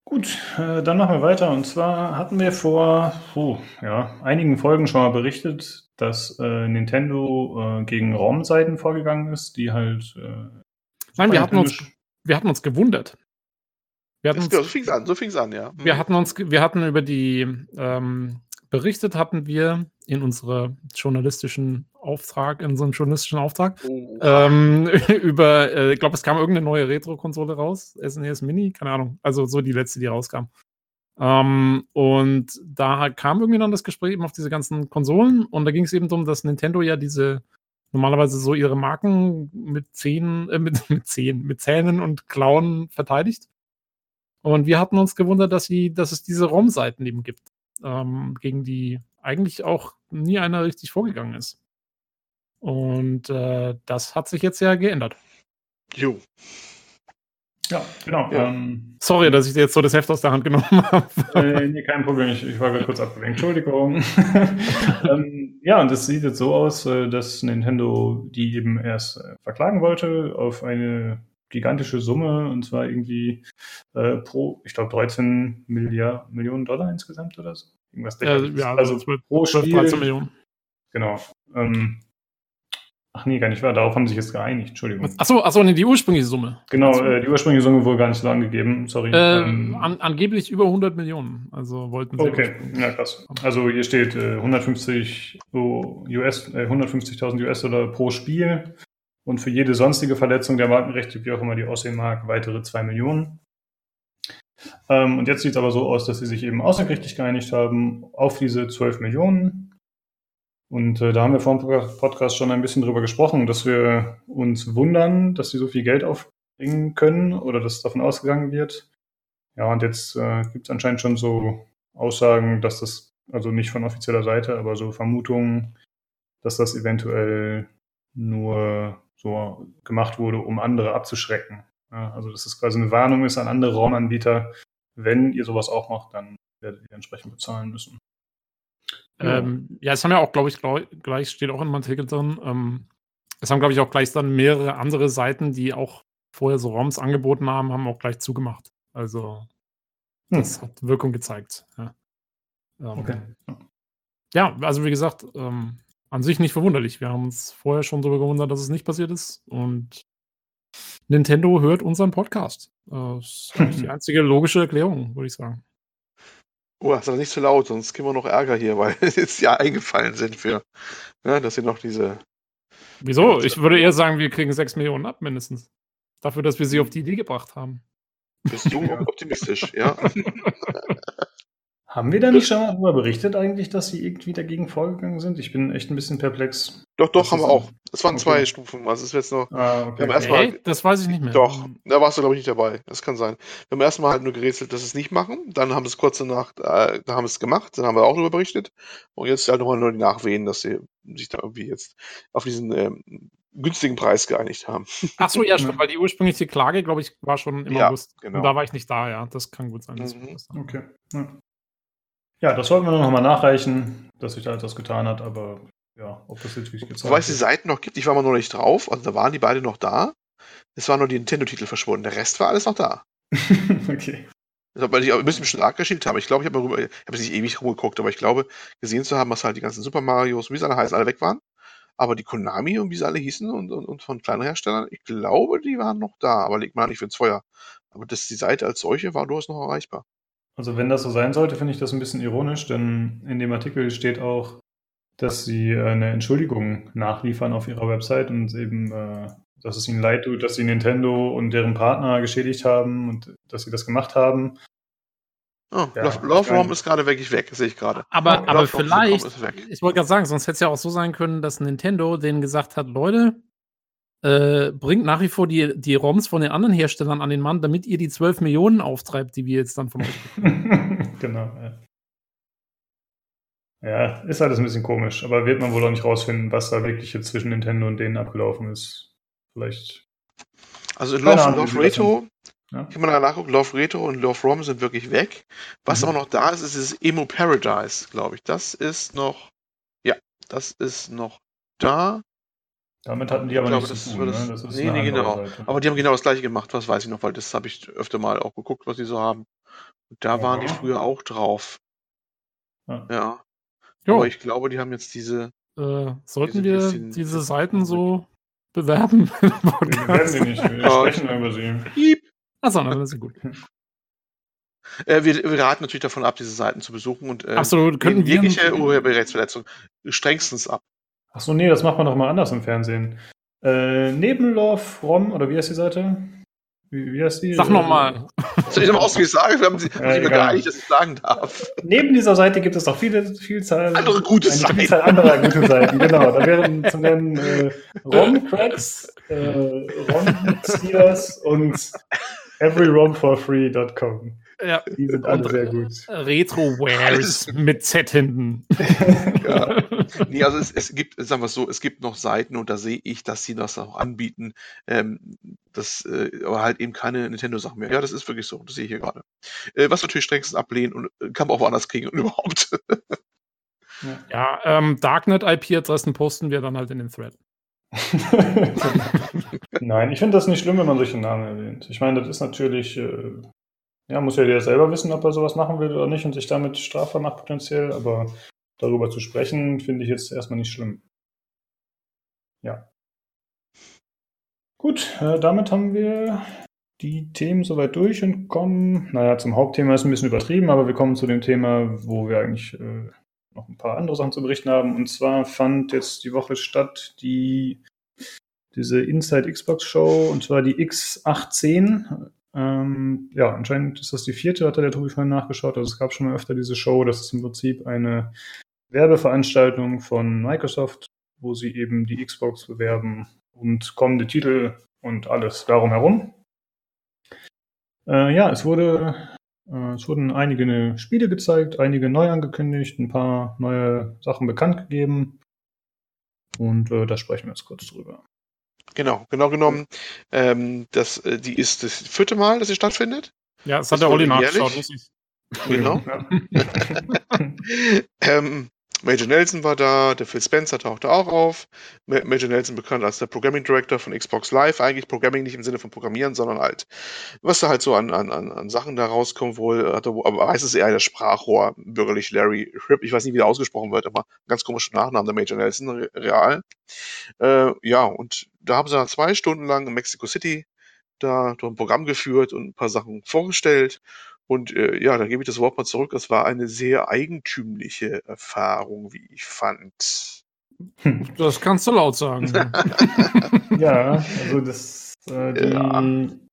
Gut, äh, dann machen wir weiter. Und zwar hatten wir vor oh, ja, einigen Folgen schon mal berichtet, dass äh, Nintendo äh, gegen ROM-Seiten vorgegangen ist, die halt. Äh, Nein, wir hatten, uns, wir hatten uns gewundert. Wir hatten uns, so fing es an, so fing es an, ja. Wir hatten uns, wir hatten über die ähm, berichtet hatten wir in unserer journalistischen Auftrag, in unserem journalistischen Auftrag, oh. ähm, über, äh, ich glaube, es kam irgendeine neue Retro-Konsole raus, SNES e Mini, keine Ahnung, also so die letzte, die rauskam. Ähm, und da kam irgendwie dann das Gespräch eben auf diese ganzen Konsolen und da ging es eben darum, dass Nintendo ja diese normalerweise so ihre Marken mit Zähnen, äh, mit, mit Zähnen, mit Zähnen und Klauen verteidigt. Und wir hatten uns gewundert, dass sie, dass es diese ROM-Seiten eben gibt ähm, gegen die eigentlich auch nie einer richtig vorgegangen ist. Und äh, das hat sich jetzt ja geändert. Jo. Ja, genau. Ja. Ähm, Sorry, dass ich dir jetzt so das Heft aus der Hand genommen habe. Äh, nee, kein Problem, ich, ich war gerade kurz abgelenkt. Entschuldigung. ähm, ja, und es sieht jetzt so aus, äh, dass Nintendo die eben erst äh, verklagen wollte auf eine gigantische Summe und zwar irgendwie äh, pro, ich glaube, 13 Milliard, Millionen Dollar insgesamt oder so. Irgendwas ja, ja, also, pro 12, Spiel. 13 Millionen. Genau. Ähm, ach nee, gar nicht wahr. Darauf haben sie sich jetzt geeinigt. Entschuldigung. Achso, achso, nee, die ursprüngliche Summe. Genau, äh, die ursprüngliche Summe wurde gar nicht so angegeben. Sorry. Äh, ähm, an, angeblich über 100 Millionen. Also wollten sie. Okay, ja krass. Also hier steht äh, 150 US, 150.000 US-Dollar pro Spiel und für jede sonstige Verletzung der Markenrechte, wie auch immer die aussehen mag, weitere 2 Millionen. Ähm, und jetzt sieht es aber so aus, dass sie sich eben außergerichtlich geeinigt haben auf diese 12 Millionen. Und äh, da haben wir vor dem Podcast schon ein bisschen drüber gesprochen, dass wir uns wundern, dass sie so viel Geld aufbringen können oder dass davon ausgegangen wird. Ja, und jetzt äh, gibt es anscheinend schon so Aussagen, dass das, also nicht von offizieller Seite, aber so Vermutungen, dass das eventuell nur so gemacht wurde, um andere abzuschrecken. Ja, also dass es quasi eine Warnung ist an andere Raumanbieter, wenn ihr sowas auch macht, dann werdet ihr entsprechend bezahlen müssen. Ähm, ja, es haben ja auch, glaube ich, gleich steht auch in meinem Artikel drin, ähm, es haben, glaube ich, auch gleich dann mehrere andere Seiten, die auch vorher so ROMs angeboten haben, haben auch gleich zugemacht. Also hm. das hm. hat Wirkung gezeigt. Ja. Ähm, okay. Ja, also wie gesagt, ähm, an sich nicht verwunderlich. Wir haben uns vorher schon darüber gewundert, dass es nicht passiert ist. Und Nintendo hört unseren Podcast. Das ist die einzige logische Erklärung, würde ich sagen. Oh, sag nicht zu laut, sonst kriegen wir noch Ärger hier, weil jetzt ja eingefallen sind für, ja, dass sie noch diese. Wieso? Ich würde eher sagen, wir kriegen 6 Millionen ab, mindestens. Dafür, dass wir sie auf die Idee gebracht haben. Bist du optimistisch, ja? Haben wir da nicht schon mal darüber berichtet eigentlich, dass sie irgendwie dagegen vorgegangen sind? Ich bin echt ein bisschen perplex. Doch, doch, Das haben wir auch. Das waren okay. zwei Stufen. Also es ist jetzt noch. Ah, Wir okay. haben erstmal- Ey, das weiß ich nicht mehr. Doch, da warst du, glaube ich, nicht dabei. Das kann sein. Wir haben erstmal halt nur gerätselt, dass sie es nicht machen. Dann haben sie es kurz danach, äh, da haben sie es gemacht. Dann haben wir auch darüber berichtet. Und jetzt halt nochmal nur die Nachwehen, dass sie sich da irgendwie jetzt auf diesen ähm, günstigen Preis geeinigt haben. Ach so, ja, stimmt, weil die ursprüngliche Klage, glaube ich, war schon im Ja, August. genau. Und da war ich nicht da, ja. Das kann gut sein. Mhm. Okay. Ja. Ja, das sollten wir noch mal nachreichen, dass sich da etwas getan hat, aber ja, ob das jetzt wirklich gezeigt Wobei es die. Seiten noch gibt, ich war mal noch nicht drauf. Also da waren die beide noch da. Es waren nur die Nintendo-Titel verschwunden. Der Rest war alles noch da. okay. Das hat man sich auch ein bisschen schon arg geschickt haben. Ich glaube, ich habe ich habe nicht ewig rumgeguckt, aber ich glaube, gesehen zu haben, dass halt die ganzen Super Marios, wie sie alle heißen, alle weg waren. Aber die Konami und wie sie alle hießen und, und, und von kleinen Herstellern, ich glaube, die waren noch da, aber legt man nicht für ins Feuer. Aber das, die Seite als solche war durchaus noch erreichbar. Also wenn das so sein sollte, finde ich das ein bisschen ironisch, denn in dem Artikel steht auch, dass sie eine Entschuldigung nachliefern auf ihrer Website und eben, äh, dass es ihnen leid tut, dass sie Nintendo und deren Partner geschädigt haben und dass sie das gemacht haben. Oh, Ja, Love, ist gerade wirklich weg, sehe ich gerade. Aber, aber vielleicht, ich wollte gerade sagen, sonst hätte es ja auch so sein können, dass Nintendo denen gesagt hat, Leute, äh, bringt nach wie vor die, die ROMs von den anderen Herstellern an den Mann, damit ihr die 12 Millionen auftreibt, die wir jetzt dann von euch genau. Ja. ja, ist alles ein bisschen komisch, aber wird man wohl auch nicht rausfinden, was da wirklich jetzt zwischen Nintendo und denen abgelaufen ist. Vielleicht. Also in Love, Love Retro, Ja. kann mal nachgucken, Love Retro und Love Rom sind wirklich weg. Was Mhm. aber noch da ist, ist das Emo Paradise, glaube ich. Das ist noch, ja, das ist noch da. Damit hatten die aber Ich glaube, nichts das zu tun. das- ne? das nee, nee, genau. Seite. Aber die haben genau das gleiche gemacht, was weiß ich noch, weil das habe ich öfter mal auch geguckt, was die so haben. Und da waren die Ja. früher auch drauf. Ja. Ja. Jo, Aber ich glaube, die haben jetzt diese. äh, sollten Diese wir bisschen- diese Seiten so bewerben? Wir werden sie nicht. Wir Ja. sprechen über sie. Piep. Achso, dann ist ja gut. Äh, wir, wir raten natürlich davon ab, diese Seiten zu besuchen und äh, Absolut, könnten wir. jegliche Urheberrechtsverletzung strengstens ab. Achso, nee, das macht man doch mal anders im Fernsehen. Äh, neben Love Rom, oder wie heißt die Seite? Wie, wie heißt die? Sag nochmal. Soll ich nochmal sagen? Wir haben sie Ja, haben immer egal. geeinigt, dass ich sagen darf. Neben dieser Seite gibt es noch viele, Vielzahl, Andere gute eine Seiten. Vielzahl anderer gute Seiten. Genau, da wären zu nennen äh, Rom-Cracks, äh, Rom-Stealers und everyromforfree.com. Ja, Die sind alle sehr gut. Retro-Wares mit Z hinten. Ja. Nee, also es, es gibt, sagen wir es so, es gibt noch Seiten und da sehe ich, dass sie das auch anbieten. Ähm, das, äh, aber halt eben keine Nintendo-Sachen mehr. Ja, das ist wirklich so. Das sehe ich hier gerade. Äh, was wir natürlich strengstens ablehnen und äh, kann man auch woanders kriegen und überhaupt. Ja, ähm, Darknet-IP-Adressen posten wir dann halt in den Thread. Nein, ich finde das nicht schlimm, wenn man solche Namen erwähnt. Ich meine, das ist natürlich, äh, ja, muss ja jeder selber wissen, ob er sowas machen will oder nicht und sich damit strafbar macht potenziell, aber darüber zu sprechen, finde ich jetzt erstmal nicht schlimm. Ja. Gut, äh, damit haben wir die Themen soweit durch und kommen, naja, zum Hauptthema ist ein bisschen übertrieben, aber wir kommen zu dem Thema, wo wir eigentlich äh, noch ein paar andere Sachen zu berichten haben. Und zwar fand jetzt die Woche statt die diese Inside Xbox Show und zwar die X18. Ähm, ja, anscheinend ist das die vierte, hat der Tobi vorhin nachgeschaut. Also es gab schon mal öfter diese Show. Das ist im Prinzip eine Werbeveranstaltung von Microsoft, wo sie eben die Xbox bewerben und kommende Titel und alles darum herum. Äh, ja, es wurde äh, es wurden einige Spiele gezeigt, einige neu angekündigt, ein paar neue Sachen bekannt gegeben. Und äh, da sprechen wir jetzt kurz drüber. Genau, genau genommen. Ähm, das, äh, die ist das vierte Mal, dass sie stattfindet. Ja, das Das hat der Olli nachgeschaut. Genau. Ähm, Major Nelson war da, der Phil Spencer tauchte auch auf. Ma- Major Nelson bekannt als der Programming Director von Xbox Live. Eigentlich Programming nicht im Sinne von Programmieren, sondern halt, was da halt so an, an, an Sachen da rauskommt, wohl, hat er, wo- aber meistens eher das Sprachrohr, bürgerlich Larry Fripp. Ich weiß nicht, wie der ausgesprochen wird, aber ganz komischer Nachname, der Major Nelson, re- real. Äh, ja, und da haben sie dann zwei Stunden lang in Mexico City da durch ein Programm geführt und ein paar Sachen vorgestellt. Und äh, ja, da gebe ich das Wort mal zurück. Das war eine sehr eigentümliche Erfahrung, wie ich fand. Das kannst du laut sagen. ja, also das, äh, die, Ja.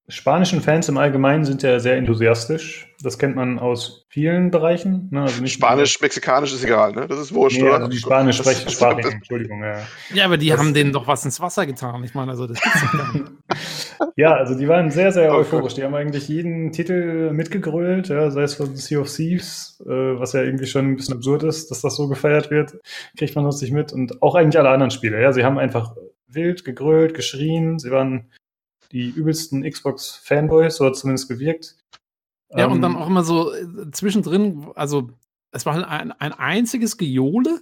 spanischen Fans im Allgemeinen sind ja sehr enthusiastisch. Das kennt man aus vielen Bereichen. Ne? Also Spanisch, Mexikanisch ist egal, ne? Das ist wurscht, nee, Also die Spanisch sprechen Entschuldigung. Ja, ja aber die das haben denen doch was ins Wasser getan. Ich meine, also das Ja, also die waren sehr, sehr oh, euphorisch. Die haben eigentlich jeden Titel mitgegrölt, ja, sei es von Sea of Thieves, äh, was ja irgendwie schon ein bisschen absurd ist, dass das so gefeiert wird, kriegt man sonst nicht mit. Und auch eigentlich alle anderen Spiele. Ja, sie haben einfach wild gegrölt, geschrien. Sie waren die übelsten Xbox-Fanboys, so hat es zumindest gewirkt. Ja, ähm, und dann auch immer so äh, zwischendrin, also es war ein, ein einziges Gejohle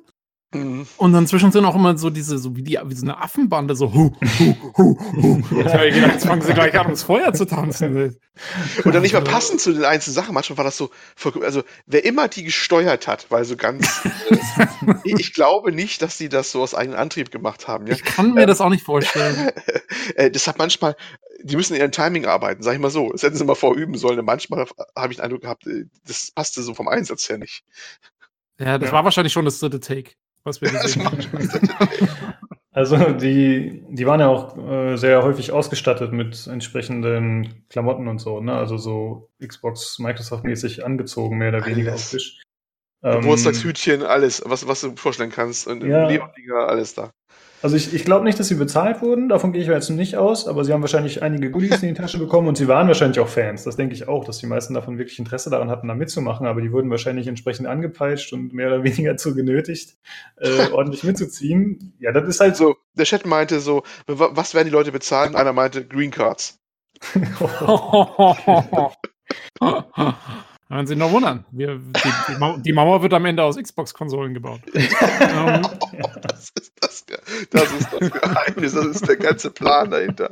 Mhm. Und dann zwischendrin auch immer so diese, so wie, die, wie so eine Affenbande, so hu, hu, hu, hu. Und ich habe gedacht, jetzt fangen sie gleich an, ums Feuer zu tanzen. Und dann nicht mal passend zu den einzelnen Sachen. Manchmal war das so, also wer immer die gesteuert hat, weil so ganz, äh, ich glaube nicht, dass die das so aus eigenem Antrieb gemacht haben. Ja? Ich kann mir ähm, das auch nicht vorstellen. äh, das hat manchmal, die müssen in ihrem Timing arbeiten, sag ich mal so. Das hätten sie mal vorüben sollen. Manchmal habe ich den Eindruck gehabt, äh, das passte so vom Einsatz her nicht. Ja, das ja. war wahrscheinlich schon das dritte Take was wir gesehen haben. Also die, die waren ja auch äh, sehr häufig ausgestattet mit entsprechenden Klamotten und so, ne? Also so Xbox, Microsoft-mäßig angezogen, mehr oder weniger auf Tisch. Ähm, Geburtstagshütchen, alles, was, was du vorstellen kannst. Und ja, Leberliga, alles da. Also ich, ich glaube nicht, dass sie bezahlt wurden, davon gehe ich jetzt nicht aus, aber sie haben wahrscheinlich einige Goodies in die Tasche bekommen und sie waren wahrscheinlich auch Fans. Das denke ich auch, dass die meisten davon wirklich Interesse daran hatten, da mitzumachen, aber die wurden wahrscheinlich entsprechend angepeitscht und mehr oder weniger dazu genötigt, äh, ordentlich mitzuziehen. Ja, das ist halt so. Der Chat meinte so, was werden die Leute bezahlen? Einer meinte Green Cards. Hören Sie noch wundern. Wir, die, die, Mauer wird am Ende aus Xbox-Konsolen gebaut. ähm, das, ist das, das ist das Geheimnis, das ist der ganze Plan dahinter.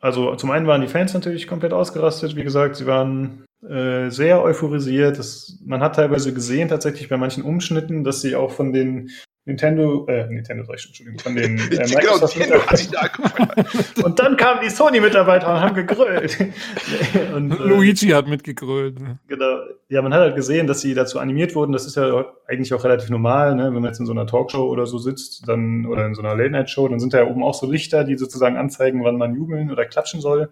also zum einen waren die Fans natürlich komplett ausgerastet. Wie gesagt, sie waren äh, sehr euphorisiert. Das, man hat teilweise gesehen, tatsächlich bei manchen Umschnitten, dass sie auch von den Nintendo, äh, Nintendo sag ich schon, Entschuldigung, von den äh, genau, Microsoft Und dann kamen die Sony-Mitarbeiter und haben gegrölt. und, äh, Luigi hat mitgegrölt. Ne? Genau. Ja, man hat halt gesehen, dass sie dazu animiert wurden. Das ist ja eigentlich auch relativ normal, ne? wenn man jetzt in so einer Talkshow oder so sitzt, dann, oder in so einer Late-Night-Show, dann sind da ja oben auch so Lichter, die sozusagen anzeigen, wann man jubeln oder klatschen soll.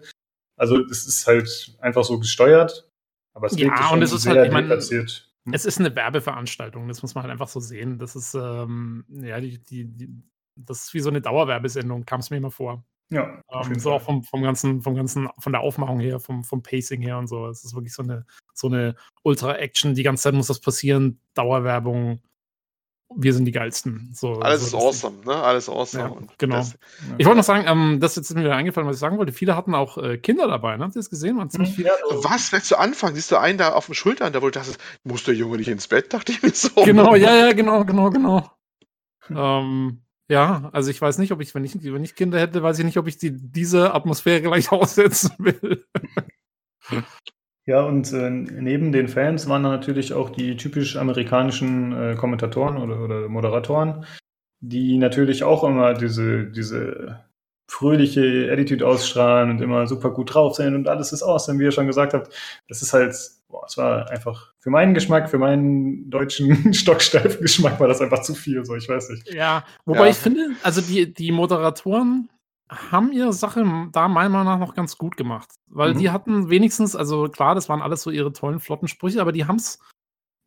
Also, das ist halt einfach so gesteuert. Aber es ja, und es ist halt, ich meine. Es ist eine Werbeveranstaltung, das muss man halt einfach so sehen. Das ist, ähm, ja, die, die, die, das ist wie so eine Dauerwerbesendung, kam es mir immer vor. Ja. Ähm, so auch vom, vom, ganzen, vom ganzen, von der Aufmachung her, vom, vom Pacing her und so. Es ist wirklich so eine, so eine Ultra-Action, die ganze Zeit muss das passieren, Dauerwerbung, wir sind die geilsten. So, Alles so, ist awesome, ne? Alles awesome. Ja, genau. Das, ich wollte noch sagen, ähm, das ist jetzt mir wieder eingefallen, was ich sagen wollte. Viele hatten auch äh, Kinder dabei, ne? Habt ihr das gesehen? Waren ziemlich viele. Was? Vielleicht zu Anfang siehst du einen da auf dem Schultern, da wo du dachtest, muss der Junge nicht ins Bett, dachte ich mir so. Genau, ja, ja, genau, genau, genau. ähm, ja, also ich weiß nicht, ob ich, wenn ich, wenn ich Kinder hätte, weiß ich nicht, ob ich die, diese Atmosphäre gleich aussetzen will. Ja, und äh, neben den Fans waren da natürlich auch die typisch amerikanischen äh, Kommentatoren oder, oder Moderatoren, die natürlich auch immer diese, diese fröhliche Attitude ausstrahlen und immer super gut drauf sind und alles ist awesome, wie ihr schon gesagt habt. Das ist halt, boah, es war einfach für meinen Geschmack, für meinen deutschen stocksteifen Geschmack war das einfach zu viel, so ich weiß nicht. Ja, wobei ja. ich finde, also die, die Moderatoren haben ihre Sache da meiner Meinung nach noch ganz gut gemacht. Weil mhm. die hatten wenigstens, also klar, das waren alles so ihre tollen, flotten Sprüche, aber die haben es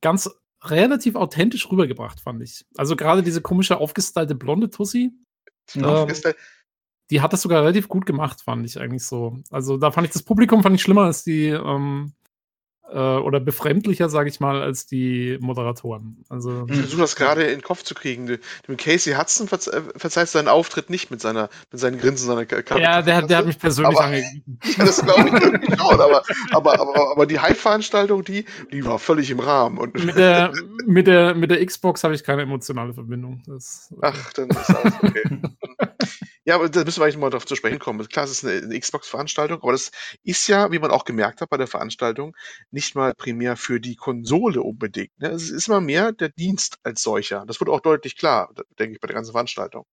ganz relativ authentisch rübergebracht, fand ich. Also gerade diese komische aufgestylte blonde Tussi. Ähm, die hat das sogar relativ gut gemacht, fand ich eigentlich so. Also da fand ich das Publikum fand ich schlimmer als die, ähm, äh, oder befremdlicher, sage ich mal, als die Moderatoren. Also, ich versuche das gerade in den Kopf zu kriegen. Dem Casey Hudson verze äh, verzeiht seinen Auftritt nicht mit, seiner, mit seinen Grinsen seiner Karte. Ja, der, der hat mich persönlich angegeben. Ja, das glaube ich irgendwie schon, aber, aber, aber, aber die Hype-Veranstaltung, die, die war völlig im Rahmen. Und mit, der, mit, der, mit der Xbox habe ich keine emotionale Verbindung. Das, Ach, dann ist alles okay. Ja, aber da müssen wir eigentlich mal darauf zu sprechen kommen. Klar, es ist eine, eine Xbox-Veranstaltung, aber das ist ja, wie man auch gemerkt hat bei der Veranstaltung, nicht mal primär für die Konsole unbedingt. Ne? Es ist immer mehr der Dienst als solcher. Das wird auch deutlich klar, denke ich, bei der ganzen Veranstaltung.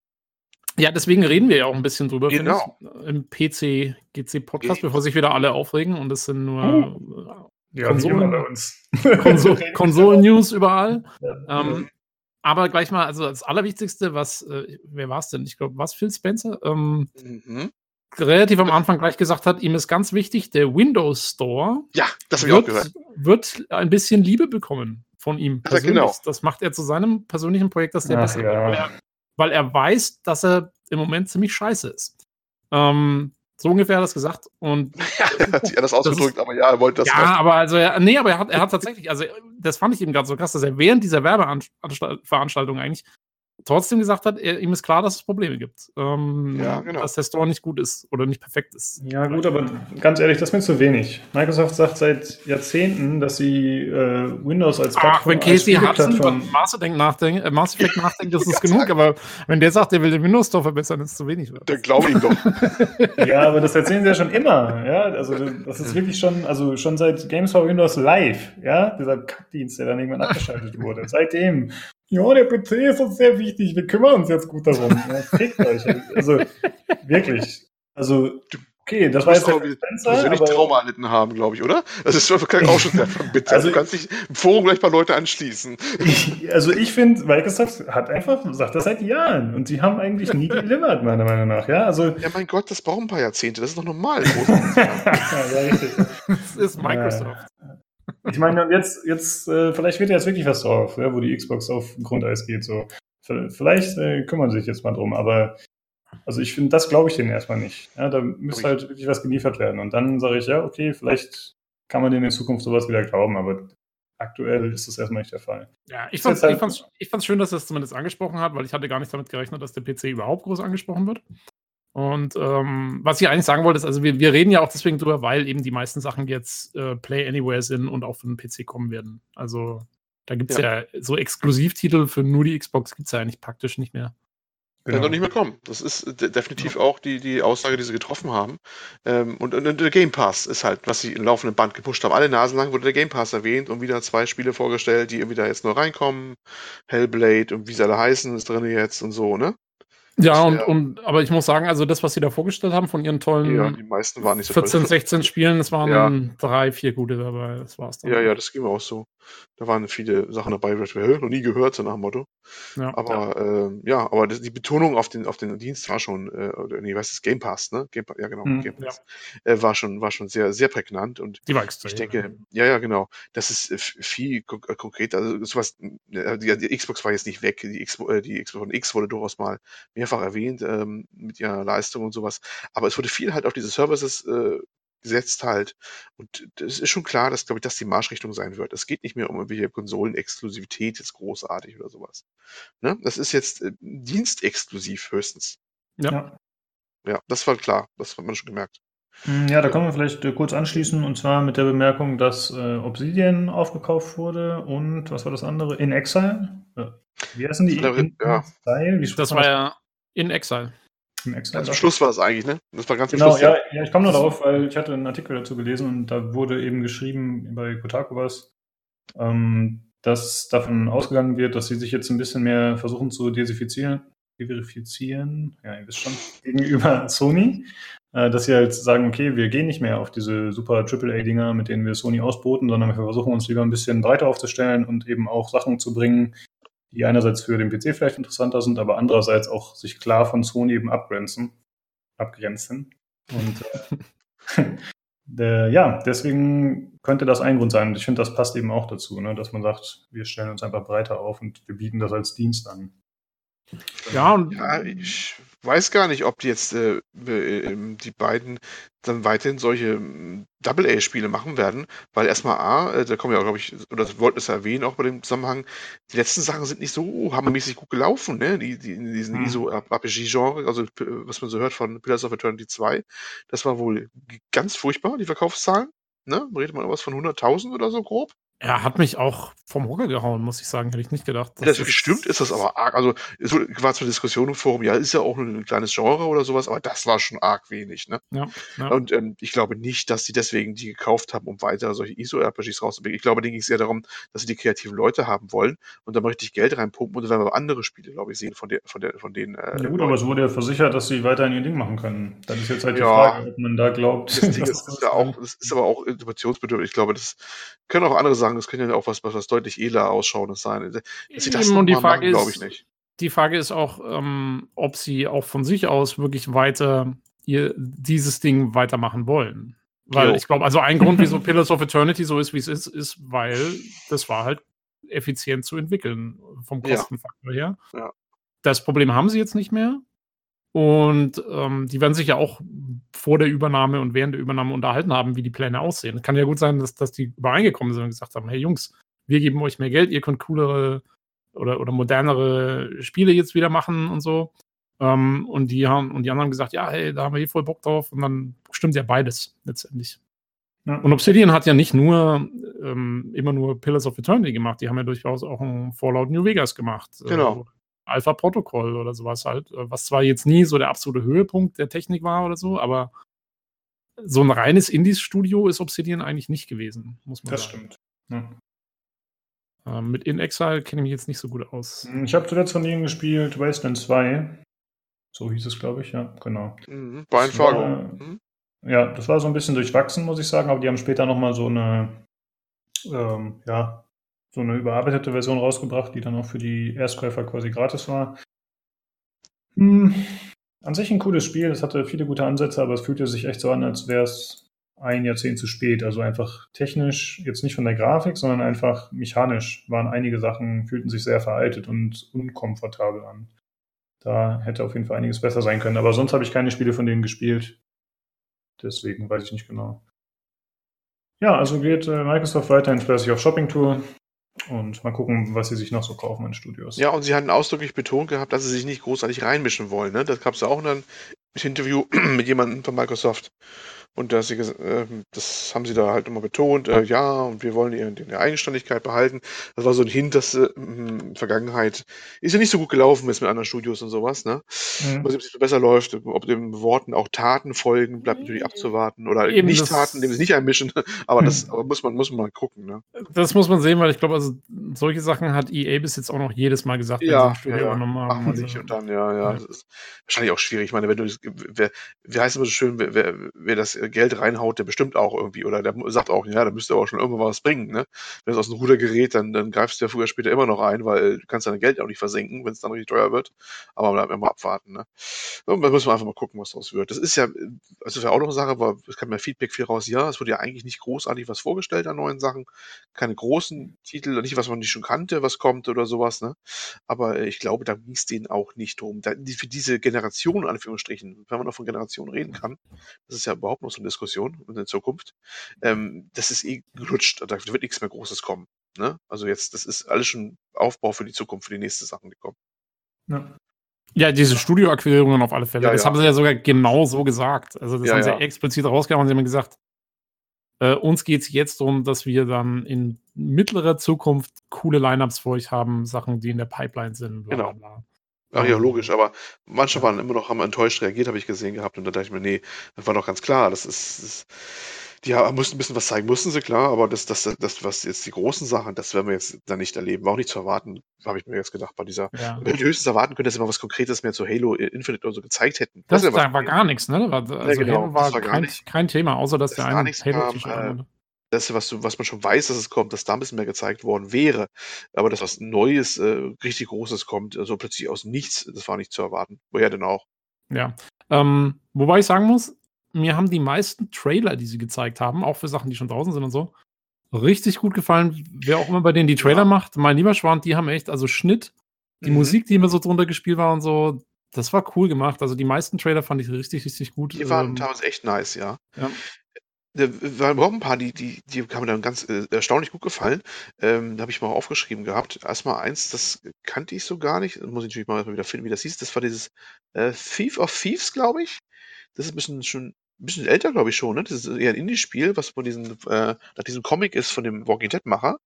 Ja, deswegen reden wir ja auch ein bisschen drüber, genau. Ich, im PC-GC-Podcast, bevor sich wieder alle aufregen und es sind nur oh. ja, Konsolen, Konsol Konsolen-News überall. Ja. Ähm, aber gleich mal, also das Allerwichtigste, was, äh, wer war es denn? Ich glaube, was Phil Spencer? Ähm, mhm. relativ am Anfang gleich gesagt hat, ihm ist ganz wichtig, der Windows Store Ja, das habe ich auch gehört. wird ein bisschen Liebe bekommen von ihm. Ja, genau. Das macht er zu seinem persönlichen Projekt, das der Ach, besser ja. weil, er, weil er weiß, dass er im Moment ziemlich scheiße ist. Ähm, so ungefähr hat er das gesagt. Und Ja, er hat sich anders ausgedrückt, aber ja, er wollte das ja, machen. aber also, nee, aber er hat, er hat tatsächlich, also das fand ich eben gerade so krass, dass er während dieser Werbeveranstaltung eigentlich trotzdem gesagt hat, er, ihm ist klar, dass es Probleme gibt. Ähm, Ja, genau. Dass der Store nicht gut ist oder nicht perfekt ist. Ja, gut, aber ganz ehrlich, das ist mir zu wenig. Microsoft sagt seit Jahrzehnten, dass sie äh, Windows als Ach, wenn als Casey Hudson von Mass Effect nachdenkt, äh, Mass Effect nachdenkt, das ist genug, aber wenn der sagt, er will den Windows Store verbessern, ist es zu wenig. Dann glaube ich ihm doch. Ja, aber das erzählen sie ja schon immer. Ja, also das ist wirklich schon, also schon seit Games for Windows Live, ja, dieser Kackdienst, der dann irgendwann abgeschaltet wurde. Seitdem, ja, der PC ist uns sehr wichtig, wir kümmern uns jetzt gut darum. Ja, fickt euch. Also wirklich. Also, okay, das Du war jetzt der Spencer, persönlich aber- Trauma erlitten haben, glaube ich, oder? Das ist schon auch schon sehr von bitter. Also- du kannst dich im Forum gleich ein paar Leute anschließen. Ich, also ich finde, Microsoft hat einfach, sagt das seit Jahren und sie haben eigentlich nie delivered, meiner Meinung nach. Ja, also Ja, mein Gott, das braucht ein paar Jahrzehnte. Das ist doch normal. ja, richtig. Das ist Microsoft. Ich meine, jetzt, jetzt, äh, vielleicht wird ja jetzt wirklich was drauf, ja, wo die Xbox auf Grundeis geht. So. Vielleicht äh, kümmern sie sich jetzt mal drum, aber also ich finde, das glaube ich denen erstmal nicht. Ja, da müsste halt wirklich was geliefert werden. Und dann sage ich, ja, okay, vielleicht kann man denen in Zukunft sowas wieder glauben, aber aktuell ist das erstmal nicht der Fall. Ja, ich fand's, jetzt halt- ich, fand's, ich fand's schön, dass er es zumindest angesprochen hat, weil ich hatte gar nicht damit gerechnet, dass der PC überhaupt groß angesprochen wird. Und ähm, was ich eigentlich sagen wollte, ist, also wir, wir reden ja auch deswegen drüber, weil eben die meisten Sachen jetzt äh, Play Anywhere sind und auch für den PC kommen werden. Also da gibt es ja. so Exklusivtitel für nur die Xbox gibt es ja eigentlich praktisch nicht mehr. Kann doch nicht mehr kommen. Das ist de definitiv auch die, die Aussage, die sie getroffen haben. Ähm, und, und, und der Game Pass ist halt, was sie im laufenden Band gepusht haben. Alle Nasen lang wurde der Game Pass erwähnt und wieder zwei Spiele vorgestellt, die irgendwie da jetzt nur reinkommen. Hellblade und wie sie alle heißen, ist drin jetzt und so, ne? Ja, und, und aber ich muss sagen, also das, was sie da vorgestellt haben von ihren tollen Ja, die meisten waren nicht so 14, toll. 16 Spielen, es waren Ja. drei, vier gute dabei. Das war's dann. Ja, ja, das ging auch so. Da waren viele Sachen dabei, wo ich mir, "Hä, noch nie gehört, so nach dem Motto. Ja. Aber ähm, ja, aber das, die Betonung auf den, auf den Dienst war schon, äh, oder nee, was ist Game Pass, ne? Game, ja, genau, Mhm. Game Pass. Äh, war schon, war schon sehr, sehr prägnant und Die war extrem. ich denke, ja, ja, genau. Das ist äh, viel äh, konkreter. Also sowas, äh, die, die Xbox war jetzt nicht weg. Die, Xbox, äh, die Xbox One X wurde durchaus mal mehrfach erwähnt ähm, mit ihrer Leistung und sowas. Aber es wurde viel halt auf diese Services äh, gesetzt halt. Und das ist schon klar, dass, glaube ich, das die Marschrichtung sein wird. Es geht nicht mehr um irgendwelche Konsolen-Exklusivität jetzt großartig oder sowas. Ne? Das ist jetzt äh, dienstexklusiv höchstens. Ja. Ja. Das war klar. Das hat man schon gemerkt. Hm, Ja, da können wir vielleicht äh, kurz anschließen und zwar mit der Bemerkung, dass äh, Obsidian aufgekauft wurde und was war das andere? In Exile? Ja. Wie heißen die? Ja, In ja. Exile? Das war ja in Exile. Am Schluss war es eigentlich, ne? Das war ganz Genau, Schluss. ja, ja, ich komme nur darauf, weil ich hatte einen Artikel dazu gelesen und da wurde eben geschrieben, bei Kotaku was, ähm, dass davon ausgegangen wird, dass sie sich jetzt ein bisschen mehr versuchen zu diversifizieren, diversifizieren, ja, ihr wisst schon, gegenüber Sony, äh, dass sie halt sagen, okay, wir gehen nicht mehr auf diese super AAA-Dinger, mit denen wir Sony ausboten, sondern wir versuchen uns lieber ein bisschen breiter aufzustellen und eben auch Sachen zu bringen, die einerseits für den PC vielleicht interessanter sind, aber andererseits auch sich klar von Sony eben abgrenzen. Abgrenzen. Und äh, der, ja, deswegen könnte das ein Grund sein. Und ich finde, das passt eben auch dazu, ne? dass man sagt, wir stellen uns einfach breiter auf und wir bieten das als Dienst an. Ja, und Ja, ich weiß gar nicht, ob die jetzt äh, äh, ähm, die beiden dann weiterhin solche ähm, Double-A-Spiele machen werden, weil erstmal A, äh, da kommen ja auch, glaube ich, oder das wollten es ja erwähnen, auch bei dem Zusammenhang, die letzten Sachen sind nicht so hammermäßig gut gelaufen, ne? Die, die in diesen Mhm. ISO-RPG-Genre, also p- was man so hört von Pillars of Eternity 2, das war wohl ganz furchtbar, die Verkaufszahlen. Ne? Redet man was von 100.000 oder so grob? Er hat mich auch vom Hocker gehauen, muss ich sagen. Hätte ich nicht gedacht. Das wirklich stimmt, ist das aber arg. Also, es war zwar Diskussion im Forum, ja, ist ja auch nur ein kleines Genre oder sowas, aber das war schon arg wenig, ne? Ja, ja. Und ähm, ich glaube nicht, dass sie deswegen die gekauft haben, um weiter solche ISO-RPGs rauszubringen. Ich glaube, denen ging es eher darum, dass sie die kreativen Leute haben wollen und dann mal richtig Geld reinpumpen und dann werden wir andere Spiele, glaube ich, sehen von, der, von, der, von denen. Äh, Ja gut, aber es wurde ja versichert, dass sie weiterhin ihr Ding machen können. Dann ist jetzt halt die Ja. Frage, ob man da glaubt. das Ding ist, ist ja auch, das ist aber auch interpretationsbedürftig. Ich glaube, das können auch andere sagen, das könnte ja auch was, was, was deutlich edler ausschauendes sein. Dass sie das Eben, und die noch mal Frage machen, glaube ich ist, nicht. die Frage ist auch, ähm, ob sie auch von sich aus wirklich weiter ihr dieses Ding weitermachen wollen. Weil jo. ich glaube, also ein Grund, wieso Pillars of Eternity so ist, wie es ist, ist, weil das war halt effizient zu entwickeln vom Kostenfaktor ja. her. Ja. Das Problem haben sie jetzt nicht mehr. Und ähm, die werden sich ja auch vor der Übernahme und während der Übernahme unterhalten haben, wie die Pläne aussehen. Es kann ja gut sein, dass, dass die übereingekommen sind und gesagt haben: Hey Jungs, wir geben euch mehr Geld, ihr könnt coolere oder, oder modernere Spiele jetzt wieder machen und so. Ähm, und, die haben, und die anderen haben gesagt: Ja, hey, da haben wir hier voll Bock drauf. Und dann stimmt ja beides letztendlich. Ja. Und Obsidian hat ja nicht nur ähm, immer nur Pillars of Eternity gemacht, die haben ja durchaus auch ein Fallout New Vegas gemacht. Genau. Äh, Alpha-Protokoll oder sowas halt, äh, was zwar jetzt nie so der absolute Höhepunkt der Technik war oder so, aber so ein reines Indies-Studio ist Obsidian eigentlich nicht gewesen, muss man das sagen. Das stimmt. Ja. Ähm, mit In Exile kenne ich mich jetzt nicht so gut aus. Hm, ich habe zuletzt von ihnen gespielt Wasteland 2. So hieß es, glaube ich, ja, genau. Mhm, war Fargo. Mhm. Ja, das war so ein bisschen durchwachsen, muss ich sagen, aber die haben später nochmal so eine, ähm, ja, so eine überarbeitete Version rausgebracht, die dann auch für die Erstkäufer quasi gratis war. Hm, an sich ein cooles Spiel, es hatte viele gute Ansätze, aber es fühlte sich echt so an, als wäre es ein Jahrzehnt zu spät. Also einfach technisch, jetzt nicht von der Grafik, sondern einfach mechanisch waren einige Sachen, fühlten sich sehr veraltet und unkomfortabel an. Da hätte auf jeden Fall einiges besser sein können. Aber sonst habe ich keine Spiele von denen gespielt. Deswegen weiß ich nicht genau. Ja, also geht äh, Microsoft weiterhin fleißig auf Shopping-Tour. Und mal gucken, was sie sich noch so kaufen in Studios. Ja, und sie hatten ausdrücklich betont gehabt, dass sie sich nicht großartig reinmischen wollen. Ne? Das gab es auch in einem Interview mit jemandem von Microsoft. Und dass sie, äh, das haben sie da halt immer betont, äh, ja, und wir wollen ihre, ihre Eigenständigkeit behalten. Das war so ein Hint, dass äh, in Vergangenheit ist ja nicht so gut gelaufen ist mit anderen Studios und sowas, ne? Mhm. Mal sehen, ob es besser läuft, ob den Worten auch Taten folgen, bleibt natürlich abzuwarten. Oder Eben nicht Taten, indem sie nicht einmischen, aber das mhm. aber muss man, muss man mal gucken, ne? Das muss man sehen, weil ich glaube, also solche Sachen hat EA bis jetzt auch noch jedes Mal gesagt, ja, ja, ja. Machen also, nicht und dann, ja, ja, ja. Das ist wahrscheinlich auch schwierig. Ich meine, wenn du, wer, wie heißt es immer so schön, wer, wer, wer das Geld reinhaut, der bestimmt auch irgendwie, oder der sagt auch, ja, da müsste aber schon irgendwann was bringen, ne? Wenn es aus dem Ruder gerät, dann, dann greifst du ja früher später immer noch ein, weil du kannst dein Geld auch nicht versenken, wenn es dann richtig teuer wird. Aber bleiben wir mal abwarten, ne? Und dann müssen wir einfach mal gucken, was daraus wird. Das ist ja, also wäre auch noch eine Sache, aber es kam ja Feedback viel raus, ja, es wurde ja eigentlich nicht großartig was vorgestellt an neuen Sachen. Keine großen Titel, nicht was man nicht schon kannte, was kommt oder sowas, ne? Aber ich glaube, da ging es denen auch nicht drum. Da, für diese Generation, Anführungsstrichen, wenn man noch von Generationen reden kann, das ist ja überhaupt noch so eine Diskussion, in der Zukunft, ähm, das ist eh gelutscht. Da wird nichts mehr Großes kommen. Ne? Also jetzt, das ist alles schon Aufbau für die Zukunft, für die nächsten Sachen, die kommen. Ja. Ja, diese Studioakquirierungen auf alle Fälle. Ja, das ja. haben sie ja sogar genau so gesagt. Also das ja, haben sie ja explizit rausgehauen. Sie haben gesagt, äh, uns geht es jetzt darum, dass wir dann in mittlerer Zukunft coole Lineups für euch haben, Sachen, die in der Pipeline sind. Bla, genau. Bla. Ach ja, logisch, aber manche waren immer noch haben enttäuscht reagiert, habe ich gesehen gehabt. Und da dachte ich mir, nee, das war doch ganz klar. Das ist, das, die haben, mussten ein bisschen was zeigen, mussten sie, klar, aber das, das, das, was jetzt die großen Sachen, das werden wir jetzt da nicht erleben. War auch nicht zu erwarten, habe ich mir jetzt gedacht, bei dieser. Ja. Wenn die höchstens erwarten können, dass sie mal was Konkretes mehr zu Halo Infinite oder so gezeigt hätten. Das, das war, war gar nichts, ne? Also ja, genau, Halo war, war kein, kein, Thema, außer dass das der eine Halo-T-Shirt das, was, du, was man schon weiß, dass es kommt, dass da ein bisschen mehr gezeigt worden wäre. Aber dass was Neues, äh, richtig Großes kommt, also plötzlich aus nichts, das war nicht zu erwarten. Woher denn auch? Ja. Ähm, wobei ich sagen muss, mir haben die meisten Trailer, die sie gezeigt haben, auch für Sachen, die schon draußen sind und so, richtig gut gefallen. Wer auch immer bei denen die Trailer ja. macht, mein lieber Schwan, die haben echt, also Schnitt, die mhm. Musik, die immer so drunter gespielt war und so, das war cool gemacht. Also die meisten Trailer fand ich richtig, richtig gut. Die waren ähm, teilweise echt nice, ja. ja. Da waren überhaupt ein paar, die, die, die haben mir dann ganz äh, erstaunlich gut gefallen. Ähm, da habe ich mal aufgeschrieben gehabt. Erstmal eins, das kannte ich so gar nicht. Muss ich natürlich mal wieder finden, wie das hieß. Das war dieses äh, Thief of Thieves, glaube ich. Das ist ein bisschen schon ein bisschen älter, glaube ich schon. Ne? Das ist eher ein Indie-Spiel, was von diesem, äh, nach diesem Comic ist von dem Walking Dead-Macher.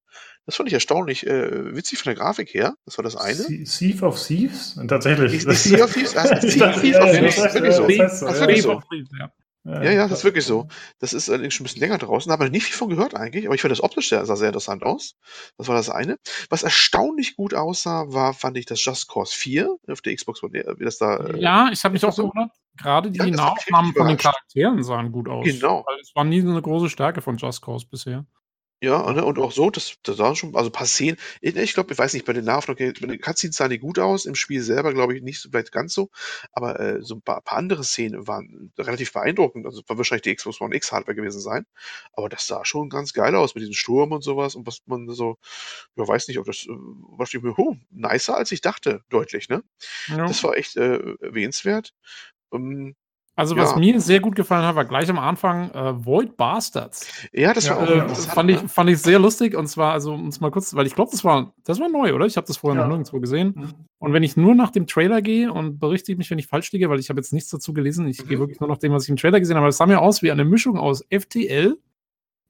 Das fand ich erstaunlich äh, witzig von der Grafik her. Das war das eine. Thief of Thieves? Tatsächlich. Thief of Thieves? Also, Thief of Thieves? Wirklich so. Das ist wirklich so. Ja, ja, das ist wirklich so. Das ist allerdings schon ein bisschen länger draußen, da hat man nicht viel von gehört eigentlich, aber ich fand das optisch sehr, sah sehr interessant aus. Das war das eine. Was erstaunlich gut aussah, war, fand ich das Just Cause 4 auf der Xbox One, wie das da. Äh, ja, ich habe mich auch so gewundert. Gerade die ja, Nahaufnahmen von den Charakteren sahen gut aus. Genau. Weil es war nie so eine große Stärke von Just Cause bisher. Ja, ne, und auch so, das, das waren schon, also ein paar Szenen. Ich, glaube, ich weiß nicht, bei den Nahaufnahmen, bei den Cutscenes sahen die gut aus, im Spiel selber glaube ich nicht so, vielleicht ganz so, aber äh, so ein paar, paar andere Szenen waren relativ beeindruckend. Also war wahrscheinlich die Xbox One X Hardware gewesen sein, aber das sah schon ganz geil aus mit diesem Sturm und sowas und was man so, ja, weiß nicht, ob das, äh, was ich mir, oh, nicer als ich dachte, deutlich, ne? Ja. Das war echt äh, erwähnenswert. Ähm, Also, was Ja. mir sehr gut gefallen hat, war gleich am Anfang äh, Void Bastards. ja, das Ja, war auch Äh, fand, ich, ne? fand ich sehr lustig und zwar, also um es mal kurz, weil ich glaube, das war, das war neu, oder? Ich habe das vorher Ja. noch nirgendwo gesehen. Mhm. Und wenn ich nur nach dem Trailer gehe und berichtige mich, wenn ich falsch liege, weil ich habe jetzt nichts dazu gelesen, ich gehe Mhm. wirklich nur nach dem, was ich im Trailer gesehen habe. Es sah mir aus wie eine Mischung aus FTL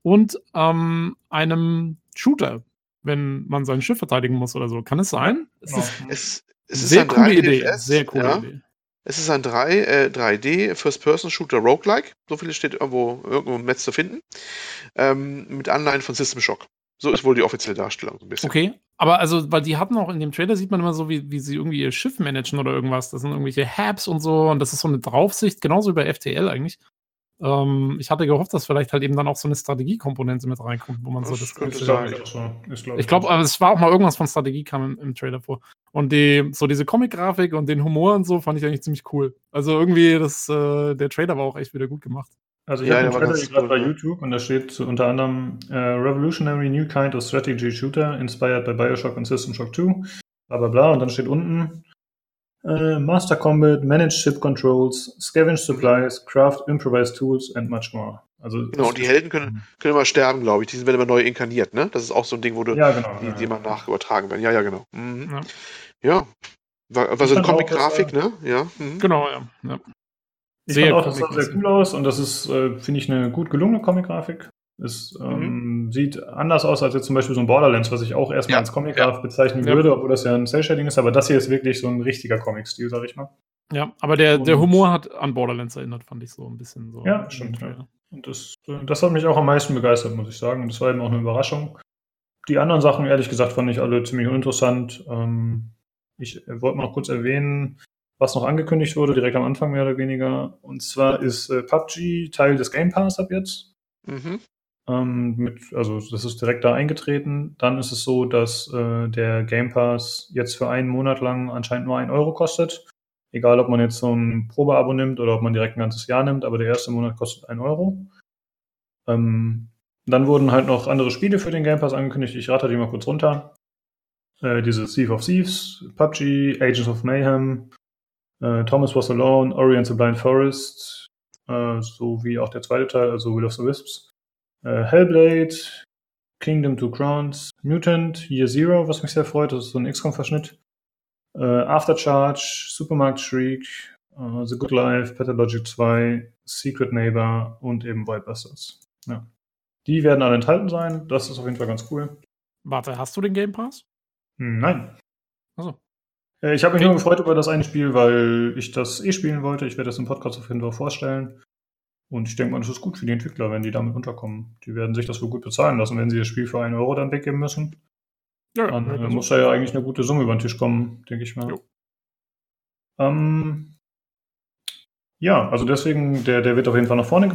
und ähm, einem Shooter, wenn man sein Schiff verteidigen muss oder so. Kann es sein? Es Genau. ist Es, es ist sehr ein coole 3D Idee. Sehr coole ja. Idee. Es ist ein 3, äh, 3D First-Person-Shooter Roguelike. So viel steht irgendwo, irgendwo im Netz zu finden. Ähm, mit Anleihen von System Shock. So ist wohl die offizielle Darstellung ein bisschen. Okay, aber also, weil die hatten auch in dem Trailer sieht man immer so, wie, wie sie irgendwie ihr Schiff managen oder irgendwas. Das sind irgendwelche Habs und so und das ist so eine Draufsicht, genauso wie bei FTL eigentlich. Ähm, ich hatte gehofft, dass vielleicht halt eben dann auch so eine Strategiekomponente mit reinkommt, wo man so Das das könnte sein. glaub ich, auch so. Ist, glaub Ich glaube, aber es war auch mal irgendwas von Strategie kam im, im Trailer vor. Und die, so diese Comic-Grafik und den Humor und so fand ich eigentlich ziemlich cool. Also irgendwie, das, äh, der Trailer war auch echt wieder gut gemacht. Also ich Ja, habe den Trailer gerade bei. YouTube und da steht so unter anderem äh, Revolutionary New Kind of Strategy Shooter inspired by Bioshock und System Shock 2, bla bla bla und dann steht unten äh, Master Combat, Manage Ship Controls, Scavenge Supplies, Craft Improvised Tools and much more. Also Genau, und die Helden können, können immer sterben, glaube ich. Die werden immer neu inkarniert, ne? Das ist auch so ein Ding, wo du, ja genau. die, ja, die ja. immer nachübertragen werden. Ja, ja, genau. Mhm. Ja. Ja. War, war so eine Comic-Grafik, dass, ne? Ja. Mhm. Genau, ja. ja. Ich Sehr fand auch, das sah sehr cool aus und das ist, äh, finde ich, eine gut gelungene Comic-Grafik. Es ähm, sieht anders aus als jetzt zum Beispiel so ein Borderlands, was ich auch erstmal Ja, als Comic-Graf bezeichnen Ja. würde, obwohl das ja ein Cell-Shading ist, aber das hier ist wirklich so ein richtiger Comic-Stil, sag ich mal. Ja, aber der, der Humor hat an Borderlands erinnert, fand ich so ein bisschen so. Ja, im stimmt, ja. Und das, äh, das hat mich auch am meisten begeistert, muss ich sagen. Und das war eben auch eine Überraschung. Die anderen Sachen, ehrlich gesagt, fand ich alle ziemlich uninteressant. Ähm, ich äh, wollte noch kurz erwähnen, was noch angekündigt wurde, direkt am Anfang mehr oder weniger. Und zwar ist äh, PUBG Teil des Game Pass ab jetzt. Mhm. Ähm, mit, also das ist direkt da eingetreten. Dann ist es so, dass äh, der Game Pass jetzt für einen Monat lang anscheinend nur 1 Euro kostet. Egal, ob man jetzt so ein Probeabo nimmt oder ob man direkt ein ganzes Jahr nimmt, aber der erste Monat kostet 1 Euro. Ähm, dann wurden halt noch andere Spiele für den Game Pass angekündigt. Ich rate die mal kurz runter. Äh, diese Thief of Thieves, PUBG, Agents of Mayhem, äh, Thomas Was Alone, Ori and the Blind Forest, äh, sowie auch der zweite Teil, also Will of the Wisps. Äh, Hellblade, Kingdom Two Crowns, Mutant, Year Zero, was mich sehr freut, das ist so ein XCOM-Verschnitt. Äh, Aftercharge, Supermarkt Shriek, äh, The Good Life, Pathologic 2, Secret Neighbor und eben Wildbusters. Ja. Die werden alle enthalten sein, das ist auf jeden Fall ganz cool. Warte, hast du den Game Pass? Hm, Nein. Achso. Äh, Ich habe mich nur gefreut über das eine Spiel, weil ich das eh spielen wollte. Ich werde das im Podcast auf jeden Fall vorstellen. Und ich denke mal, das ist gut für die Entwickler, wenn die damit unterkommen. Die werden sich das wohl gut bezahlen lassen, wenn sie das Spiel für einen Euro dann weggeben müssen. Ja, Dann ja, äh, muss da ja eigentlich eine gute Summe über den Tisch kommen, denke ich mal. Ähm, ja, also deswegen, der, der wird auf jeden Fall nach vorne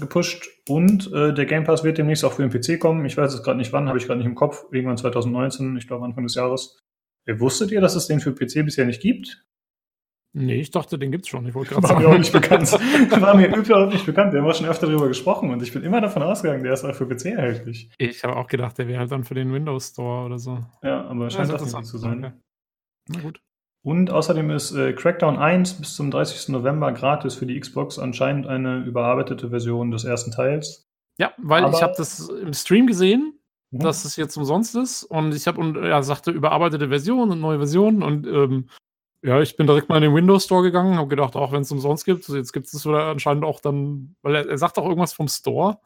gepusht und äh, der Game Pass wird demnächst auch für den PC kommen. Ich weiß jetzt gerade nicht wann, habe ich gerade nicht im Kopf. Irgendwann 2019, ich glaube Anfang des Jahres. Äh, wusstet ihr, dass es den für PC bisher nicht gibt? Nee, ich dachte, den gibt's schon. Ich wollte gerade War mir sagen. auch nicht bekannt. War mir überhaupt nicht bekannt. Wir haben auch schon öfter darüber gesprochen und ich bin immer davon ausgegangen, der ist auch für PC erhältlich. Ich habe auch gedacht, der wäre halt dann für den Windows Store oder so. Ja, aber scheint Ja, das nicht so zu sein. Okay. Na gut. Und außerdem ist äh, Crackdown 1 bis zum 30. November gratis für die Xbox anscheinend eine überarbeitete Version des ersten Teils. Ja, weil Aber- ich habe das im Stream gesehen, Mhm. dass es jetzt umsonst ist und ich habe und ja sagte überarbeitete Version und neue Versionen und ähm, ja, ich bin direkt mal in den Windows Store gegangen, habe gedacht, auch wenn es umsonst gibt, jetzt gibt es oder anscheinend auch dann, weil er, er sagt auch irgendwas vom Store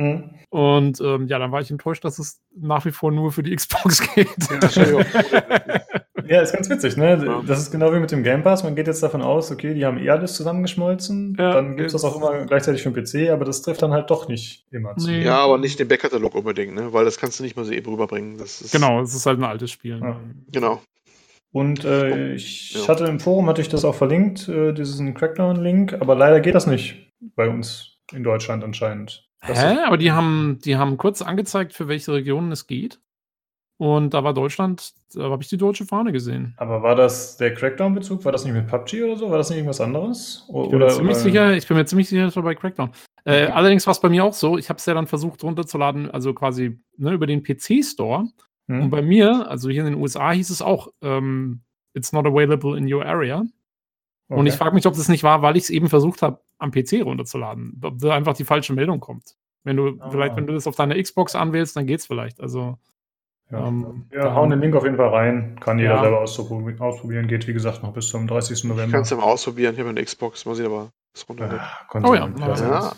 Mhm. und ähm, ja, dann war ich enttäuscht, dass es nach wie vor nur für die Xbox geht. Entschuldigung. Ja, ist ganz witzig, ne? Ja. Das ist genau wie mit dem Game Pass. Man geht jetzt davon aus, okay, die haben eh alles zusammengeschmolzen. Ja, dann gibt es das auch immer gleichzeitig für den PC, aber das trifft dann halt doch nicht immer zu. Nee. Ja, aber nicht den Backkatalog unbedingt, ne? Weil das kannst du nicht mal so eben rüberbringen. Das ist, genau, es ist halt ein altes Spiel. Ja. Genau. Und äh, ich Ja. hatte im Forum hatte ich das auch verlinkt, äh, diesen Crackdown-Link, aber leider geht das nicht bei uns in Deutschland anscheinend. Hä? Aber die haben, die haben kurz angezeigt, für welche Regionen es geht. Und da war Deutschland, da habe ich die deutsche Fahne gesehen. Aber war das der Crackdown-Bezug? War das nicht mit PUBG oder so? War das nicht irgendwas anderes? O ich, bin mir ziemlich sicher, ich bin mir ziemlich sicher, das war bei Crackdown. Äh, okay. allerdings war es bei mir auch so, ich habe es ja dann versucht runterzuladen, also quasi ne, über den PC-Store. Hm. Und bei mir, also hier in den USA, hieß es auch, ähm, it's not available in your area. Okay. Und ich frage mich, ob das nicht war, weil ich es eben versucht habe, am PC runterzuladen. Ob da einfach die falsche Meldung kommt. Wenn du, ah. vielleicht, wenn du das auf deiner Xbox anwählst, dann geht's vielleicht. Also. Ja, ähm, wir hauen den Link auf jeden Fall rein. Kann jeder ja. selber ausprobieren. Geht, wie gesagt, noch bis zum 30. November. Ich kann es ja mal ausprobieren. Ich habe eine Xbox, muss ich aber das runter. Ah, oh ja. ja.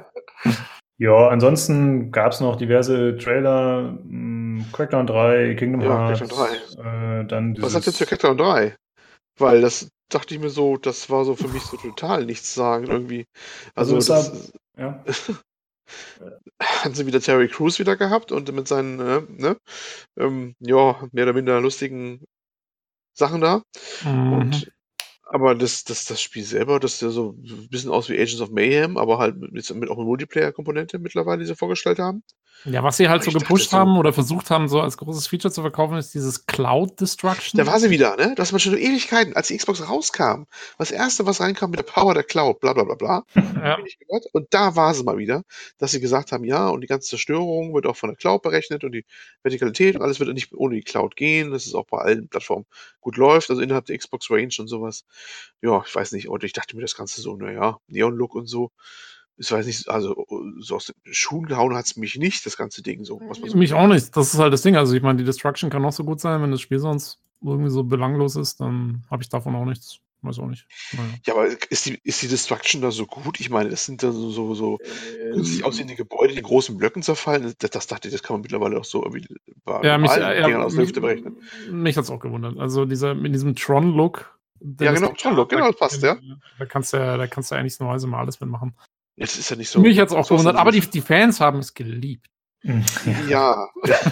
ja, ansonsten gab es noch diverse Trailer. Hm, Crackdown 3, Kingdom ja, Hearts. Crackdown 3. Äh, dann Was sagt jetzt für Crackdown 3? Weil das dachte ich mir so, das war so für mich so total nichts sagen irgendwie. Also, also das, ja. haben sie wieder Terry Crews wieder gehabt und mit seinen, äh, ne, ähm, ja, mehr oder minder lustigen Sachen da. Mhm. Und aber das, das, das Spiel selber, das ist ja so ein bisschen aus wie Agents of Mayhem, aber halt mit, mit auch eine Multiplayer-Komponente mittlerweile, die sie vorgestellt haben. Ja, was sie halt so gepusht haben so, oder versucht haben, so als großes Feature zu verkaufen, ist dieses Cloud Destruction. Da war sie wieder, ne? Das war schon Ewigkeiten, als die Xbox rauskam. Das erste, was reinkam mit der Power der Cloud, bla bla bla bla. Ja. Und da war sie mal wieder, dass sie gesagt haben, ja, und die ganze Zerstörung wird auch von der Cloud berechnet und die Vertikalität und alles wird nicht ohne die Cloud gehen, dass es auch bei allen Plattformen gut läuft, also innerhalb der Xbox Range und sowas. Ja, ich weiß nicht, und ich dachte mir das Ganze so, naja, Neon-Look und so ich weiß nicht, also so aus den Schuhen gehauen hat es mich nicht, das ganze Ding so. so mich auch nicht. Das ist halt das Ding. Also ich meine, die Destruction kann auch so gut sein, wenn das Spiel sonst irgendwie so belanglos ist, dann habe ich davon auch nichts. Weiß auch nicht. Naja. Ja, aber ist die, ist die Destruction da so gut? Ich meine, das sind da so, so, so ähm, aussehende Gebäude, die großen Blöcken zerfallen. Das, das dachte ich, das kann man mittlerweile auch so irgendwie ja, mich, ja, aus der Hüfte berechnen. Mich hat es auch gewundert. Also dieser, mit diesem Tron-Look. Ja, genau, Tron-Look, genau, das passt, ja. Da kannst du ja, da kannst du eigentlich normalerweise mal alles mitmachen. Es ist ja nicht so. Mich hat es auch gewundert, aber die, die Fans haben es geliebt. Ja.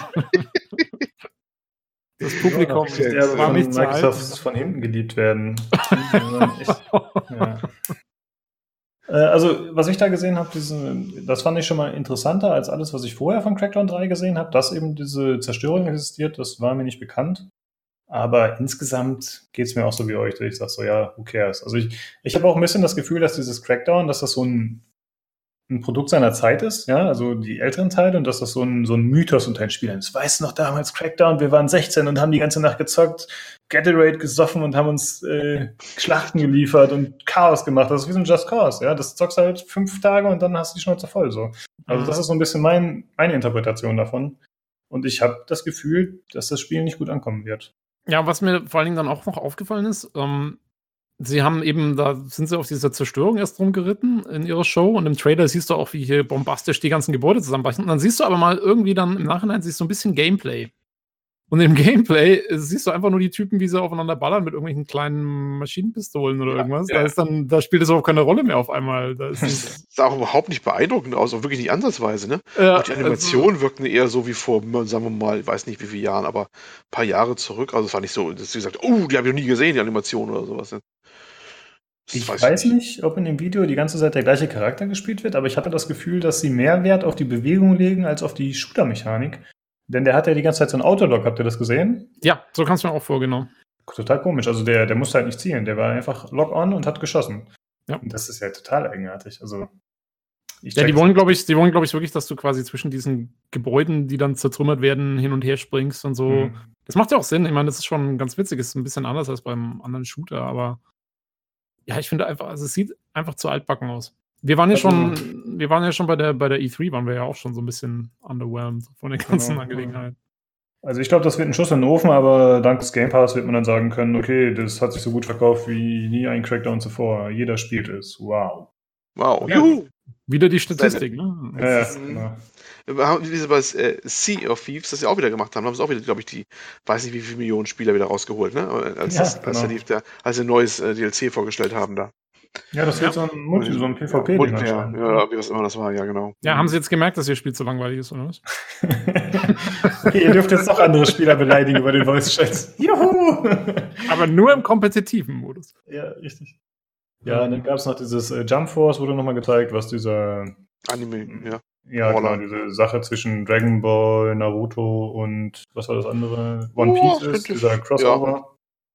Das Publikum ja, der war nicht Microsoft von hinten geliebt werden. ja. Äh, also, was ich da gesehen habe, das fand ich schon mal interessanter als alles, was ich vorher von Crackdown 3 gesehen habe. Dass eben diese Zerstörung existiert, das war mir nicht bekannt. Aber insgesamt geht es mir auch so wie euch. Ich sage so, ja, who cares? Also ich, ich habe auch ein bisschen das Gefühl, dass dieses Crackdown, dass das so ein ein Produkt seiner Zeit ist, ja, also die älteren Teile und dass das so ein, so ein Mythos unter den Spielern ist. Weißt du noch damals Crackdown, wir waren 16 und haben die ganze Nacht gezockt, Gatorade gesoffen und haben uns äh, Schlachten geliefert und Chaos gemacht. Das ist wie so ein Just Cause, ja. Das zockst halt fünf Tage und dann hast du die Schnauze voll so. Also mhm. das ist so ein bisschen mein, meine Interpretation davon. Und ich habe das Gefühl, dass das Spiel nicht gut ankommen wird. Ja, was mir vor allen Dingen dann auch noch aufgefallen ist, ähm, sie haben eben, da sind sie auf dieser Zerstörung erst rumgeritten in ihrer Show und im Trailer siehst du auch, wie hier bombastisch die ganzen Gebäude zusammenbrechen. Und dann siehst du aber mal irgendwie dann im Nachhinein siehst du ein bisschen Gameplay. Und im Gameplay siehst du einfach nur die Typen, wie sie aufeinander ballern mit irgendwelchen kleinen Maschinenpistolen oder irgendwas. Ja, ja. Da, ist dann, da spielt es auch keine Rolle mehr auf einmal. Da ist das sah auch überhaupt nicht beeindruckend aus, auch wirklich nicht ansatzweise, ne? Ja, die Animationen also, wirkten eher so wie vor, sagen wir mal, ich weiß nicht wie viele Jahren, aber ein paar Jahre zurück. Also es war nicht so, dass sie gesagt, oh, die habe ich noch nie gesehen, die Animationen oder sowas. Ne? Ich weiß, weiß nicht, ob in dem Video die ganze Zeit der gleiche Charakter gespielt wird, aber ich hatte das Gefühl, dass sie mehr Wert auf die Bewegung legen als auf die Shooter-Mechanik. Denn der hat ja die ganze Zeit so ein Autolock, habt ihr das gesehen? Ja, so kannst du mir auch vorgenommen. Total komisch. Also der, der musste halt nicht zielen, der war einfach Lock-on und hat geschossen. Ja. Und das ist ja total eigenartig. Also. ja, die wollen, glaube ich, die wollen, glaube ich, wirklich, dass du quasi zwischen diesen Gebäuden, die dann zertrümmert werden, hin und her springst und so. Mhm. Das macht ja auch Sinn. Ich meine, das ist schon ganz witzig. Ist ein bisschen anders als beim anderen Shooter, aber ja, ich finde einfach, also es sieht einfach zu altbacken aus. Wir waren ja also, schon, wir waren ja schon bei der, bei der E3, waren wir ja auch schon so ein bisschen underwhelmed von der ganzen genau, Angelegenheit. Also ich glaube, das wird ein Schuss in den Ofen, aber dank des Game Pass wird man dann sagen können, okay, das hat sich so gut verkauft wie nie ein Crackdown zuvor. Jeder spielt es. Wow. Wow. Juhu. Wieder die Statistik, ne? Ja, ja, genau wie sie bei äh, Sea of Thieves das ja auch wieder gemacht haben, haben sie auch wieder, glaube ich, die, weiß nicht wie viele Millionen Spieler wieder rausgeholt, ne? Als, ja, das, als, genau. der, als sie ein neues äh, DLC vorgestellt haben da. Ja, das wird ja. so ein Multi, so ein PvP-Ding ja, ja, wie was immer das war, ja, genau. Ja, haben sie jetzt gemerkt, dass ihr Spiel zu langweilig ist, oder was? okay, ihr dürft jetzt noch andere Spieler beleidigen über den Voice-Chat. Juhu! Aber nur im kompetitiven Modus. Ja, richtig. Ja, dann gab es noch dieses äh, Jump Force, wurde nochmal gezeigt, was dieser Anime, ja. Ja, genau, diese Sache zwischen Dragon Ball, Naruto und was war das andere? One Oh, Piece ist, könnte- dieser Crossover.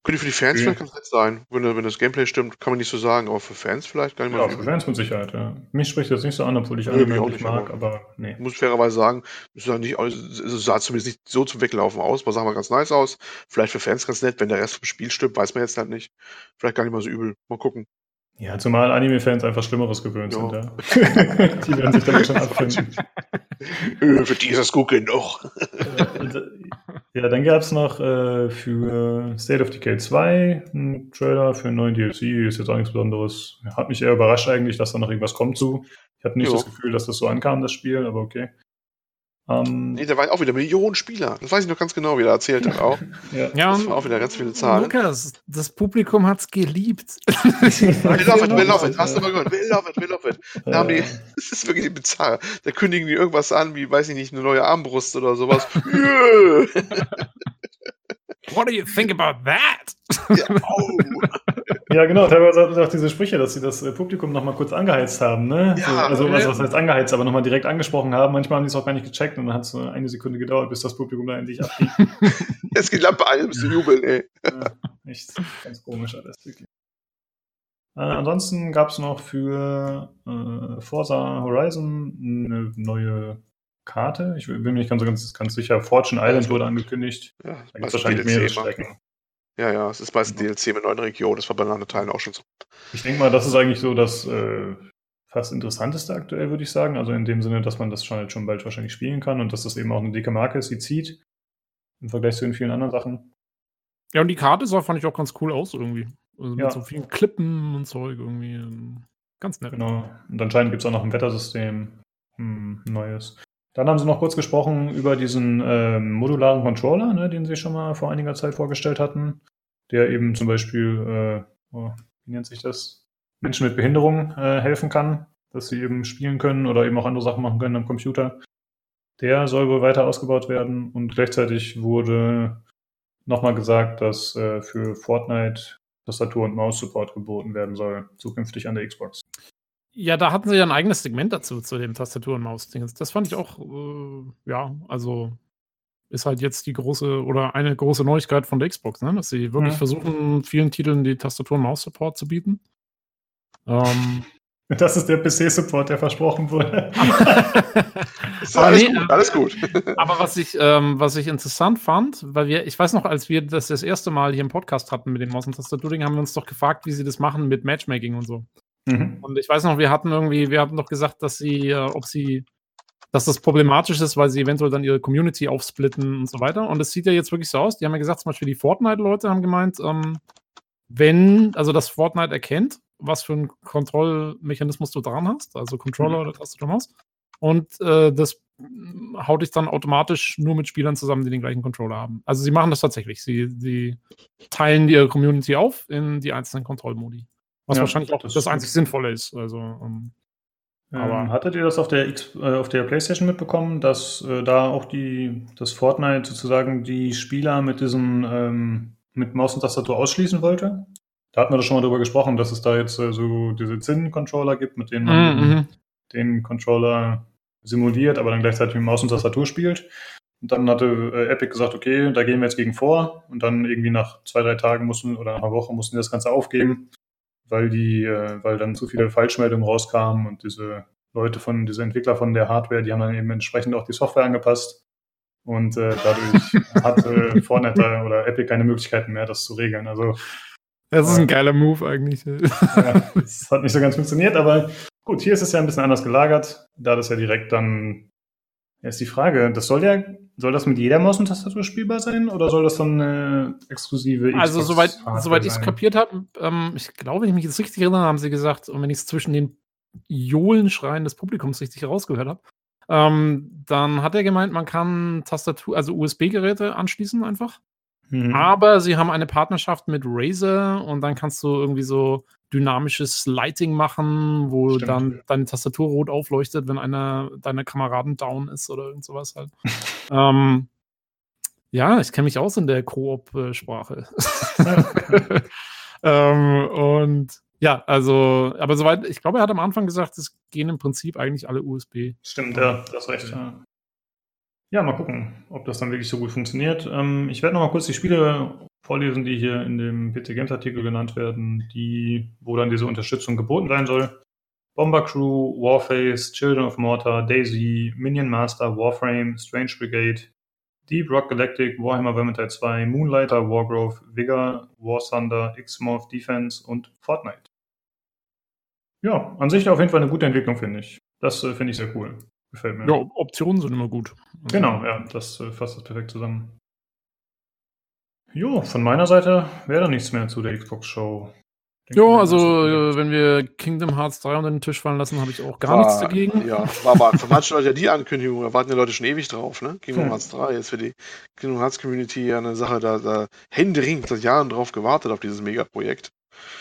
Könnte für die Fans Okay. vielleicht ganz nett sein. Wenn, wenn das Gameplay stimmt, kann man nicht so sagen, aber für Fans vielleicht gar nicht Ja, mal. für so. Fans mit Sicherheit, ja. Mich spricht das nicht so an, obwohl ich Anime nicht mag, aber- aber nee. Ich muss fairerweise sagen, es sah, nicht, es sah zumindest nicht so zum Weglaufen aus. War sagen wir ganz nice aus. Vielleicht für Fans ganz nett. Wenn der Rest vom Spiel stimmt, weiß man jetzt halt nicht. Vielleicht gar nicht mal so übel. Mal gucken. Ja, zumal Anime-Fans einfach Schlimmeres gewöhnt Ja. sind, ja. Die werden sich damit schon abfinden. Äh, für die ist das gut genug. Ja, dann gab es noch äh, für State of Decay 2 einen Trailer für einen neuen DLC, ist jetzt auch nichts Besonderes. Hat mich eher überrascht eigentlich, dass da noch irgendwas kommt zu. Ich hatte nicht Jo. das Gefühl, dass das so ankam, das Spiel, aber okay. Ähm, Nee, da waren auch wieder Millionen Spieler. Das weiß ich noch ganz genau, wie er erzählt hat auch. ja. Ja, Das waren auch wieder ganz viele Zahlen. Lukas, das Publikum hat's geliebt. We love it, we love it. Hast du mal gehört? We love it, we love it. Da haben die, das ist wirklich bizarr. Da kündigen die irgendwas an, wie, weiß ich nicht, eine neue Armbrust oder sowas. What do you think about that? ja, oh. Ja, genau, teilweise hatten sie auch diese Sprüche, dass sie das äh, Publikum nochmal kurz angeheizt haben, ne? Ja, so, also, also was heißt angeheizt, aber nochmal direkt angesprochen haben. Manchmal haben die es auch gar nicht gecheckt und dann hat es so eine Sekunde gedauert, bis das Publikum da endlich abgeht. Jetzt geht Lampe ein, bist du jubeln, ey. ja, echt ganz komisch alles, wirklich. Äh, ansonsten gab es noch für äh, Forza Horizon eine neue Karte. Ich bin mir nicht ganz, ganz, ganz sicher. Fortune Island wurde angekündigt. Ja, Da gibt es wahrscheinlich mehrere. Strecken. Ja, ja, es ist meist ein DLC mit neuen Regionen. Das war bei anderen Teilen auch schon so. Ich denke mal, das ist eigentlich so das äh, fast interessanteste aktuell, würde ich sagen. Also in dem Sinne, dass man das schon, halt schon bald wahrscheinlich spielen kann und dass das eben auch eine dicke Marke ist, die zieht. Im Vergleich zu den vielen anderen Sachen. Ja, und die Karte sah, fand ich auch ganz cool aus irgendwie. Also Ja. Mit so vielen Klippen und Zeug irgendwie. ähm, Ganz nett. Genau. Und anscheinend gibt es auch noch ein Wettersystem, hm, neues. Dann haben sie noch kurz gesprochen über diesen ähm, modularen Controller, ne, den sie schon mal vor einiger Zeit vorgestellt hatten, der eben zum Beispiel, äh, oh, wie nennt sich das, Menschen mit Behinderung äh, helfen kann, dass sie eben spielen können oder eben auch andere Sachen machen können am Computer. Der soll wohl weiter ausgebaut werden und gleichzeitig wurde nochmal gesagt, dass äh, für Fortnite Tastatur- und Maus-Support geboten werden soll, zukünftig an der Xbox. Ja, da hatten sie ja ein eigenes Segment dazu, zu dem Tastatur- und Maus-Ding. Das fand ich auch, äh, ja, also ist halt jetzt die große oder eine große Neuigkeit von der Xbox, ne? dass sie wirklich Mhm. versuchen, vielen Titeln die Tastatur- und Maus-Support zu bieten. Ähm, Das ist der PC-Support, der versprochen wurde. Ist alles nee, gut, alles gut. Aber was ich, ähm, was ich interessant fand, weil wir, ich weiß noch, als wir das das erste Mal hier im Podcast hatten mit dem Maus- und Tastaturing, haben wir uns doch gefragt, wie sie das machen mit Matchmaking und so. Mhm. Und ich weiß noch, wir hatten irgendwie, wir hatten doch gesagt, dass sie, äh, ob sie, dass das problematisch ist, weil sie eventuell dann ihre Community aufsplitten und so weiter. Und es sieht ja jetzt wirklich so aus. Die haben ja gesagt, zum Beispiel die Fortnite-Leute haben gemeint, ähm, wenn, also dass Fortnite erkennt, was für einen Kontrollmechanismus du dran hast, also Controller Mhm. oder Tastatur Maus. Und äh, das haut dich dann automatisch nur mit Spielern zusammen, die den gleichen Controller haben. Also sie machen das tatsächlich. Sie, sie teilen ihre Community auf in die einzelnen Kontrollmodi. Was Ja, wahrscheinlich auch das das, einzig Sinnvolle ist. Also, ähm, Aber Aber- hattet ihr das auf der, X, äh, auf der PlayStation mitbekommen, dass äh, da auch die, das Fortnite sozusagen die Spieler mit diesem ähm, mit Maus und Tastatur ausschließen wollte? Da hatten wir doch schon mal drüber gesprochen, dass es da jetzt äh, so diese Zinn-Controller gibt, mit denen man eben mhm. den Controller simuliert, aber dann gleichzeitig mit Maus und Tastatur spielt. Und dann hatte äh, Epic gesagt, okay, da gehen wir jetzt gegen vor. Und dann irgendwie nach zwei, drei Tagen mussten oder nach einer Woche mussten die das Ganze aufgeben, weil die, äh, weil dann zu viele Falschmeldungen rauskamen und diese Leute von, diese Entwickler von der Hardware, die haben dann eben entsprechend auch die Software angepasst. Und äh, dadurch hatte Fortnite da oder Epic keine Möglichkeiten mehr, das zu regeln. Also Das ist ein geiler Move eigentlich. ja, das hat nicht so ganz funktioniert, aber gut, hier ist es ja ein bisschen anders gelagert, da das ja direkt dann. Ja, ist die Frage, das soll ja, soll das mit jeder Maus und Tastatur spielbar sein oder soll das dann eine exklusive Also, Xbox soweit, Hardware soweit ich es kapiert habe, ähm, ich glaube, wenn ich mich jetzt richtig erinnere, haben sie gesagt, und wenn ich es zwischen den Johlenschreien des Publikums richtig herausgehört habe, ähm, dann hat er gemeint, man kann Tastatur, also USB-Geräte anschließen einfach. Mhm. Aber sie haben eine Partnerschaft mit Razer und dann kannst du irgendwie so dynamisches Lighting machen, wo Stimmt, dann ja. deine Tastatur rot aufleuchtet, wenn einer deiner Kameraden down ist oder irgend sowas halt. ähm, ja, ich kenne mich aus in der Koop-Sprache. ähm, und Ja, also, aber soweit, ich glaube, er hat am Anfang gesagt, es gehen im Prinzip eigentlich alle USB. Stimmt, ja, das ist recht. Ja. Ja, mal gucken, ob das dann wirklich so gut funktioniert. Ähm, ich werde noch mal kurz die Spiele vorlesen, die hier in dem PC Games Artikel genannt werden, die, wo dann diese Unterstützung geboten sein soll. Bomber Crew, Warface, Children of Mortar, Daisy, Minion Master, Warframe, Strange Brigade, Deep Rock Galactic, Warhammer Vermintide 2, Moonlighter, Wargrove, Vigor, War Thunder, X-Morph Defense und Fortnite. Ja, an sich auf jeden Fall eine gute Entwicklung, finde ich. Das äh, finde ich sehr cool. Gefällt mir. Ja, Optionen sind immer gut. Genau, ja, das äh, fasst das perfekt zusammen. Jo, von meiner Seite wäre da nichts mehr zu der Xbox-Show. Ja, also äh, wenn wir Kingdom Hearts 3 unter den Tisch fallen lassen, habe ich auch gar War- nichts dagegen. Ja, war aber für manche Leute ja die Ankündigung, da warten die Leute schon ewig drauf, ne? Kingdom Hm. Hearts 3 ist für die Kingdom Hearts Community ja eine Sache, da, da händeringend seit Jahren drauf gewartet auf dieses Megaprojekt.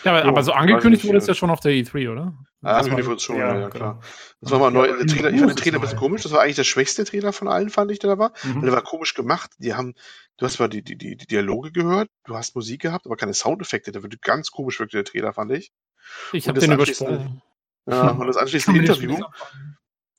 Ja, aber, Jo, aber so angekündigt nicht, wurde es ja. schon auf der E3, oder? Ah, Das angekündigt war- wurde es schon, ja, ja, klar. Das war mal neu. Der Trailer, ich fand den Trailer ein bisschen komisch. Das war eigentlich der schwächste Trailer von allen, fand ich, der da war. Mhm. Der war komisch gemacht. Die haben, du hast zwar die, die, die, die Dialoge gehört, du hast Musik gehabt, aber keine Soundeffekte. Der wird ganz komisch wirkte der Trailer, fand ich. Ich Und habe das den anschließende- übersprungen. Ja, und das anschließende Interview,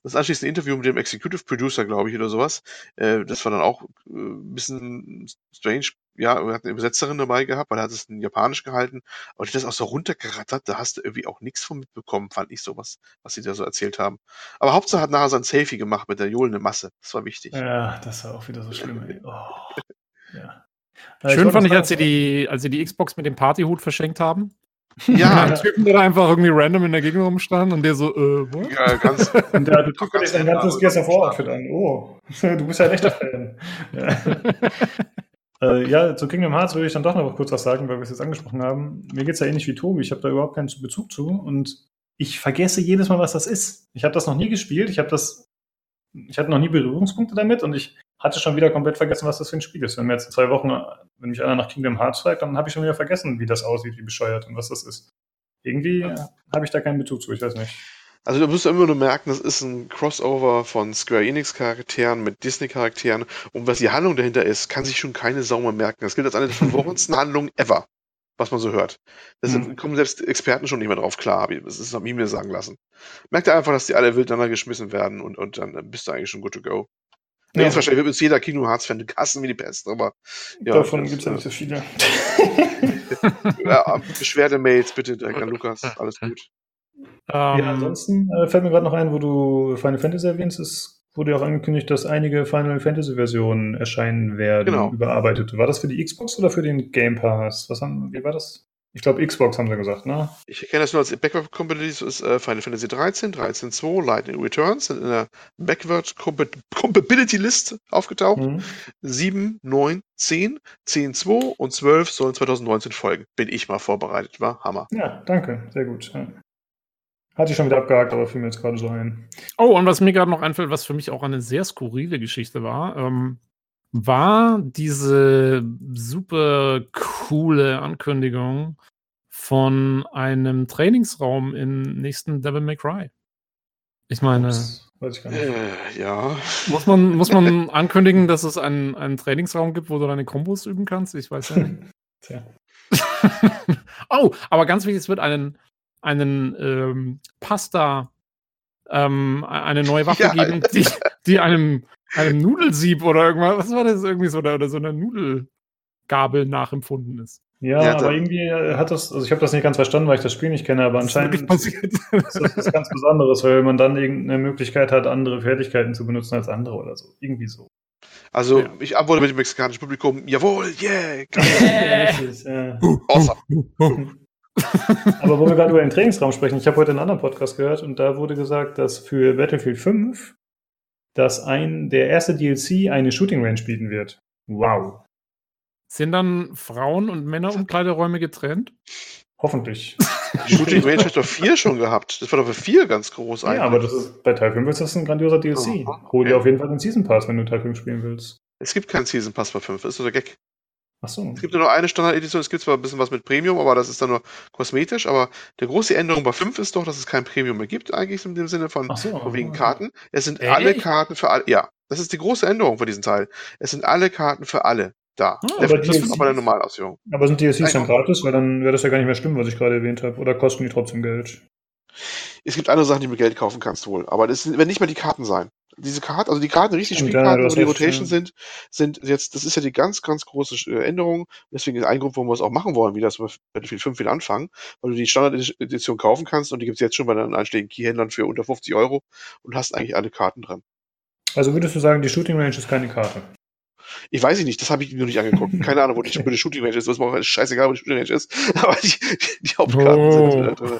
das anschließende Interview mit dem Executive Producer, glaube ich, oder sowas, äh, das war dann auch äh, ein bisschen strange. Ja, wir hatten eine Übersetzerin dabei gehabt, weil er hat es in Japanisch gehalten, aber die hat das auch so runtergerattert, da hast du irgendwie auch nichts von mitbekommen, fand ich sowas, was sie da so erzählt haben. Aber Hauptsache hat nachher sein Selfie gemacht mit der johlenden Masse. Das war wichtig. Ja, das war auch wieder so schlimm. Ey. Oh. Ja. Schön wollte fand ich, als sie, die, als sie die Xbox mit dem Partyhut verschenkt haben. Ja, Ein Typen, der da einfach irgendwie random in der Gegend rumstand und der so, äh, what? ja, ganz, Und der hatte zufällig sein ganz ganzes. Gears of War Outfit an. Oh, du bist ja ein echter Fan. Ja. Äh, ja, zu Kingdom Hearts würde ich dann doch noch kurz was sagen, weil wir es jetzt angesprochen haben. Mir geht es ja ähnlich wie Tobi. Ich habe da überhaupt keinen Bezug zu und ich vergesse jedes Mal, was das ist. Ich habe das noch nie gespielt. Ich habe das, ich hatte noch nie Berührungspunkte damit und ich hatte schon wieder komplett vergessen, was das für ein Spiel ist. Wenn mir jetzt in zwei Wochen, wenn mich einer nach Kingdom Hearts fragt, dann habe ich schon wieder vergessen, wie das aussieht, wie bescheuert und was das ist. Irgendwie äh, habe ich da keinen Bezug zu, ich weiß nicht. Also du musst immer nur merken, das ist ein Crossover von Square Enix Charakteren mit Disney Charakteren und was die Handlung dahinter ist, kann sich schon keine Sau mehr merken. Das gilt als eine der verworrensten Handlungen ever, was man so hört. Deshalb Mhm. kommen selbst Experten schon nicht mehr drauf klar, das ist ich mir sagen lassen. Merkt ihr einfach, dass die alle wild aneinander geschmissen werden und, und dann bist du eigentlich schon good to go. Ja. Jetzt wahrscheinlich wird uns jeder Kingdom Hearts Fan hassen wie die Pest, aber ja, Davon gibt es ja äh, nicht so viele. ja, Beschwerdemails bitte direkt an Lukas, alles gut. Ähm, Ja, ansonsten äh, fällt mir gerade noch ein, wo du Final Fantasy erwähnst, es wurde ja auch angekündigt, dass einige Final Fantasy Versionen erscheinen werden, Genau. überarbeitet. War das für die Xbox oder für den Game Pass? Was haben, wie war das? Ich glaube, Xbox haben sie gesagt, ne? Ich kenne das nur als Backward Compatibility, ist äh, Final Fantasy 13, 13.2, Lightning Returns sind in der Backward Compat- Compatibility List aufgetaucht. Mhm. 7, 9, 10, 10, 2 und 12 sollen 2019 folgen. Bin ich mal vorbereitet, war Hammer. Ja, danke, sehr gut. Ja. Hatte ich schon wieder abgehakt, aber fiel mir jetzt gerade so ein. Oh, und was mir gerade noch einfällt, was für mich auch eine sehr skurrile Geschichte war, ähm, war diese super coole Ankündigung von einem Trainingsraum im nächsten Devil May Cry. Ich meine, Ups, weiß ich gar nicht. Äh, ja. muss man, muss man ankündigen, dass es einen, einen Trainingsraum gibt, wo du deine Kombos üben kannst? Ich weiß ja nicht. Tja. oh, aber ganz wichtig, es wird einen, einen ähm, Pasta, ähm, eine neue Waffe Ja. geben, die, die einem, einem Nudelsieb oder irgendwas, was war das irgendwie so, oder, oder so einer Nudelgabel nachempfunden ist. Ja, Ja, aber irgendwie äh, hat das, also ich habe das nicht ganz verstanden, weil ich das Spiel nicht kenne, aber anscheinend ist das was ganz Besonderes, weil man dann irgendeine Möglichkeit hat, andere Fertigkeiten zu benutzen als andere oder so. Irgendwie so. Also, Ja. ich antworte mit dem mexikanischen Publikum, jawohl, yeah, geil, richtig, ja. awesome. Aber wo wir gerade über den Trainingsraum sprechen, ich habe heute einen anderen Podcast gehört und da wurde gesagt, dass für Battlefield 5 dass ein, der erste DLC eine Shooting Range bieten wird. Wow. Sind dann Frauen- und Männerumkleideräume getrennt? Hoffentlich. Die Shooting Range hat doch 4 schon gehabt. Das war doch für 4 ganz groß ja, aber das ist, bei Teil 5 ist das ein grandioser DLC. Hol dir auf jeden Fall den Season Pass, wenn du Teil 5 spielen willst. Es gibt keinen Season Pass bei 5, das ist so der Gag. Ach so. Es gibt nur noch eine Standard-Edition, es gibt zwar ein bisschen was mit Premium, aber das ist dann nur kosmetisch, aber der große Änderung bei 5 ist doch, dass es kein Premium mehr gibt, eigentlich in dem Sinne von, so. von wegen Karten. Es sind Echt? alle Karten für alle, ja, das ist die große Änderung für diesen Teil. Es sind alle Karten für alle. Da. Ah, aber das ist DLCs aber eine Normalausführung. Aber sind DLCs dann gratis? Weil dann wäre das ja gar nicht mehr stimmen, was ich gerade erwähnt habe. Oder kosten die trotzdem Geld? Es gibt andere Sachen, die du mit Geld kaufen kannst wohl. Aber das werden nicht mal die Karten sein. Diese Karten, also die Karten, richtig Spielkarten, wo die Rotation ja. sind, sind jetzt, das ist ja die ganz, ganz große äh, Änderung. Deswegen ist ein Grund, warum wir es auch machen wollen, wie das bei Battlefield 5 wieder anfangen, weil du die Standard-Edition kaufen kannst und die gibt es jetzt schon bei den einschlägigen Keyhändlern für unter 50 Euro und hast eigentlich alle Karten drin. Also würdest du sagen, die Shooting Range ist keine Karte? Ich weiß nicht, das habe ich mir noch nicht angeguckt. Keine Ahnung, wo die, wo die Shooting Range ist. Das ist mir auch scheißegal, wo die Shooting Range ist. Aber die, die, Hauptkarten Oh. sind äh, drin.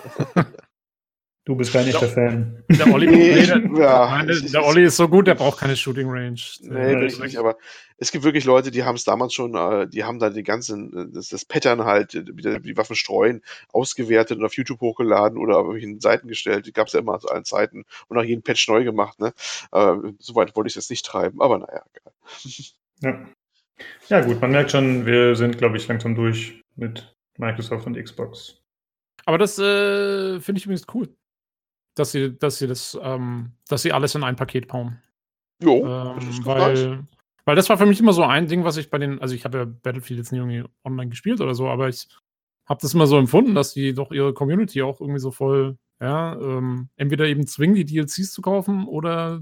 Du bist kein echter Fan. Der Olli, Nee, der, ja, nein, ich- der, der Olli ist so gut, der braucht keine Shooting Range. Nee, bin ich nicht, aber es gibt wirklich Leute, die haben es damals schon, äh, die haben da die ganzen, äh, das, das Pattern halt, äh, wie die Waffen streuen, ausgewertet und auf YouTube hochgeladen oder auf irgendwelchen Seiten gestellt. Die gab es ja immer zu allen Zeiten und nach jedem Patch neu gemacht, ne? Soweit wollte ich es jetzt nicht treiben, aber naja, egal. Ja. Ja, gut, man merkt schon, wir sind, glaube ich, langsam durch mit Microsoft und Xbox. Aber das äh, finde ich übrigens cool. Dass sie, dass sie das, ähm, dass sie alles in ein Paket bauen. Jo, ähm, das ist weil, weil das war für mich immer so ein Ding, was ich bei den, also ich habe ja Battlefield jetzt nie irgendwie online gespielt oder so, aber ich habe das immer so empfunden, dass die doch ihre Community auch irgendwie so voll, ja, ähm, entweder eben zwingen, die DLCs zu kaufen oder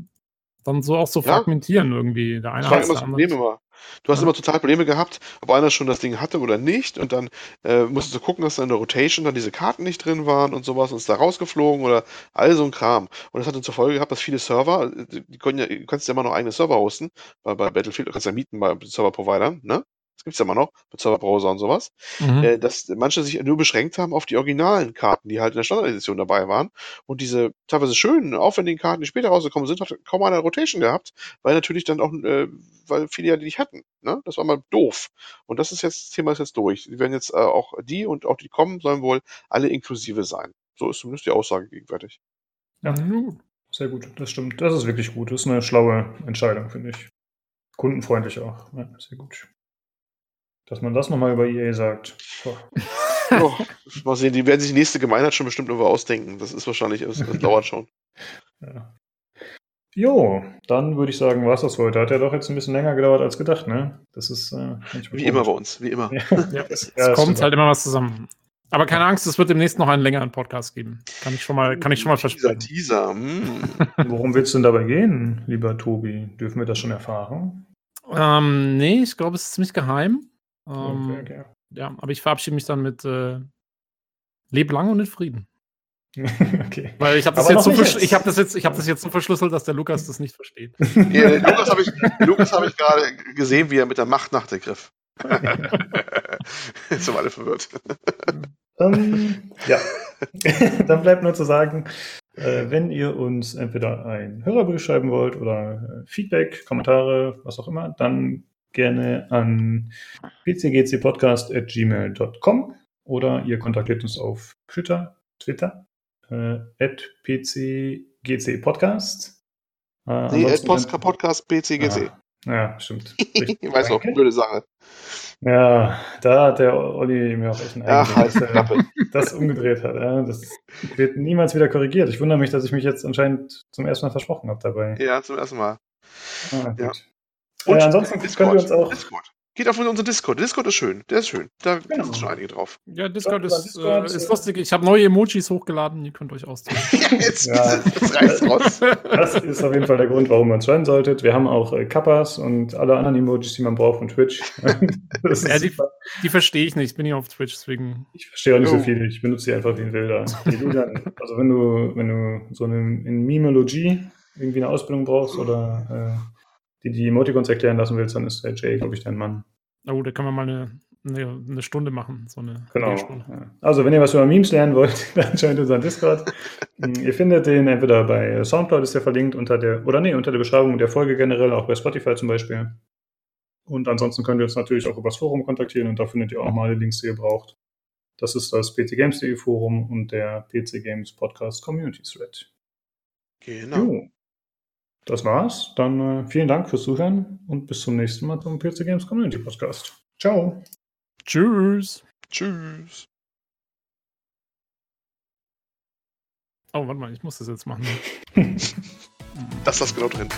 dann so auch so Ja. fragmentieren irgendwie. Der eine Das war immer das Problem immer. Du hast Ja. immer total Probleme gehabt, ob einer schon das Ding hatte oder nicht. Und dann äh, musstest du gucken, dass da in der Rotation dann diese Karten nicht drin waren und sowas und ist da rausgeflogen oder all so ein Kram. Und das hat dann zur Folge gehabt, dass viele Server, äh, die können ja, du kannst ja immer noch eigene Server hosten bei, bei Battlefield, du kannst ja mieten bei Server-Providern, ne? Das gibt's ja immer noch, mit Server-Browser und sowas Mhm. äh, dass manche sich nur beschränkt haben auf die originalen Karten, die halt in der Standardedition dabei waren. Und diese teilweise schönen, aufwendigen Karten, die später rausgekommen sind, hat kaum eine Rotation gehabt, weil natürlich dann auch, äh, weil viele ja die nicht hatten. Ne? Das war mal doof. Und das ist jetzt, das Thema ist jetzt durch. Die werden jetzt äh, auch die und auch die kommen, sollen wohl alle inklusive sein. So ist zumindest die Aussage gegenwärtig. Ja. Sehr gut, das stimmt. Das ist wirklich gut. Das ist eine schlaue Entscheidung, finde ich. Kundenfreundlich auch. Ja, sehr gut. Dass man das nochmal über EA sagt. Oh, mal sehen, die werden sich die nächste Gemeinheit schon bestimmt irgendwo ausdenken. Das ist wahrscheinlich, das, das dauert schon. Ja. Jo, dann würde ich sagen, war es das für heute. Hat ja doch jetzt ein bisschen länger gedauert als gedacht, ne? Das ist äh, Wie immer bei uns, wie immer. Ja, Ja, es ja, das kommt halt immer was zusammen. Aber keine Angst, es wird demnächst noch einen längeren Podcast geben. Kann ich schon mal, kann ich schon mal versprechen. Teaser. Mm. Worum wird es denn dabei gehen, lieber Tobi? Dürfen wir das schon erfahren? Ähm, nee, ich glaube, es ist ziemlich geheim. Ähm, Okay, okay. Ja, aber ich verabschiede mich dann mit äh, Leb lang und in Frieden. okay. Weil ich habe das, so jetzt. ich hab das, jetzt- ich hab das jetzt so verschlüsselt, dass der Lukas das nicht versteht. Ja, Lukas habe ich, hab ich gerade gesehen, wie er mit der Macht nachgegriff. Jetzt sind wir alle verwirrt. Ähm, ja, dann bleibt nur zu sagen, äh, wenn ihr uns entweder ein Hörerbrief schreiben wollt oder äh, Feedback, Kommentare, was auch immer, dann gerne an pcgcpodcast.gmail.com oder ihr kontaktiert uns auf Twitter, Twitter, äh, at pcgcpodcast. Äh, Nee, Post Podcast BCGC. Ah, ja, stimmt. Ich weiß auch, blöde Sache. Ja, da hat der Olli mir auch echt ein Ach, halt die dass er Klappe. das umgedreht hat. Ja, das wird niemals wieder korrigiert. Ich wundere mich, dass ich mich jetzt anscheinend zum ersten Mal versprochen habe dabei. Ja, zum ersten Mal. Ah, gut. Ja. Äh, ansonsten können wir uns auch. Discord. Geht auf unseren Discord. Discord ist schön. Der ist schön. Da Genau. sind schon einige drauf. Ja, Discord Ja, ist, Discord, äh, ist lustig. Ich habe neue Emojis hochgeladen, ihr könnt euch austauschen. Ja, jetzt, Ja. jetzt reißt raus. Das ist auf jeden Fall der Grund, warum ihr uns schreiben solltet. Wir haben auch äh, Kappas und alle anderen Emojis, die man braucht von Twitch. das Ja, die-. Die verstehe ich nicht, ich bin ja auf Twitch, deswegen. Ich verstehe auch nicht so Jo. viel. Ich benutze die einfach wie ein Wilder. Also wenn du, wenn du so eine in Mimologie irgendwie eine Ausbildung brauchst oder äh, die die Emoticons erklären lassen willst, dann ist der Jay, glaube ich, dein Mann. Oh, da können wir mal eine, eine, eine Stunde machen. So eine Genau. Ja. Also, wenn ihr was über Memes lernen wollt, dann joint unseren Discord. Mm, ihr findet den entweder bei Soundcloud ist der verlinkt unter der, oder nee, unter der Beschreibung der Folge generell, auch bei Spotify zum Beispiel. Und ansonsten könnt ihr uns natürlich auch übers Forum kontaktieren und da findet ihr auch mal alle Links, die ihr braucht. Das ist das pcgames.de Forum und der PC Games Podcast Community Thread. Genau. Jo. Das war's. Dann äh, vielen Dank fürs Zuhören und bis zum nächsten Mal zum PC Games Community Podcast. Ciao. Tschüss. Tschüss. Oh, warte mal, ich muss das jetzt machen. Das ist das genau drin.